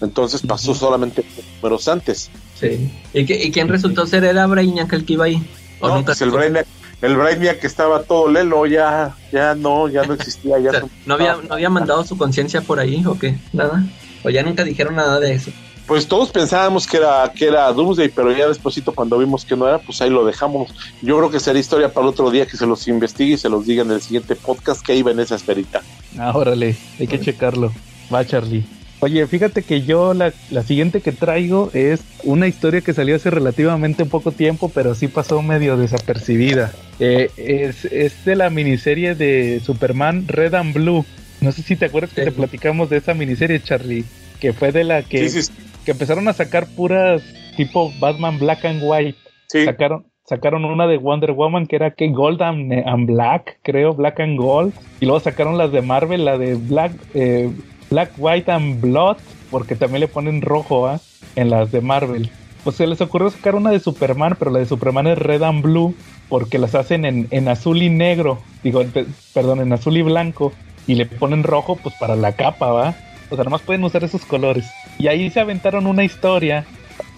Entonces pasó solamente números antes. Sí. ¿Y, quién resultó ser? ¿Era Brainiac el que iba ahí? No, pues el Brainiac el Brainiac que estaba todo lelo ya, ya no, ya no existía. Ya ¿no, había, ¿No había mandado su conciencia por ahí o qué? ¿Nada? ¿O ya nunca dijeron nada de eso? Pues todos pensábamos que era, que era Doomsday, pero ya despuésito cuando vimos que no era, pues ahí lo dejamos. Yo creo que será historia para el otro día que se los investigue y se los diga en el siguiente podcast que iba en esa esferita. Ah, órale, hay que checarlo. Va, Charlie. Oye, fíjate que yo la, la, siguiente que traigo es una historia que salió hace relativamente poco tiempo, pero sí pasó medio desapercibida. Eh, es, es, de la miniserie de Superman Red and Blue. No sé si te acuerdas que te platicamos de esa miniserie, Charlie, que fue de la que, que empezaron a sacar puras tipo Batman Black and White. Sacaron, sacaron una de Wonder Woman que era que Gold and, Black, creo, Black and Gold. Y luego sacaron las de Marvel, la de Black, eh, Black, White and Blood, porque también le ponen rojo ¿ah? en las de Marvel. Pues se les ocurrió sacar una de Superman, pero la de Superman es Red and Blue, porque las hacen en, azul y negro, digo, perdón, en azul y blanco, y le ponen rojo pues para la capa, ¿va? O sea, nomás pueden usar esos colores. Y ahí se aventaron una historia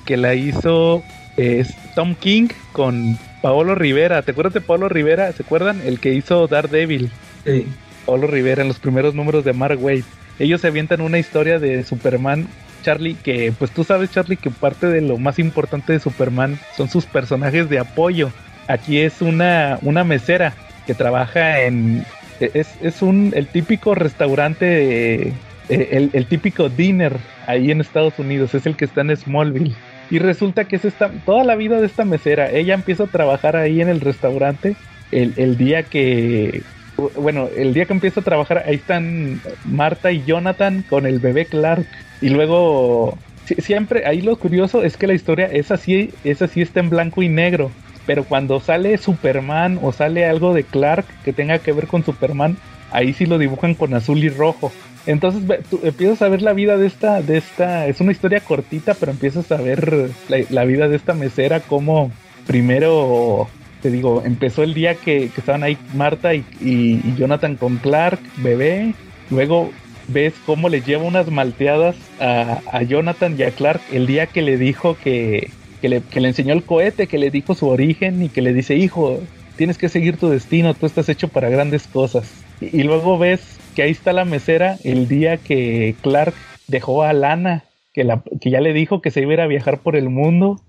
que la hizo eh, Tom King con Paolo Rivera. ¿Te acuerdas de Paolo Rivera? ¿Se acuerdan? El que hizo Daredevil. Sí. Paolo Rivera en los primeros números de Mark Waid ellos se avientan una historia de Superman, Charlie, que pues tú sabes, Charlie, que parte de lo más importante de Superman son sus personajes de apoyo. Aquí es una, una mesera que trabaja en... Es, es un, el típico restaurante, eh, el, típico dinner ahí en Estados Unidos, es el que está en Smallville. Y resulta que es esta, toda la vida de esta mesera. Ella empieza a trabajar ahí en el restaurante el, día que, bueno, el día que empiezo a trabajar, ahí están Marta y Jonathan con el bebé Clark. Y luego, siempre, ahí lo curioso es que la historia es así, es así, está en blanco y negro. Pero cuando sale Superman o sale algo de Clark que tenga que ver con Superman, ahí sí lo dibujan con azul y rojo. Entonces tú empiezas a ver la vida de esta, de esta, es una historia cortita, pero empiezas a ver la, vida de esta mesera como primero te digo, empezó el día que, estaban ahí Marta y, Jonathan con Clark, bebé. Luego ves cómo le lleva unas malteadas a, Jonathan y a Clark el día que le dijo que, le, enseñó el cohete, que le dijo su origen y que le dice, hijo, tienes que seguir tu destino, tú estás hecho para grandes cosas. Y, luego ves que ahí está la mesera el día que Clark dejó a Lana, que, la, que ya le dijo que se iba a, ir a viajar por el mundo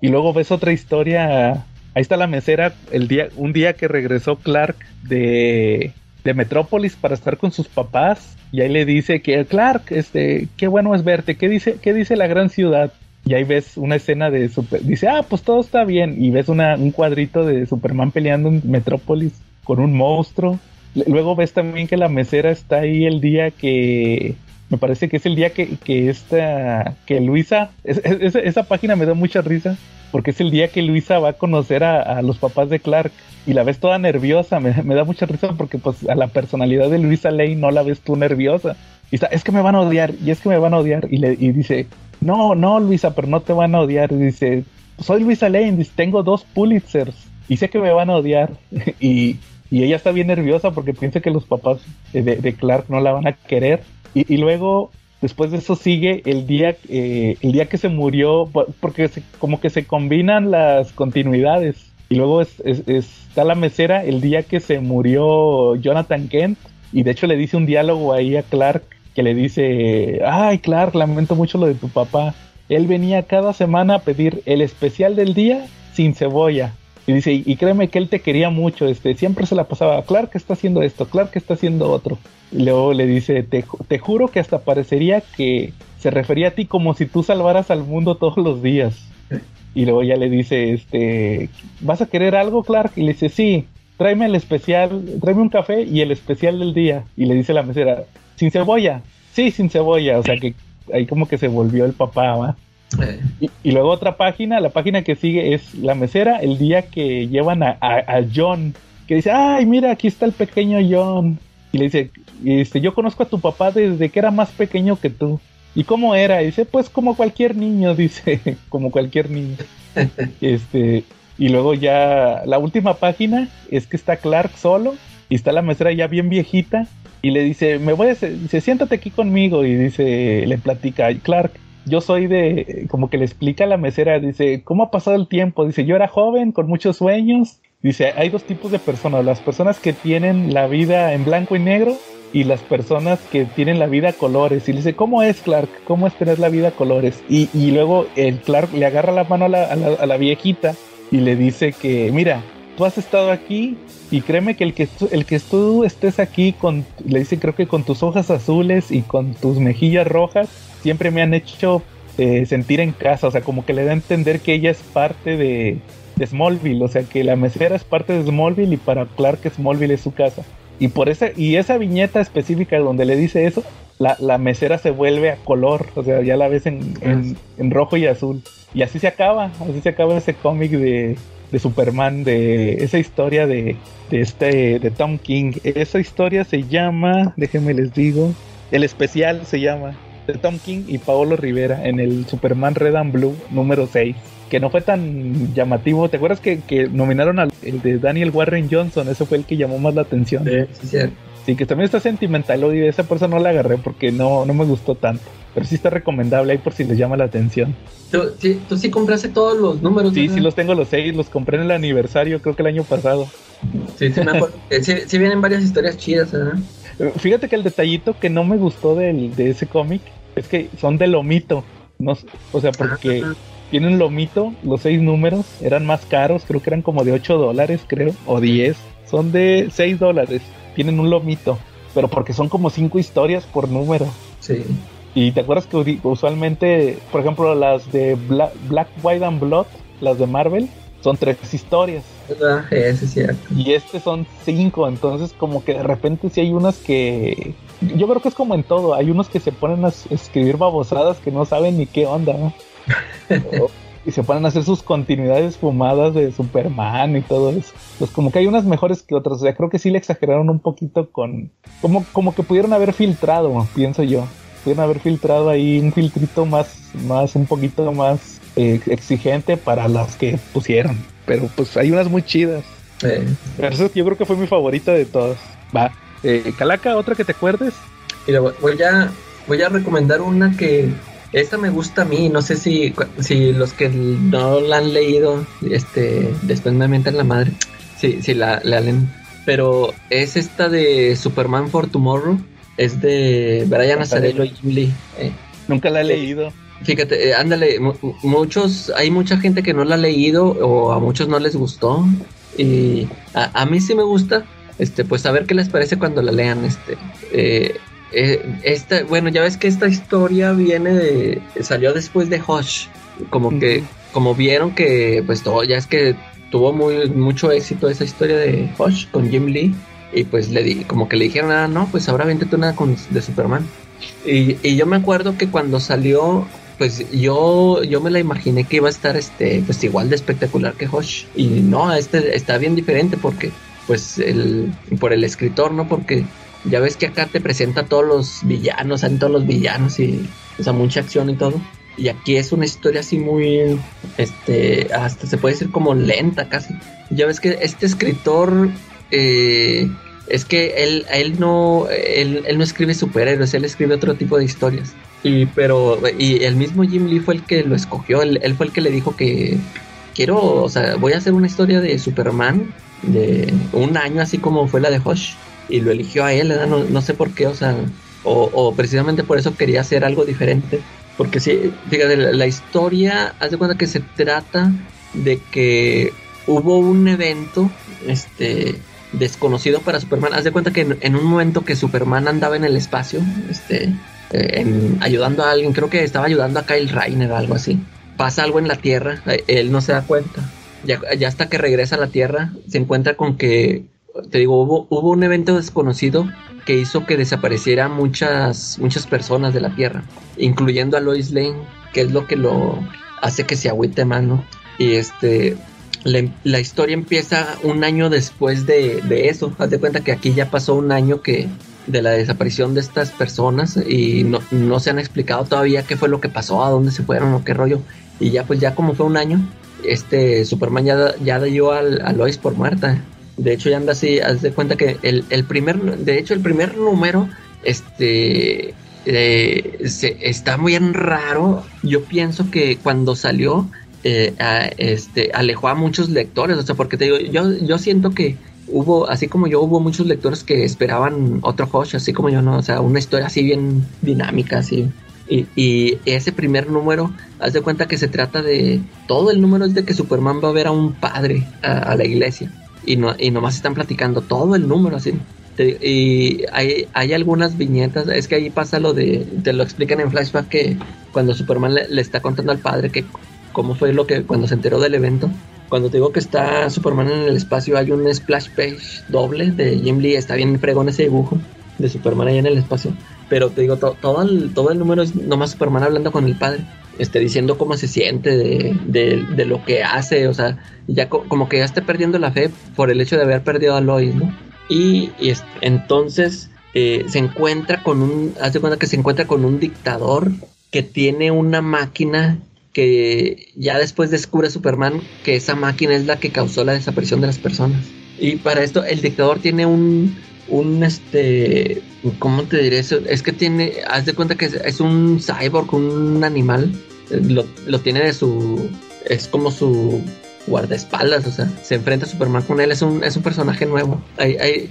Y luego ves otra historia. Ahí está la mesera, el día, un día que regresó Clark de, de Metrópolis para estar con sus papás. Y ahí le dice que Clark, este, qué bueno es verte. ¿Qué dice, qué dice la gran ciudad? Y ahí ves una escena de super, dice, ah, pues todo está bien. Y ves una, un cuadrito de Superman peleando en Metrópolis con un monstruo. Luego ves también que la mesera está ahí el día que me parece que es el día que, que esta, que Luisa, esa página me da mucha risa, porque es el día que Luisa va a conocer a, los papás de Clark y la ves toda nerviosa, me, da mucha risa porque pues a la personalidad de Luisa Lane no la ves tú nerviosa. Y está, es que me van a odiar, y es que me van a odiar, y le y dice, no, no Luisa, pero no te van a odiar, dice, soy Luisa Lane, dice, tengo dos Pulitzers, y sé que me van a odiar, y, y ella está bien nerviosa porque piensa que los papás de, de Clark no la van a querer, y, luego, después de eso sigue el día, eh, el día que se murió, porque como que se combinan las continuidades. Y luego está la mesera el día que se murió Jonathan Kent. Y de hecho le dice un diálogo ahí a Clark que le dice, ay Clark, lamento mucho lo de tu papá. Él venía cada semana a pedir el especial del día sin cebolla. Y dice, y créeme que él te quería mucho, este, siempre se la pasaba, Clark está haciendo esto, Clark está haciendo otro. Y luego le dice, te, te juro que hasta parecería que se refería a ti como si tú salvaras al mundo todos los días. Y luego ya le dice, este, ¿vas a querer algo, Clark? Y le dice, sí, tráeme el especial, tráeme un café y el especial del día. Y le dice la mesera, ¿sin cebolla? Sí, sin cebolla. O sea que ahí como que se volvió el papá, ¿va? Y, luego otra página, la página que sigue es la mesera, el día que llevan a, John, que dice, ay, mira, aquí está el pequeño John. Y le dice, este, yo conozco a tu papá desde que era más pequeño que tú. ¿Y cómo era? Y dice, pues como cualquier niño, dice, como cualquier niño. este, y luego ya la última página es que está Clark solo y está la mesera ya bien viejita y le dice, me voy a, dice, siéntate aquí conmigo y dice, le platica, Clark, yo soy de, como que le explica a la mesera, dice, ¿cómo ha pasado el tiempo? Dice, yo era joven, con muchos sueños. Dice, hay dos tipos de personas, las personas que tienen la vida en blanco y negro y las personas que tienen la vida a colores. Y le dice, ¿cómo es Clark? ¿Cómo es tener la vida a colores? Y, y luego el Clark le agarra la mano a la, a, la, viejita y le dice que, mira, tú has estado aquí y créeme que el que, el que tú estés aquí con, le dice creo que con tus hojas azules y con tus mejillas rojas, siempre me han hecho eh, sentir en casa, o sea, como que le da a entender que ella es parte de, Smallville, o sea, que la mesera es parte de Smallville y para Clark Smallville es su casa. Y por esa, y esa viñeta específica donde le dice eso, la, mesera se vuelve a color, o sea, ya la ves en, en, rojo y azul. Y así se acaba, así se acaba ese cómic de, de Superman, de esa historia de, de, este, de Tom King. Esa historia se llama, déjenme les digo, el especial se llama de Tom King y Paolo Rivera en el Superman Red and Blue número 6, que no fue tan llamativo. ¿Te acuerdas que, nominaron al el de Daniel Warren Johnson? Ese fue el que llamó más la atención. Sí, sí, que también está sentimental. Esa persona no la agarré porque no, no me gustó tanto. Pero sí está recomendable ahí por si les llama la atención. ¿Tú sí, ¿tú sí compraste todos los números? Sí, sí los tengo los seis. Los compré en el aniversario, creo que el año pasado. Sí, sí me acuerdo. sí, vienen varias historias chidas, Fíjate que el detallito que no me gustó del, de ese cómic es que son de lomito. No, o sea, porque tienen lomito, los seis números eran más caros, creo que eran como de 8 dólares, creo, o 10. Son de 6 dólares, tienen un lomito, pero porque son como cinco historias por número. Sí. Y te acuerdas que usualmente, por ejemplo, las de Black, Black White and Blood, las de Marvel, son tres historias. Ah, es cierto. Y este son cinco, entonces como que de repente sí hay unas que... Yo creo que es como en todo, hay unos que se ponen a escribir babosadas que no saben ni qué onda, ¿no? y se ponen a hacer sus continuidades fumadas de Superman y todo eso. Pues como que hay unas mejores que otras, o sea, creo que sí le exageraron un poquito con... Como, como que pudieron haber filtrado, pienso yo. Pudieron haber filtrado ahí un filtrito más, más, un poquito más eh, exigente para las que pusieron. Pero pues hay unas muy chidas. yo creo que fue mi favorita de todas. Va. Eh, Calaca, otra que te acuerdes. Mira, voy a, voy a recomendar una que esta me gusta a mí. No sé si, si los que no la han leído, este, después me mientan la madre. Sí, sí, la, la leen. Pero es esta de Superman for Tomorrow. Es de Brian Azarello y Jim Lee. Nunca la he leído. fíjate, eh, ándale, muchos, hay mucha gente que no la ha leído o a muchos no les gustó. Y a, mí sí me gusta, este, pues a ver qué les parece cuando la lean, este. Eh, esta, bueno, ya ves que esta historia viene de, salió después de Hush, como que, como vieron que, pues todo, ya es que tuvo muy, mucho éxito esa historia de Hush con Jim Lee, y pues le di, como que le dijeron, ah, no, pues ahora vente tú nada con, de Superman. Y, y, yo me acuerdo que cuando salió, pues yo, yo me la imaginé que iba a estar este, pues igual de espectacular que Hush. Y no, este está bien diferente porque, pues, el, por el escritor, ¿no? Porque ya ves que acá te presenta todos los villanos, salen todos los villanos y, o sea, mucha acción y todo. Y aquí es una historia así muy, este, hasta se puede decir como lenta casi. Ya ves que este escritor eh, es que él, él no, él, no escribe superhéroes, él escribe otro tipo de historias. Y pero, y el mismo Jim Lee fue el que lo escogió, él, fue el que le dijo que quiero, o sea, voy a hacer una historia de Superman de un año así como fue la de Hush. Y lo eligió a él, no, no sé por qué, o sea, o, precisamente por eso quería hacer algo diferente. Porque sí, fíjate, la, historia, haz de cuenta que se trata de que hubo un evento, este, desconocido para Superman. Haz de cuenta que en, un momento que Superman andaba en el espacio, este, eh, ayudando a alguien, creo que estaba ayudando a Kyle Rainer o algo así. Pasa algo en la Tierra, eh, él no se da cuenta. Ya, hasta que regresa a la Tierra, se encuentra con que, te digo, hubo, hubo un evento desconocido que hizo que desapareciera muchas, muchas personas de la Tierra, incluyendo a Lois Lane, que es lo que lo hace que se agüite más, ¿no? Y este, la, historia empieza un año después de, eso. Haz de cuenta que aquí ya pasó un año que de la desaparición de estas personas y no, se han explicado todavía qué fue lo que pasó, a dónde se fueron o qué rollo. Y ya pues ya como fue un año, este Superman ya, ya dio al, a Lois por muerta. De hecho ya anda así, haz de cuenta que el, el primer, de hecho el primer número, este, eh, se, está bien raro. Yo pienso que cuando salió eh, este, alejó a muchos lectores, o sea, porque te digo, yo, yo siento que hubo, así como yo, hubo muchos lectores que esperaban otro Hush, así como yo, ¿no? O sea, una historia así bien dinámica, así. Y, ese primer número, haz de cuenta que se trata de, todo el número es de que Superman va a ver a un padre a, la iglesia. Y, no, y nomás están platicando todo el número así. y hay, hay, algunas viñetas, es que ahí pasa lo de, te lo explican en flashback que cuando Superman le está contando al padre que cómo fue lo que cuando se enteró del evento. Cuando te digo que está Superman en el espacio, hay un splash page doble de Jim Lee. Está bien pregón ese dibujo de Superman ahí en el espacio. Pero te digo, todo, el, todo el número es nomás Superman hablando con el padre. Este, diciendo cómo se siente de, lo que hace. O sea, ya como que ya está perdiendo la fe por el hecho de haber perdido a Lois, ¿no? Y, entonces eh, se encuentra con un. Hace cuenta que se encuentra con un dictador que tiene una máquina que ya después descubre Superman que esa máquina es la que causó la desaparición de las personas. Y para esto el dictador tiene un, un este, ¿cómo te diré eso? Es que tiene, haz de cuenta que es, un cyborg, un animal, lo, lo, tiene de su, es como su guardaespaldas, o sea, se enfrenta a Superman con él, es un, es un personaje nuevo. Ahí, ahí,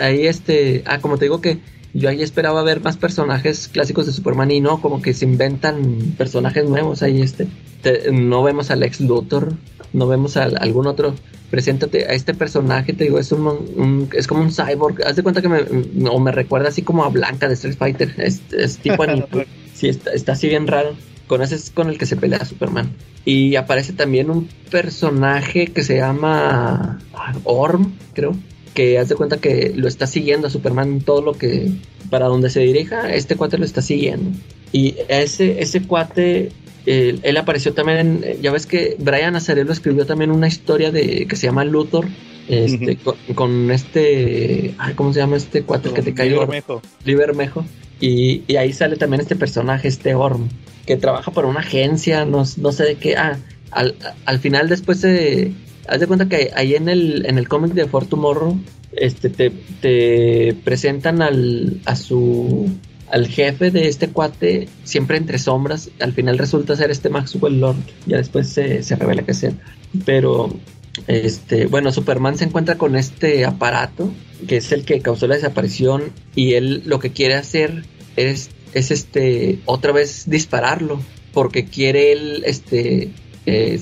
ahí este, ah, como te digo que yo ahí esperaba ver más personajes clásicos de Superman y no, como que se inventan personajes nuevos ahí este. no vemos al ex Luthor, no vemos a, algún otro. Preséntate a este personaje, te digo, es un, es como un cyborg. Haz de cuenta que me, o me recuerda así como a Blanca de Street Fighter. Es, tipo animal. sí, está, está así bien raro. Con ese es con el que se pelea Superman. Y aparece también un personaje que se llama Orm, creo que haz de cuenta que lo está siguiendo a Superman todo lo que para donde se dirija, este cuate lo está siguiendo. Y ese, ese cuate, él, apareció también en, ya ves que Brian Azarello escribió también una historia de que se llama Luthor, este, con, este, ¿cómo se llama este cuate que te cayó? Libermejo. Libermejo. Y, y ahí sale también este personaje, este Orm, que trabaja por una agencia, no, no sé de qué. Ah, al, al final después se haz de cuenta que ahí en el, en el cómic de For Tomorrow, este, te, presentan al, a su, al jefe de este cuate, siempre entre sombras, al final resulta ser este Maxwell Lord, ya después se, revela que es él. Pero, este, bueno, Superman se encuentra con este aparato, que es el que causó la desaparición, y él lo que quiere hacer es, es este, otra vez dispararlo porque quiere él, este, eh,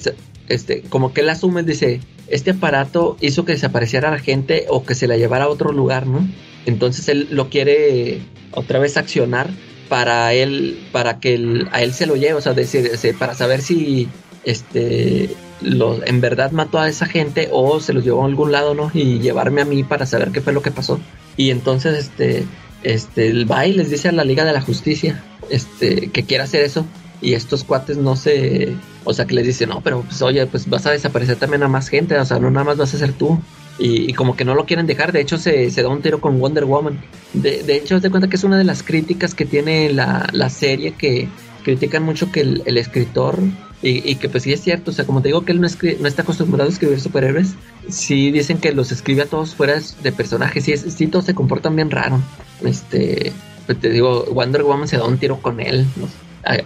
este, como que él asume, dice, este aparato hizo que desapareciera la gente o que se la llevara a otro lugar, ¿no? Entonces él lo quiere otra vez accionar para él, para que a él se lo lleve, o sea, decir, para saber si este lo, en verdad mató a esa gente o se los llevó a algún lado, ¿no? Y llevarme a mí para saber qué fue lo que pasó. Y entonces, este, este, el va y les dice a la Liga de la Justicia, este, que quiere hacer eso. Y estos cuates no se, o sea, que les dice, no, pero pues oye, pues vas a desaparecer también a más gente, o sea, no nada más vas a ser tú. Y, como que no lo quieren dejar, de hecho se, se da un tiro con Wonder Woman. De, de hecho, te cuenta que es una de las críticas que tiene la, la serie que critican mucho que el, escritor y, que pues sí es cierto, o sea, como te digo que él no, no está acostumbrado a escribir superhéroes, sí dicen que los escribe a todos fuera de personajes, sí, sí todos se comportan bien raro. Este, pues te digo, Wonder Woman se da un tiro con él,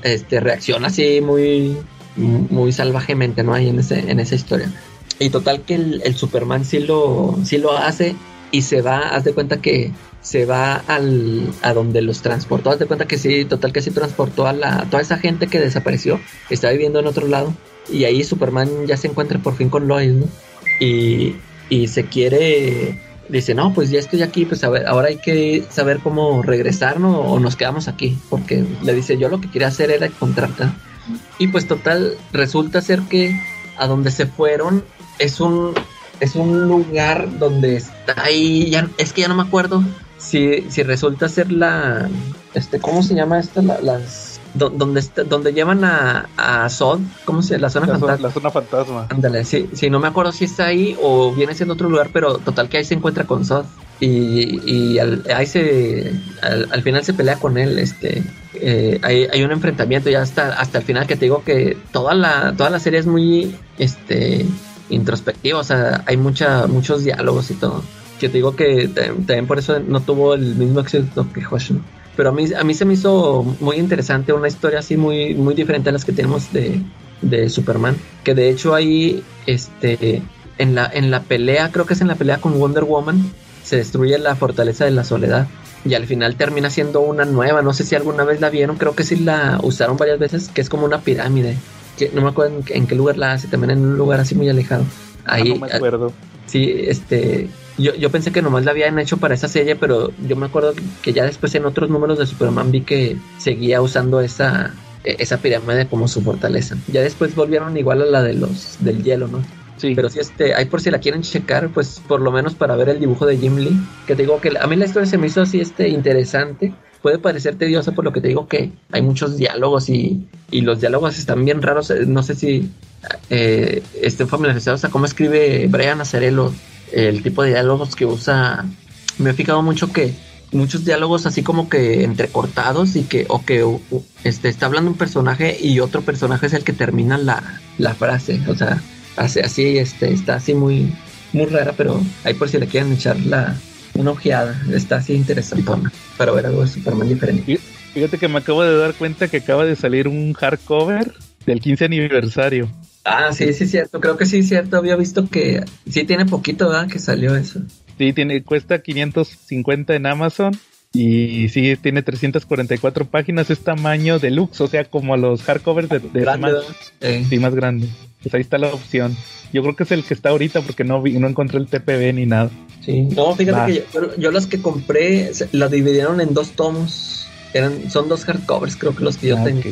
este, reacciona así muy, muy salvajemente, ¿no? Ahí en, ese, en esa historia. Y total que el, el Superman sí lo, sí lo hace y se va, haz de cuenta que se va al, a donde los transportó. Haz de cuenta que sí, total que sí transportó a, la, toda esa gente que desapareció, que está viviendo en otro lado. Y ahí Superman ya se encuentra por fin con Lois. Y, y se quiere, dice, no, pues ya estoy aquí, pues ahora hay que saber cómo regresar, ¿no? O nos quedamos aquí. Porque le dice, yo lo que quería hacer era encontrarte. Y pues total, resulta ser que a donde se fueron es un es un lugar donde está ahí, ya, es que ya no me acuerdo si, si resulta ser la, este, ¿cómo se llama esta? las, donde, está, donde llevan a, a Sod, ¿cómo se la zona fantasma? La zona fantasma. Ándale, sí, sí, no me acuerdo si está ahí o viene siendo otro lugar, pero total que ahí se encuentra con Sod. Y, y al, ahí se, al, final se pelea con él, este, eh, hay, hay, un enfrentamiento ya hasta, hasta el final que te digo que toda la, toda la serie es muy, este, introspectiva, o sea, hay mucha, muchos diálogos y todo. Que te digo que también por eso no tuvo el mismo éxito que Hoshino. Pero a mí, a mí se me hizo muy interesante, una historia así muy, muy diferente a las que tenemos de, de Superman. Que de hecho ahí, este, en la, en la pelea, creo que es en la pelea con Wonder Woman, se destruye la fortaleza de la soledad. Y al final termina siendo una nueva. No sé si alguna vez la vieron, creo que sí la usaron varias veces, que es como una pirámide no me acuerdo en, qué lugar la hace, también en un lugar así muy alejado. Ah, Ahí, no me acuerdo. Sí, este, yo, yo pensé que nomás la habían hecho para esa serie, pero yo me acuerdo que ya después en otros números de Superman vi que seguía usando esa, e, esa pirámide como su fortaleza. Ya después volvieron igual a la de los del hielo, ¿no? Sí. Pero si este, hay por si la quieren checar, pues por lo menos para ver el dibujo de Jim Lee, que te digo que a mí la historia se me hizo así este interesante puede parecer tediosa por lo que te digo que hay muchos diálogos y, y los diálogos están bien raros. Eh, no sé si eh, estén familiarizados a cómo escribe Brian Acerelo, el tipo de diálogos que usa. Me he fijado mucho que muchos diálogos así como que entrecortados y que o que este, está hablando un personaje y otro personaje es el que termina la, la frase. O sea, hace así, este, está así muy, muy rara, pero ahí por si le quieren echar la, una ojeada. Está así interesante para ver algo de Superman diferente. Fíjate que me acabo de dar cuenta que acaba de salir un hardcover del 15 aniversario. Ah, sí, sí, cierto. Creo que sí, cierto. Había visto que sí tiene poquito, ¿verdad? Que salió eso. Sí, tiene, cuesta 550 en Amazon. Y sí, tiene 344 páginas, es tamaño deluxe, o sea, como los hardcovers de, de grande, Sí, más grande. Pues ahí está la opción. Yo creo que es el que está ahorita porque no vi, no encontré el TPB ni nada. Sí, no, fíjate que yo, las que compré las dividieron en dos tomos. Eran, son dos hardcovers, creo que los que yo ah, tengo.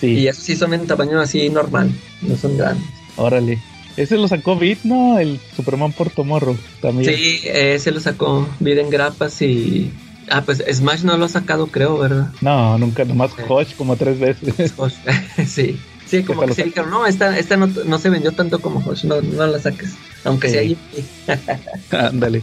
Sí. Y esos sí son en tamaño así normal, no son grandes. Órale. Ese lo sacó Vid, ¿no? El Superman por Tomorrow también. Sí, ese lo sacó Vid en grapas y. Ah, pues Smash no lo ha sacado, creo, ¿verdad? No, nunca, nomás Hodge como tres veces. sí. Sí, como que, se dijeron, no, esta, esta no, no, se vendió tanto como Hosh, no, no la saques. Aunque sea ahí. Ándale.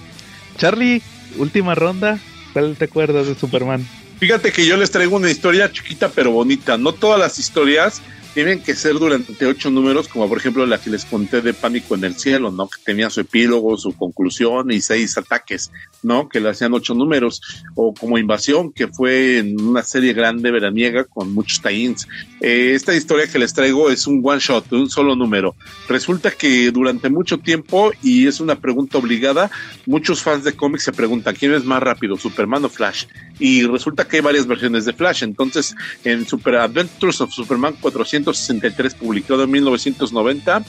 Charlie, última ronda. ¿Cuál te acuerdas de Superman? Fíjate que yo les traigo una historia chiquita pero bonita. No todas las historias tienen que ser durante ocho números, como por ejemplo la que les conté de Pánico en el Cielo, ¿no? Que tenía su epílogo, su conclusión y seis ataques, ¿no? Que le hacían ocho números, o como Invasión, que fue en una serie grande veraniega con muchos tie-ins. Eh, esta historia que les traigo es un one shot, un solo número. Resulta que durante mucho tiempo, y es una pregunta obligada, muchos fans de cómics se preguntan, ¿quién es más rápido, Superman o Flash? Y resulta que hay varias versiones de Flash, entonces en Super Adventures of Superman 400 1963, publicado en 1990,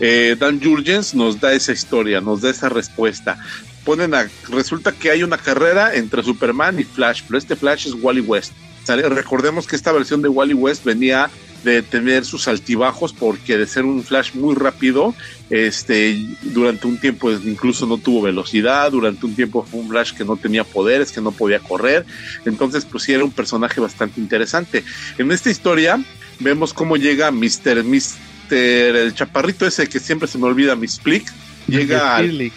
eh, Dan Jurgens nos da esa historia, nos da esa respuesta. Ponen resulta que hay una carrera entre Superman y Flash, pero este Flash es Wally West. Recordemos que esta versión de Wally West venía de tener sus altibajos porque de ser un Flash muy rápido, este, durante un tiempo incluso no tuvo velocidad, durante un tiempo fue un Flash que no tenía poderes, que no podía correr, entonces pues sí era un personaje bastante interesante. En esta historia vemos cómo llega Mr. Mr. el chaparrito ese que siempre se me olvida, Miss Plick, llega al,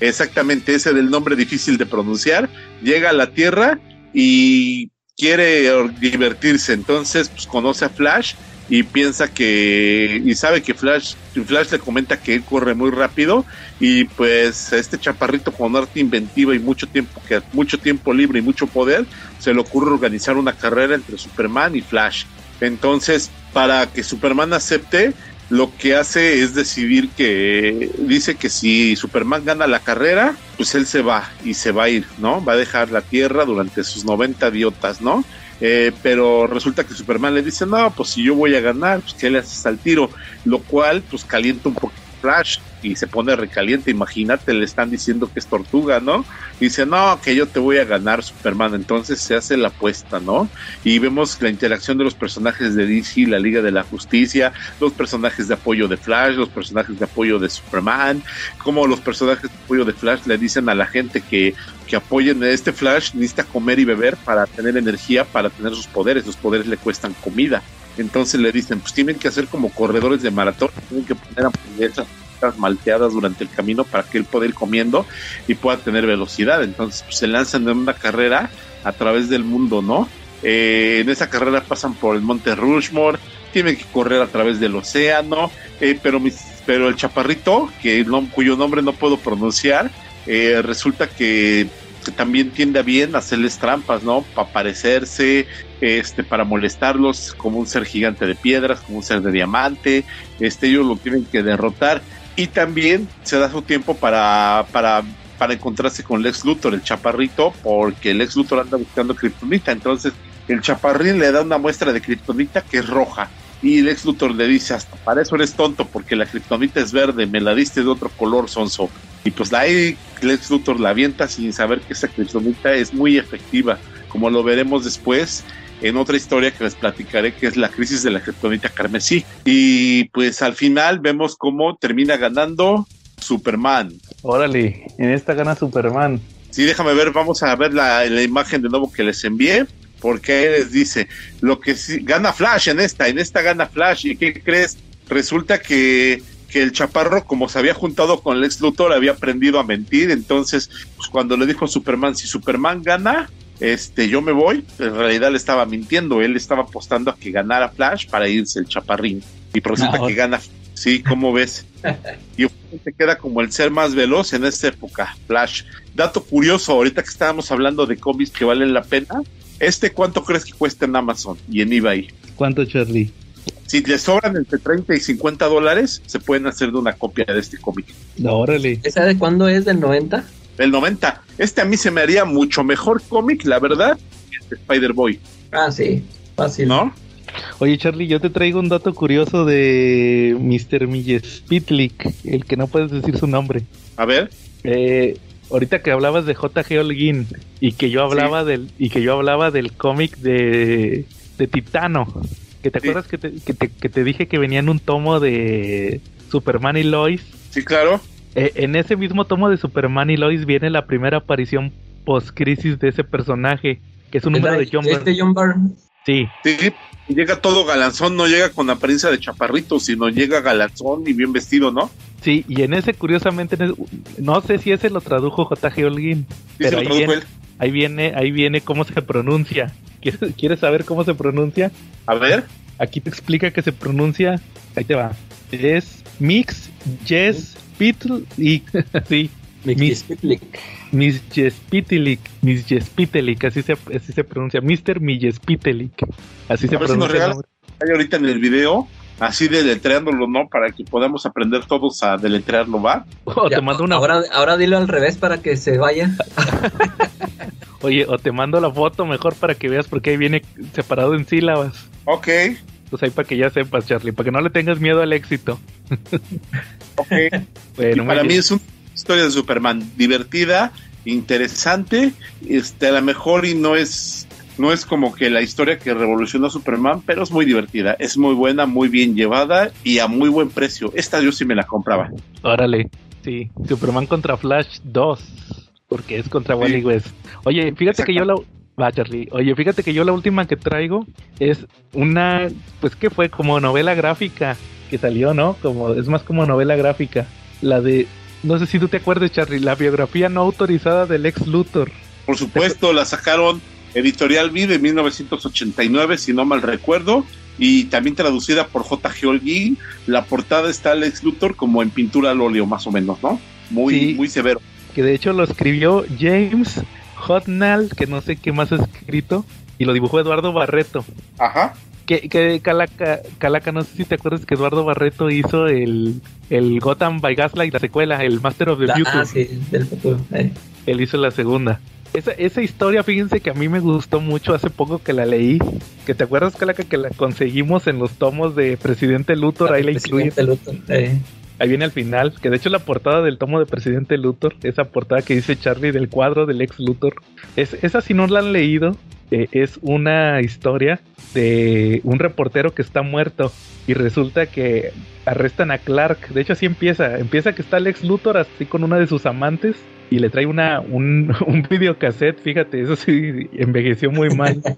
exactamente ese del nombre difícil de pronunciar, llega a la Tierra y quiere divertirse, entonces pues conoce a Flash y piensa que y sabe que Flash Flash le comenta que él corre muy rápido y pues este chaparrito con arte inventiva y mucho tiempo que mucho tiempo libre y mucho poder se le ocurre organizar una carrera entre Superman y Flash entonces para que Superman acepte lo que hace es decidir que dice que si Superman gana la carrera, pues él se va y se va a ir, ¿no? Va a dejar la Tierra durante sus 90 diotas, ¿no? Eh, pero resulta que Superman le dice, no, pues si yo voy a ganar, pues que le haces al tiro, lo cual pues calienta un poquito Flash y se pone recaliente, imagínate, le están diciendo que es tortuga, ¿no? Dice, no, que yo te voy a ganar, Superman. Entonces se hace la apuesta, ¿no? Y vemos la interacción de los personajes de DC, la Liga de la Justicia, los personajes de apoyo de Flash, los personajes de apoyo de Superman, como los personajes de apoyo de Flash le dicen a la gente que, que apoyen a este Flash, necesita comer y beber para tener energía, para tener sus poderes. Los poderes le cuestan comida. Entonces le dicen, pues tienen que hacer como corredores de maratón, tienen que poner hamburguesas malteadas durante el camino para que él pueda ir comiendo y pueda tener velocidad. Entonces pues, se lanzan en una carrera a través del mundo, ¿no? Eh, en esa carrera pasan por el monte Rushmore, tienen que correr a través del océano, eh, pero, pero el chaparrito, que cuyo nombre no puedo pronunciar, eh, resulta que también tiende a bien hacerles trampas, ¿no? Para parecerse, este, para molestarlos como un ser gigante de piedras, como un ser de diamante, este, ellos lo tienen que derrotar y también se da su tiempo para, para, para encontrarse con Lex Luthor, el chaparrito, porque Lex Luthor anda buscando kriptonita, entonces el chaparrín le da una muestra de kriptonita que es roja. Y Lex Luthor le dice, hasta para eso eres tonto, porque la kriptonita es verde, me la diste de otro color, sonso. Y pues ahí Lex Luthor la avienta sin saber que esa kriptonita es muy efectiva, como lo veremos después en otra historia que les platicaré, que es la crisis de la criptonita carmesí. Y pues al final vemos cómo termina ganando Superman. Órale, en esta gana Superman. Sí, déjame ver, vamos a ver la, imagen de nuevo que les envié, porque les dice, lo que sí, gana Flash en esta, en esta gana Flash, ¿y qué crees? Resulta que, que el chaparro, como se había juntado con Lex Luthor, había aprendido a mentir, entonces, pues cuando le dijo a Superman, si Superman gana, este, yo me voy, en realidad le estaba mintiendo, él estaba apostando a que ganara Flash para irse el chaparrín. Y resulta que gana, sí, ¿cómo ves? Y se queda como el ser más veloz en esta época, Flash. Dato curioso, ahorita que estábamos hablando de cómics que valen la pena, ¿este cuánto crees que cuesta en Amazon y en eBay? ¿Cuánto, Charlie? Si le sobran entre 30 y 50 dólares, se pueden hacer de una copia de este cómic. órale. ¿Esa de cuándo es? ¿Del 90? del 90. Este a mí se me haría mucho mejor cómic, la verdad, que este Spider-Boy. Ah, sí, fácil. ¿No? Oye, Charlie, yo te traigo un dato curioso de Mr. Millespitlik, el que no puedes decir su nombre. A ver. Eh, ahorita que hablabas de J.G. Holguín y que yo hablaba del y que yo hablaba del cómic de, de Titano, que te acuerdas que te, que, te, que te dije que venía en un tomo de Superman y Lois. Sí, claro. Eh, en ese mismo tomo de Superman y Lois viene la primera aparición post-crisis de ese personaje, que es un número de John Byrne. John Byrne? Sí. Sí, llega todo galanzón, no llega con apariencia de chaparrito, sino llega galanzón y bien vestido, ¿no? Sí, y en ese, curiosamente, no sé si ese lo tradujo J.G. Holguín, pero ahí viene, ahí viene, ahí viene cómo se pronuncia. ¿Quieres, ¿Quieres saber cómo se pronuncia? A ver. Aquí te explica que se pronuncia, ahí te va. Es Mix Yes Pitl y sí. Mis Jespitelik, Mis Jespitelik, así se, así se pronuncia, Mr. Mijespitelik, así se pronuncia. Hay ahorita en el video, así deletreándolo, ¿no? Para que podamos aprender todos a deletrearlo, ¿va? O te mando una... ahora, ahora dilo al revés para que se vaya. Oye, o te mando la foto mejor para que veas porque ahí viene separado en sílabas. Ok. Pues ahí para que ya sepas, Charlie, para que no le tengas miedo al éxito. ok. bueno, para mí es una historia de Superman divertida, interesante, este, a lo mejor y no es no es como que la historia que revolucionó a Superman, pero es muy divertida, es muy buena, muy bien llevada y a muy buen precio. Esta yo sí me la compraba. Órale, sí, Superman contra Flash 2, porque es contra Wally West. Oye, fíjate que yo la Va, Charlie. Oye, fíjate que yo la última que traigo es una, pues que fue como novela gráfica que salió, ¿no? Como es más como novela gráfica. La de, no sé si tú te acuerdas, Charlie, la biografía no autorizada del ex Luthor. Por supuesto, la sacaron Editorial Vid de 1989, si no mal recuerdo, y también traducida por J.G. Holguín. La portada está Alex Luthor como en pintura al óleo, más o menos, ¿no? Muy, muy severo. Que de hecho lo escribió James Hotnall, que no sé qué más ha escrito, y lo dibujó Eduardo Barreto. Ajá. Que, que Calaca, Calaca, no sé si te acuerdas que Eduardo Barreto hizo el, el Gotham by Gaslight, la secuela, el Master of the Future. Ah, sí, del futuro. Eh. Él hizo la segunda. Esa, esa historia, fíjense que a mí me gustó mucho hace poco que la leí. Que te acuerdas, Calaca, que la conseguimos en los tomos de Presidente Luthor, ahí la incluí. Eh. Ahí viene al final, que de hecho la portada del tomo de Presidente Luthor, esa portada que dice Charlie del cuadro del ex Luthor, es, esa si no la han leído, eh, es una historia de un reportero que está muerto y resulta que arrestan a Clark. De hecho así empieza, empieza que está el ex Luthor así con una de sus amantes y le trae una, un, un videocassette, fíjate, eso sí envejeció muy mal.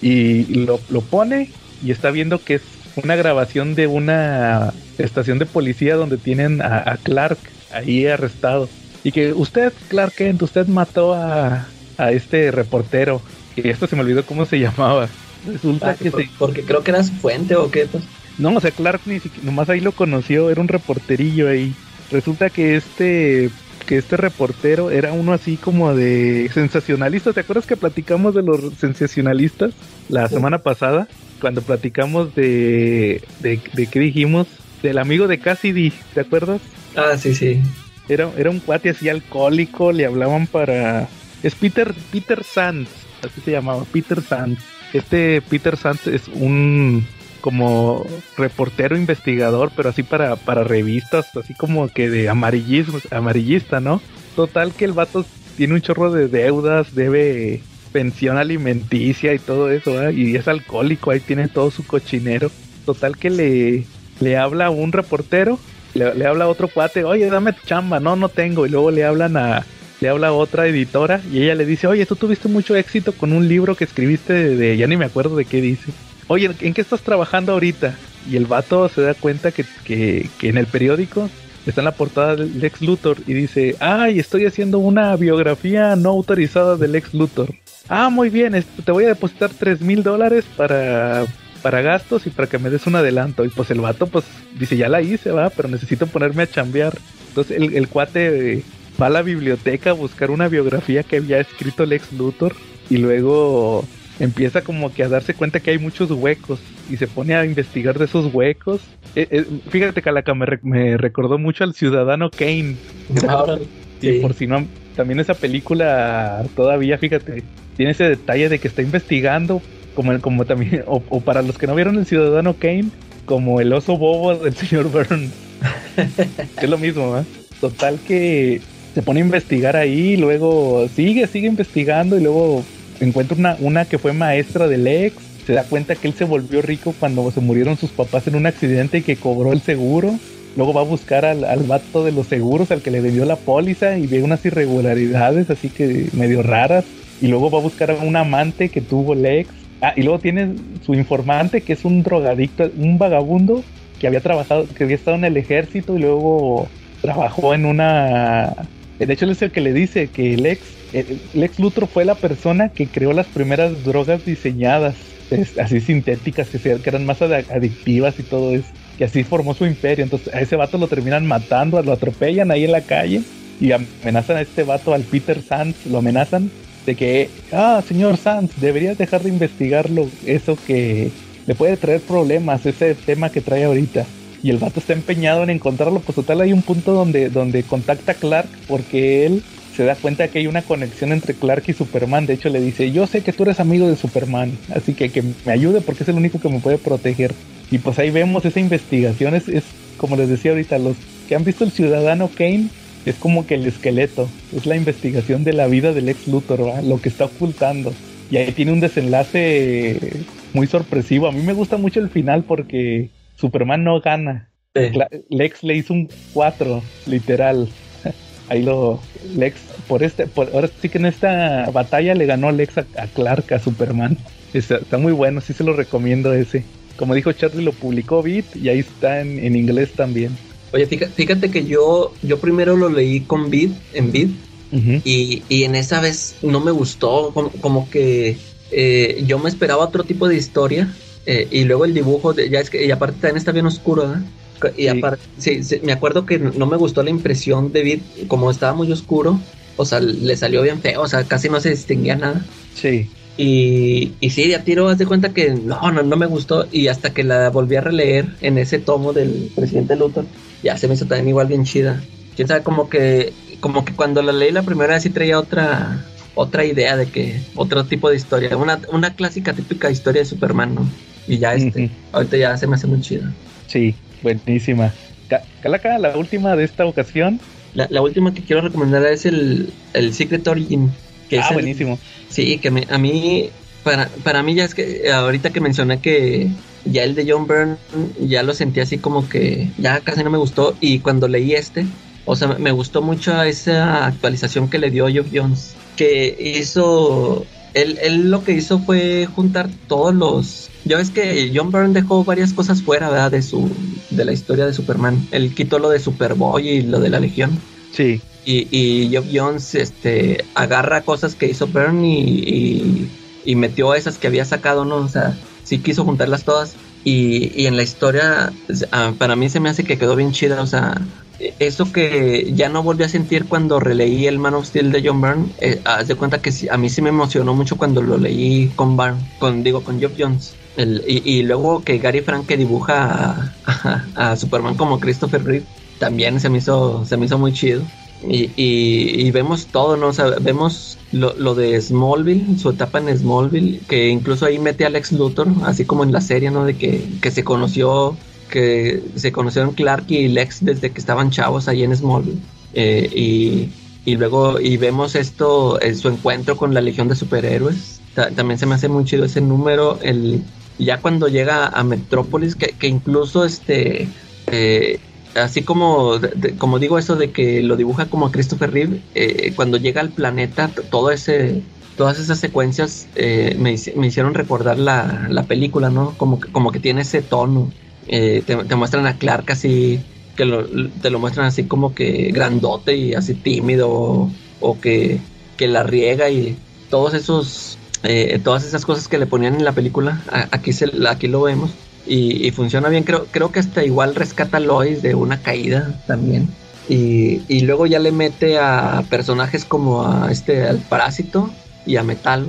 Y lo, lo pone y está viendo que es una grabación de una estación de policía donde tienen a, Clark ahí arrestado. Y que usted, Clark Kent, usted mató a, a este reportero. Y esto se me olvidó cómo se llamaba. Resulta ah, que Porque creo que era su fuente o qué, pues. No, o sea, Clark ni siquiera, nomás ahí lo conoció, era un reporterillo ahí. Resulta que este que este reportero era uno así como de sensacionalista. ¿Te acuerdas que platicamos de los sensacionalistas la semana pasada? Cuando platicamos de, de, de qué dijimos, del amigo de Cassidy, ¿te acuerdas? Ah, sí, sí. Era, era un cuate así alcohólico, le hablaban para... Es Peter, Peter Sands, así se llamaba, Peter Sands. Este Peter Sands es un como reportero investigador, pero así para, para revistas, así como que de amarillismo, amarillista, ¿no? Total que el vato tiene un chorro de deudas, debe pensión alimenticia y todo eso, y es alcohólico, ahí tiene todo su cochinero. Total que le, le habla a un reportero, le, habla a otro cuate, oye, dame chamba, no, no tengo, y luego le hablan a, le habla a otra editora y ella le dice, oye, tú tuviste mucho éxito con un libro que escribiste de, ya ni me acuerdo de qué dice. Oye, ¿en qué estás trabajando ahorita? Y el vato se da cuenta que, que, en el periódico está en la portada del Lex Luthor y dice, ay, estoy haciendo una biografía no autorizada del Lex Luthor. Ah, muy bien, te voy a depositar tres mil dólares para para gastos y para que me des un adelanto. Y pues el vato, pues dice, ya la hice, va, pero necesito ponerme a chambear. Entonces el, cuate va a la biblioteca a buscar una biografía que había escrito Lex Luthor y luego empieza como que a darse cuenta que hay muchos huecos y se pone a investigar de esos huecos. Eh, eh, fíjate, Calaca, me, me recordó mucho al Ciudadano Kane. Y por si no, también esa película todavía, fíjate, tiene ese detalle de que está investigando, como, como también, o, para los que no vieron el Ciudadano Kane, como el oso bobo del señor Burns. es lo mismo, ¿eh? Total que se pone a investigar ahí, luego sigue, sigue investigando y luego encuentra una, una que fue maestra del ex. Se da cuenta que él se volvió rico cuando se murieron sus papás en un accidente y que cobró el seguro. Luego va a buscar al, al vato de los seguros, al que le vendió la póliza, y ve unas irregularidades así que medio raras. Y luego va a buscar a un amante que tuvo Lex Ah, y luego tiene su informante, que es un drogadicto, un vagabundo que había trabajado, que había estado en el ejército y luego trabajó en una. De hecho, él es el que le dice que Lex, Lex Luthor fue la persona que creó las primeras drogas diseñadas, así sintéticas, que, que eran más adictivas y todo eso. Que así formó su imperio. Entonces, a ese vato lo terminan matando, lo atropellan ahí en la calle y amenazan a este vato, al Peter Sands, lo amenazan de que, ah, señor Sanz, deberías dejar de investigarlo, eso que le puede traer problemas, ese tema que trae ahorita. Y el vato está empeñado en encontrarlo, pues total hay un punto donde, donde contacta a Clark porque él se da cuenta que hay una conexión entre Clark y Superman. De hecho, le dice, yo sé que tú eres amigo de Superman, así que que me ayude porque es el único que me puede proteger. Y pues ahí vemos esa investigación, es, es como les decía ahorita, los que han visto el Ciudadano Kane, es como que el esqueleto, es la investigación de la vida del ex Luthor, lo que está ocultando. Y ahí tiene un desenlace muy sorpresivo. A mí me gusta mucho el final porque Superman no gana. Lex le hizo un 4, literal. Ahí lo. Lex, por este. ahora sí que en esta batalla le ganó Lex a, Clark, a Superman. Está, muy bueno, sí se lo recomiendo ese. Como dijo Charlie, lo publicó Beat y ahí está en, inglés también. Oye, fíjate, que yo, yo primero lo leí con Beat, en Beat, y, en esa vez no me gustó, como, que eh, yo me esperaba otro tipo de historia, eh, y luego el dibujo, ya es que, y aparte también está bien oscuro. Y aparte, sí, me acuerdo que no me gustó la impresión de Beat, como estaba muy oscuro, o sea, le salió bien feo, o sea, casi no se distinguía nada. Sí. Y, y sí, a tiro, haz de cuenta que no, no, no me gustó. Y hasta que la volví a releer en ese tomo del presidente Luthor, ya se me hizo también igual bien chida. Quién sabe, como que, como que cuando la leí la primera vez sí traía otra, otra idea de que, otro tipo de historia, una, una clásica típica historia de Superman, ¿no? Y ya este, ahorita ya se me hace muy chida. Sí, buenísima. Calaca, la última de esta ocasión. La, última que quiero recomendar es el, el Secret Origin. Que ah, buenísimo. sí, que a mí, para, para mí ya es que ahorita que mencioné que ya el de John Byrne ya lo sentí así como que ya casi no me gustó y cuando leí este, o sea, me gustó mucho esa actualización que le dio Geoff Jones, que hizo, él, él lo que hizo fue juntar todos los ya ves que John Byrne dejó varias cosas fuera, ¿verdad? De su, de la historia de Superman. Él quitó lo de Superboy y lo de la Legión. Sí. Y, y Geoff Jones, este, agarra cosas que hizo Byrne y, y, metió esas que había sacado, ¿no? O sea, sí quiso juntarlas todas. Y, y en la historia, ah, para mí se me hace que quedó bien chida, o sea, eso que ya no volví a sentir cuando releí el Man of Steel de John Byrne, eh, haz de cuenta que a mí sí me emocionó mucho cuando lo leí con Byrne, con, digo, con Geoff Jones. Y, luego que Gary Frank que dibuja a, Superman como Christopher Reeve, también se me hizo, se me hizo muy chido. Y, y, vemos todo, ¿no? Vemos lo, lo, de Smallville, su etapa en Smallville, que incluso ahí mete a Lex Luthor, así como en la serie, ¿no? De que, que se conoció que se conocieron Clark y Lex desde que estaban chavos ahí en Smallville. Eh, y, y, luego y vemos esto, en su encuentro con la Legión de Superhéroes. también se me hace muy chido ese número. El, ya cuando llega a Metrópolis, que, que incluso este... Eh, así como, como digo eso de que lo dibuja como Christopher Reeve, eh, cuando llega al planeta, todo ese, todas esas secuencias me, me, hicieron recordar la, la película, ¿no? Como que, como que tiene ese tono. Eh, te, muestran a Clark así, que te lo muestran así como que grandote y así tímido, o, que, la riega y todos esos, eh, todas esas cosas que le ponían en la película, aquí, se, aquí lo vemos. Y, funciona bien, creo, creo que hasta igual rescata a Lois de una caída también. Y, y, luego ya le mete a personajes como a este al parásito y a Metal,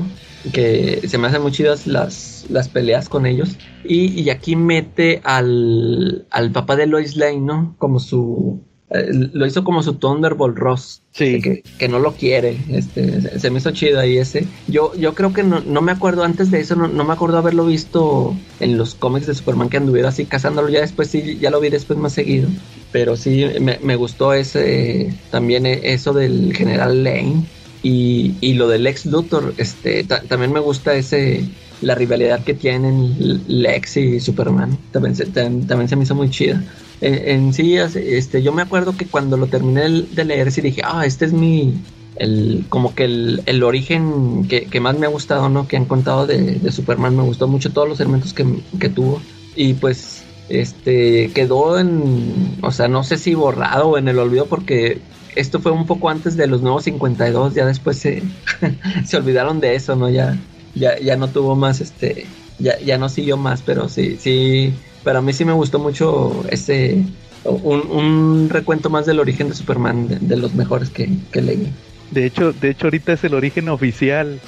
que se me hacen muy chidas las, las peleas con ellos. Y, y aquí mete al, al papá de Lois Lane, ¿no? Como su... Eh, lo hizo como su Thunderbolt Ross. Sí. Que, que, no lo quiere. Este, se me hizo chido ahí ese. Yo, yo creo que no, no me acuerdo antes de eso, no, no, me acuerdo haberlo visto en los cómics de Superman que anduviera así cazándolo. Ya después sí, ya lo vi después más seguido. Pero sí, me, me gustó ese, también eso del general Lane y, y lo del Lex Luthor, este, también me gusta ese la rivalidad que tienen Lex y Superman. También se, también se me hizo muy chida. En, sí, este, yo me acuerdo que cuando lo terminé de leer, sí dije, ah, este es mi, el, como que el, el origen que, que, más me ha gustado, ¿no? Que han contado de, de Superman. Me gustó mucho todos los elementos que, que, tuvo. Y pues, este, quedó en, o sea, no sé si borrado o en el olvido porque esto fue un poco antes de los nuevos 52, ya después se, se olvidaron de eso, ¿no? Ya, ya, ya no tuvo más, este, ya, ya no siguió más, pero sí, sí, para mí sí me gustó mucho ese, un, un recuento más del origen de Superman, de, los mejores que, que leí. De hecho, de hecho ahorita es el origen oficial.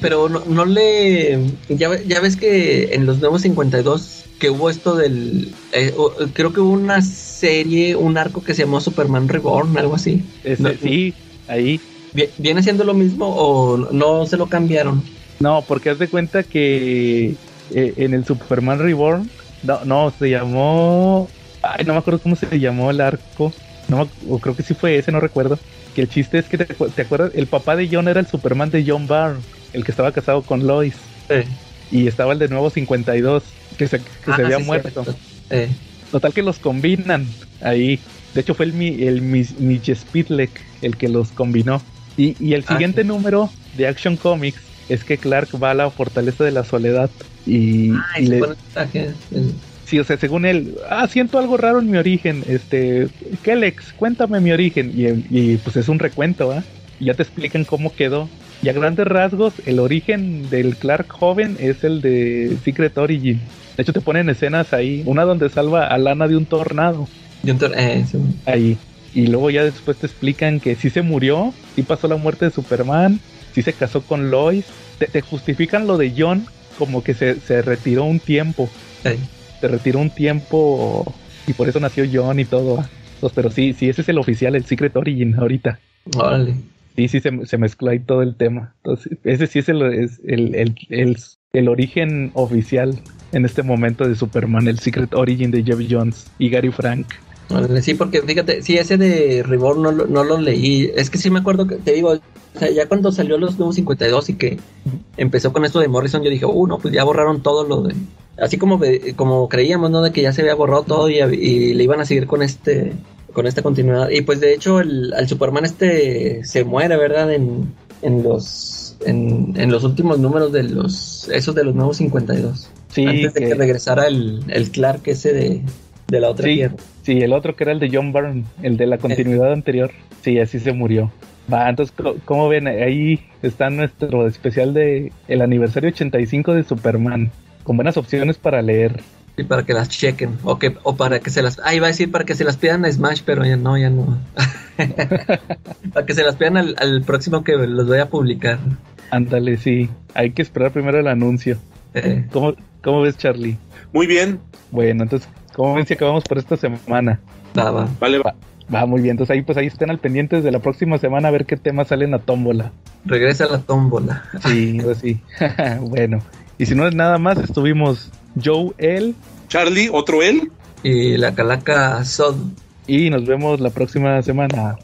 pero no, no le, ya, ya ves que en los nuevos 52 que hubo esto del. Eh, creo que hubo una serie, un arco que se llamó Superman Reborn, algo así. sí, ahí. ¿Viene siendo lo mismo o no se lo cambiaron? No, porque haz de cuenta que eh, en el Superman Reborn, no, no, se llamó. Ay, no me acuerdo cómo se llamó el arco. No, o creo que sí fue ese, no recuerdo. Que el chiste es que te, acuerdas, el papá de John era el Superman de John Byrne, el que estaba casado con Lois. Y estaba el de nuevo 52, que se, que se ah, había muerto. Total que los combinan ahí. De hecho fue el, el, el Speedlek el que los combinó. Y, y el ah, siguiente número de Action Comics es que Clark va a la fortaleza de la soledad y, ah, le... Sí, o sea, según él, ah, siento algo raro en mi origen, este, Kelex, cuéntame mi origen, y, y pues es un recuento, ¿ah? Y ya te explican cómo quedó. Y a grandes rasgos, el origen del Clark joven es el de Secret Origin. De hecho, te ponen escenas ahí, una donde salva a Lana de un tornado. De un tornado, eh, Ahí. Y luego ya después te explican que sí se murió, sí pasó la muerte de Superman, sí se casó con Lois. Te, justifican lo de John como que se, se retiró un tiempo. Sí se retiró un tiempo y por eso nació John y todo. pero sí, sí, ese es el oficial, el Secret Origin ahorita. Órale. Sí, sí, se, se mezcló ahí todo el tema. Entonces, ese sí es el, el, el, el, origen oficial en este momento de Superman, el Secret Origin de Jeff Jones y Gary Frank. Sí, porque fíjate, sí, ese de Reborn no, no lo leí. Es que sí me acuerdo que te digo, ya cuando salió los nuevos 52 y que empezó con esto de Morrison, yo dije, uh, no, pues ya borraron todo lo de, así como, como creíamos, ¿no? De que ya se había borrado todo y, le iban a seguir con este con esta continuidad. Y pues de hecho el, Superman este se muere, ¿verdad? En, en los en, en, los últimos números de los esos de los nuevos 52. Sí, antes de que, regresara el, el, Clark ese de, de la otra sí, Sí, el otro que era el de John Byrne, el de la continuidad anterior. Sí, así se murió. Va, entonces, como ven? Ahí está nuestro especial de el aniversario 85 de Superman con buenas opciones para leer. Y para que las chequen, o, que, o para que se las... Ah, iba a decir para que se las pidan a Smash, pero ya no, ya no. para que se las pidan al, próximo que los voy a publicar. Ándale, sí. Hay que esperar primero el anuncio. Eh. ¿Cómo, ¿Cómo, ves, Charlie? Muy bien. Bueno, entonces, ¿cómo ven si acabamos por esta semana? Va, va. Vale, va. Va muy bien, entonces ahí pues ahí estén al pendiente de la próxima semana a ver qué temas salen a tómbola. Regresa a la tómbola. Sí, pues sí. bueno, y si no es nada más, estuvimos Joe L. Charlie, otro él. Y la calaca Sod. Y nos vemos la próxima semana.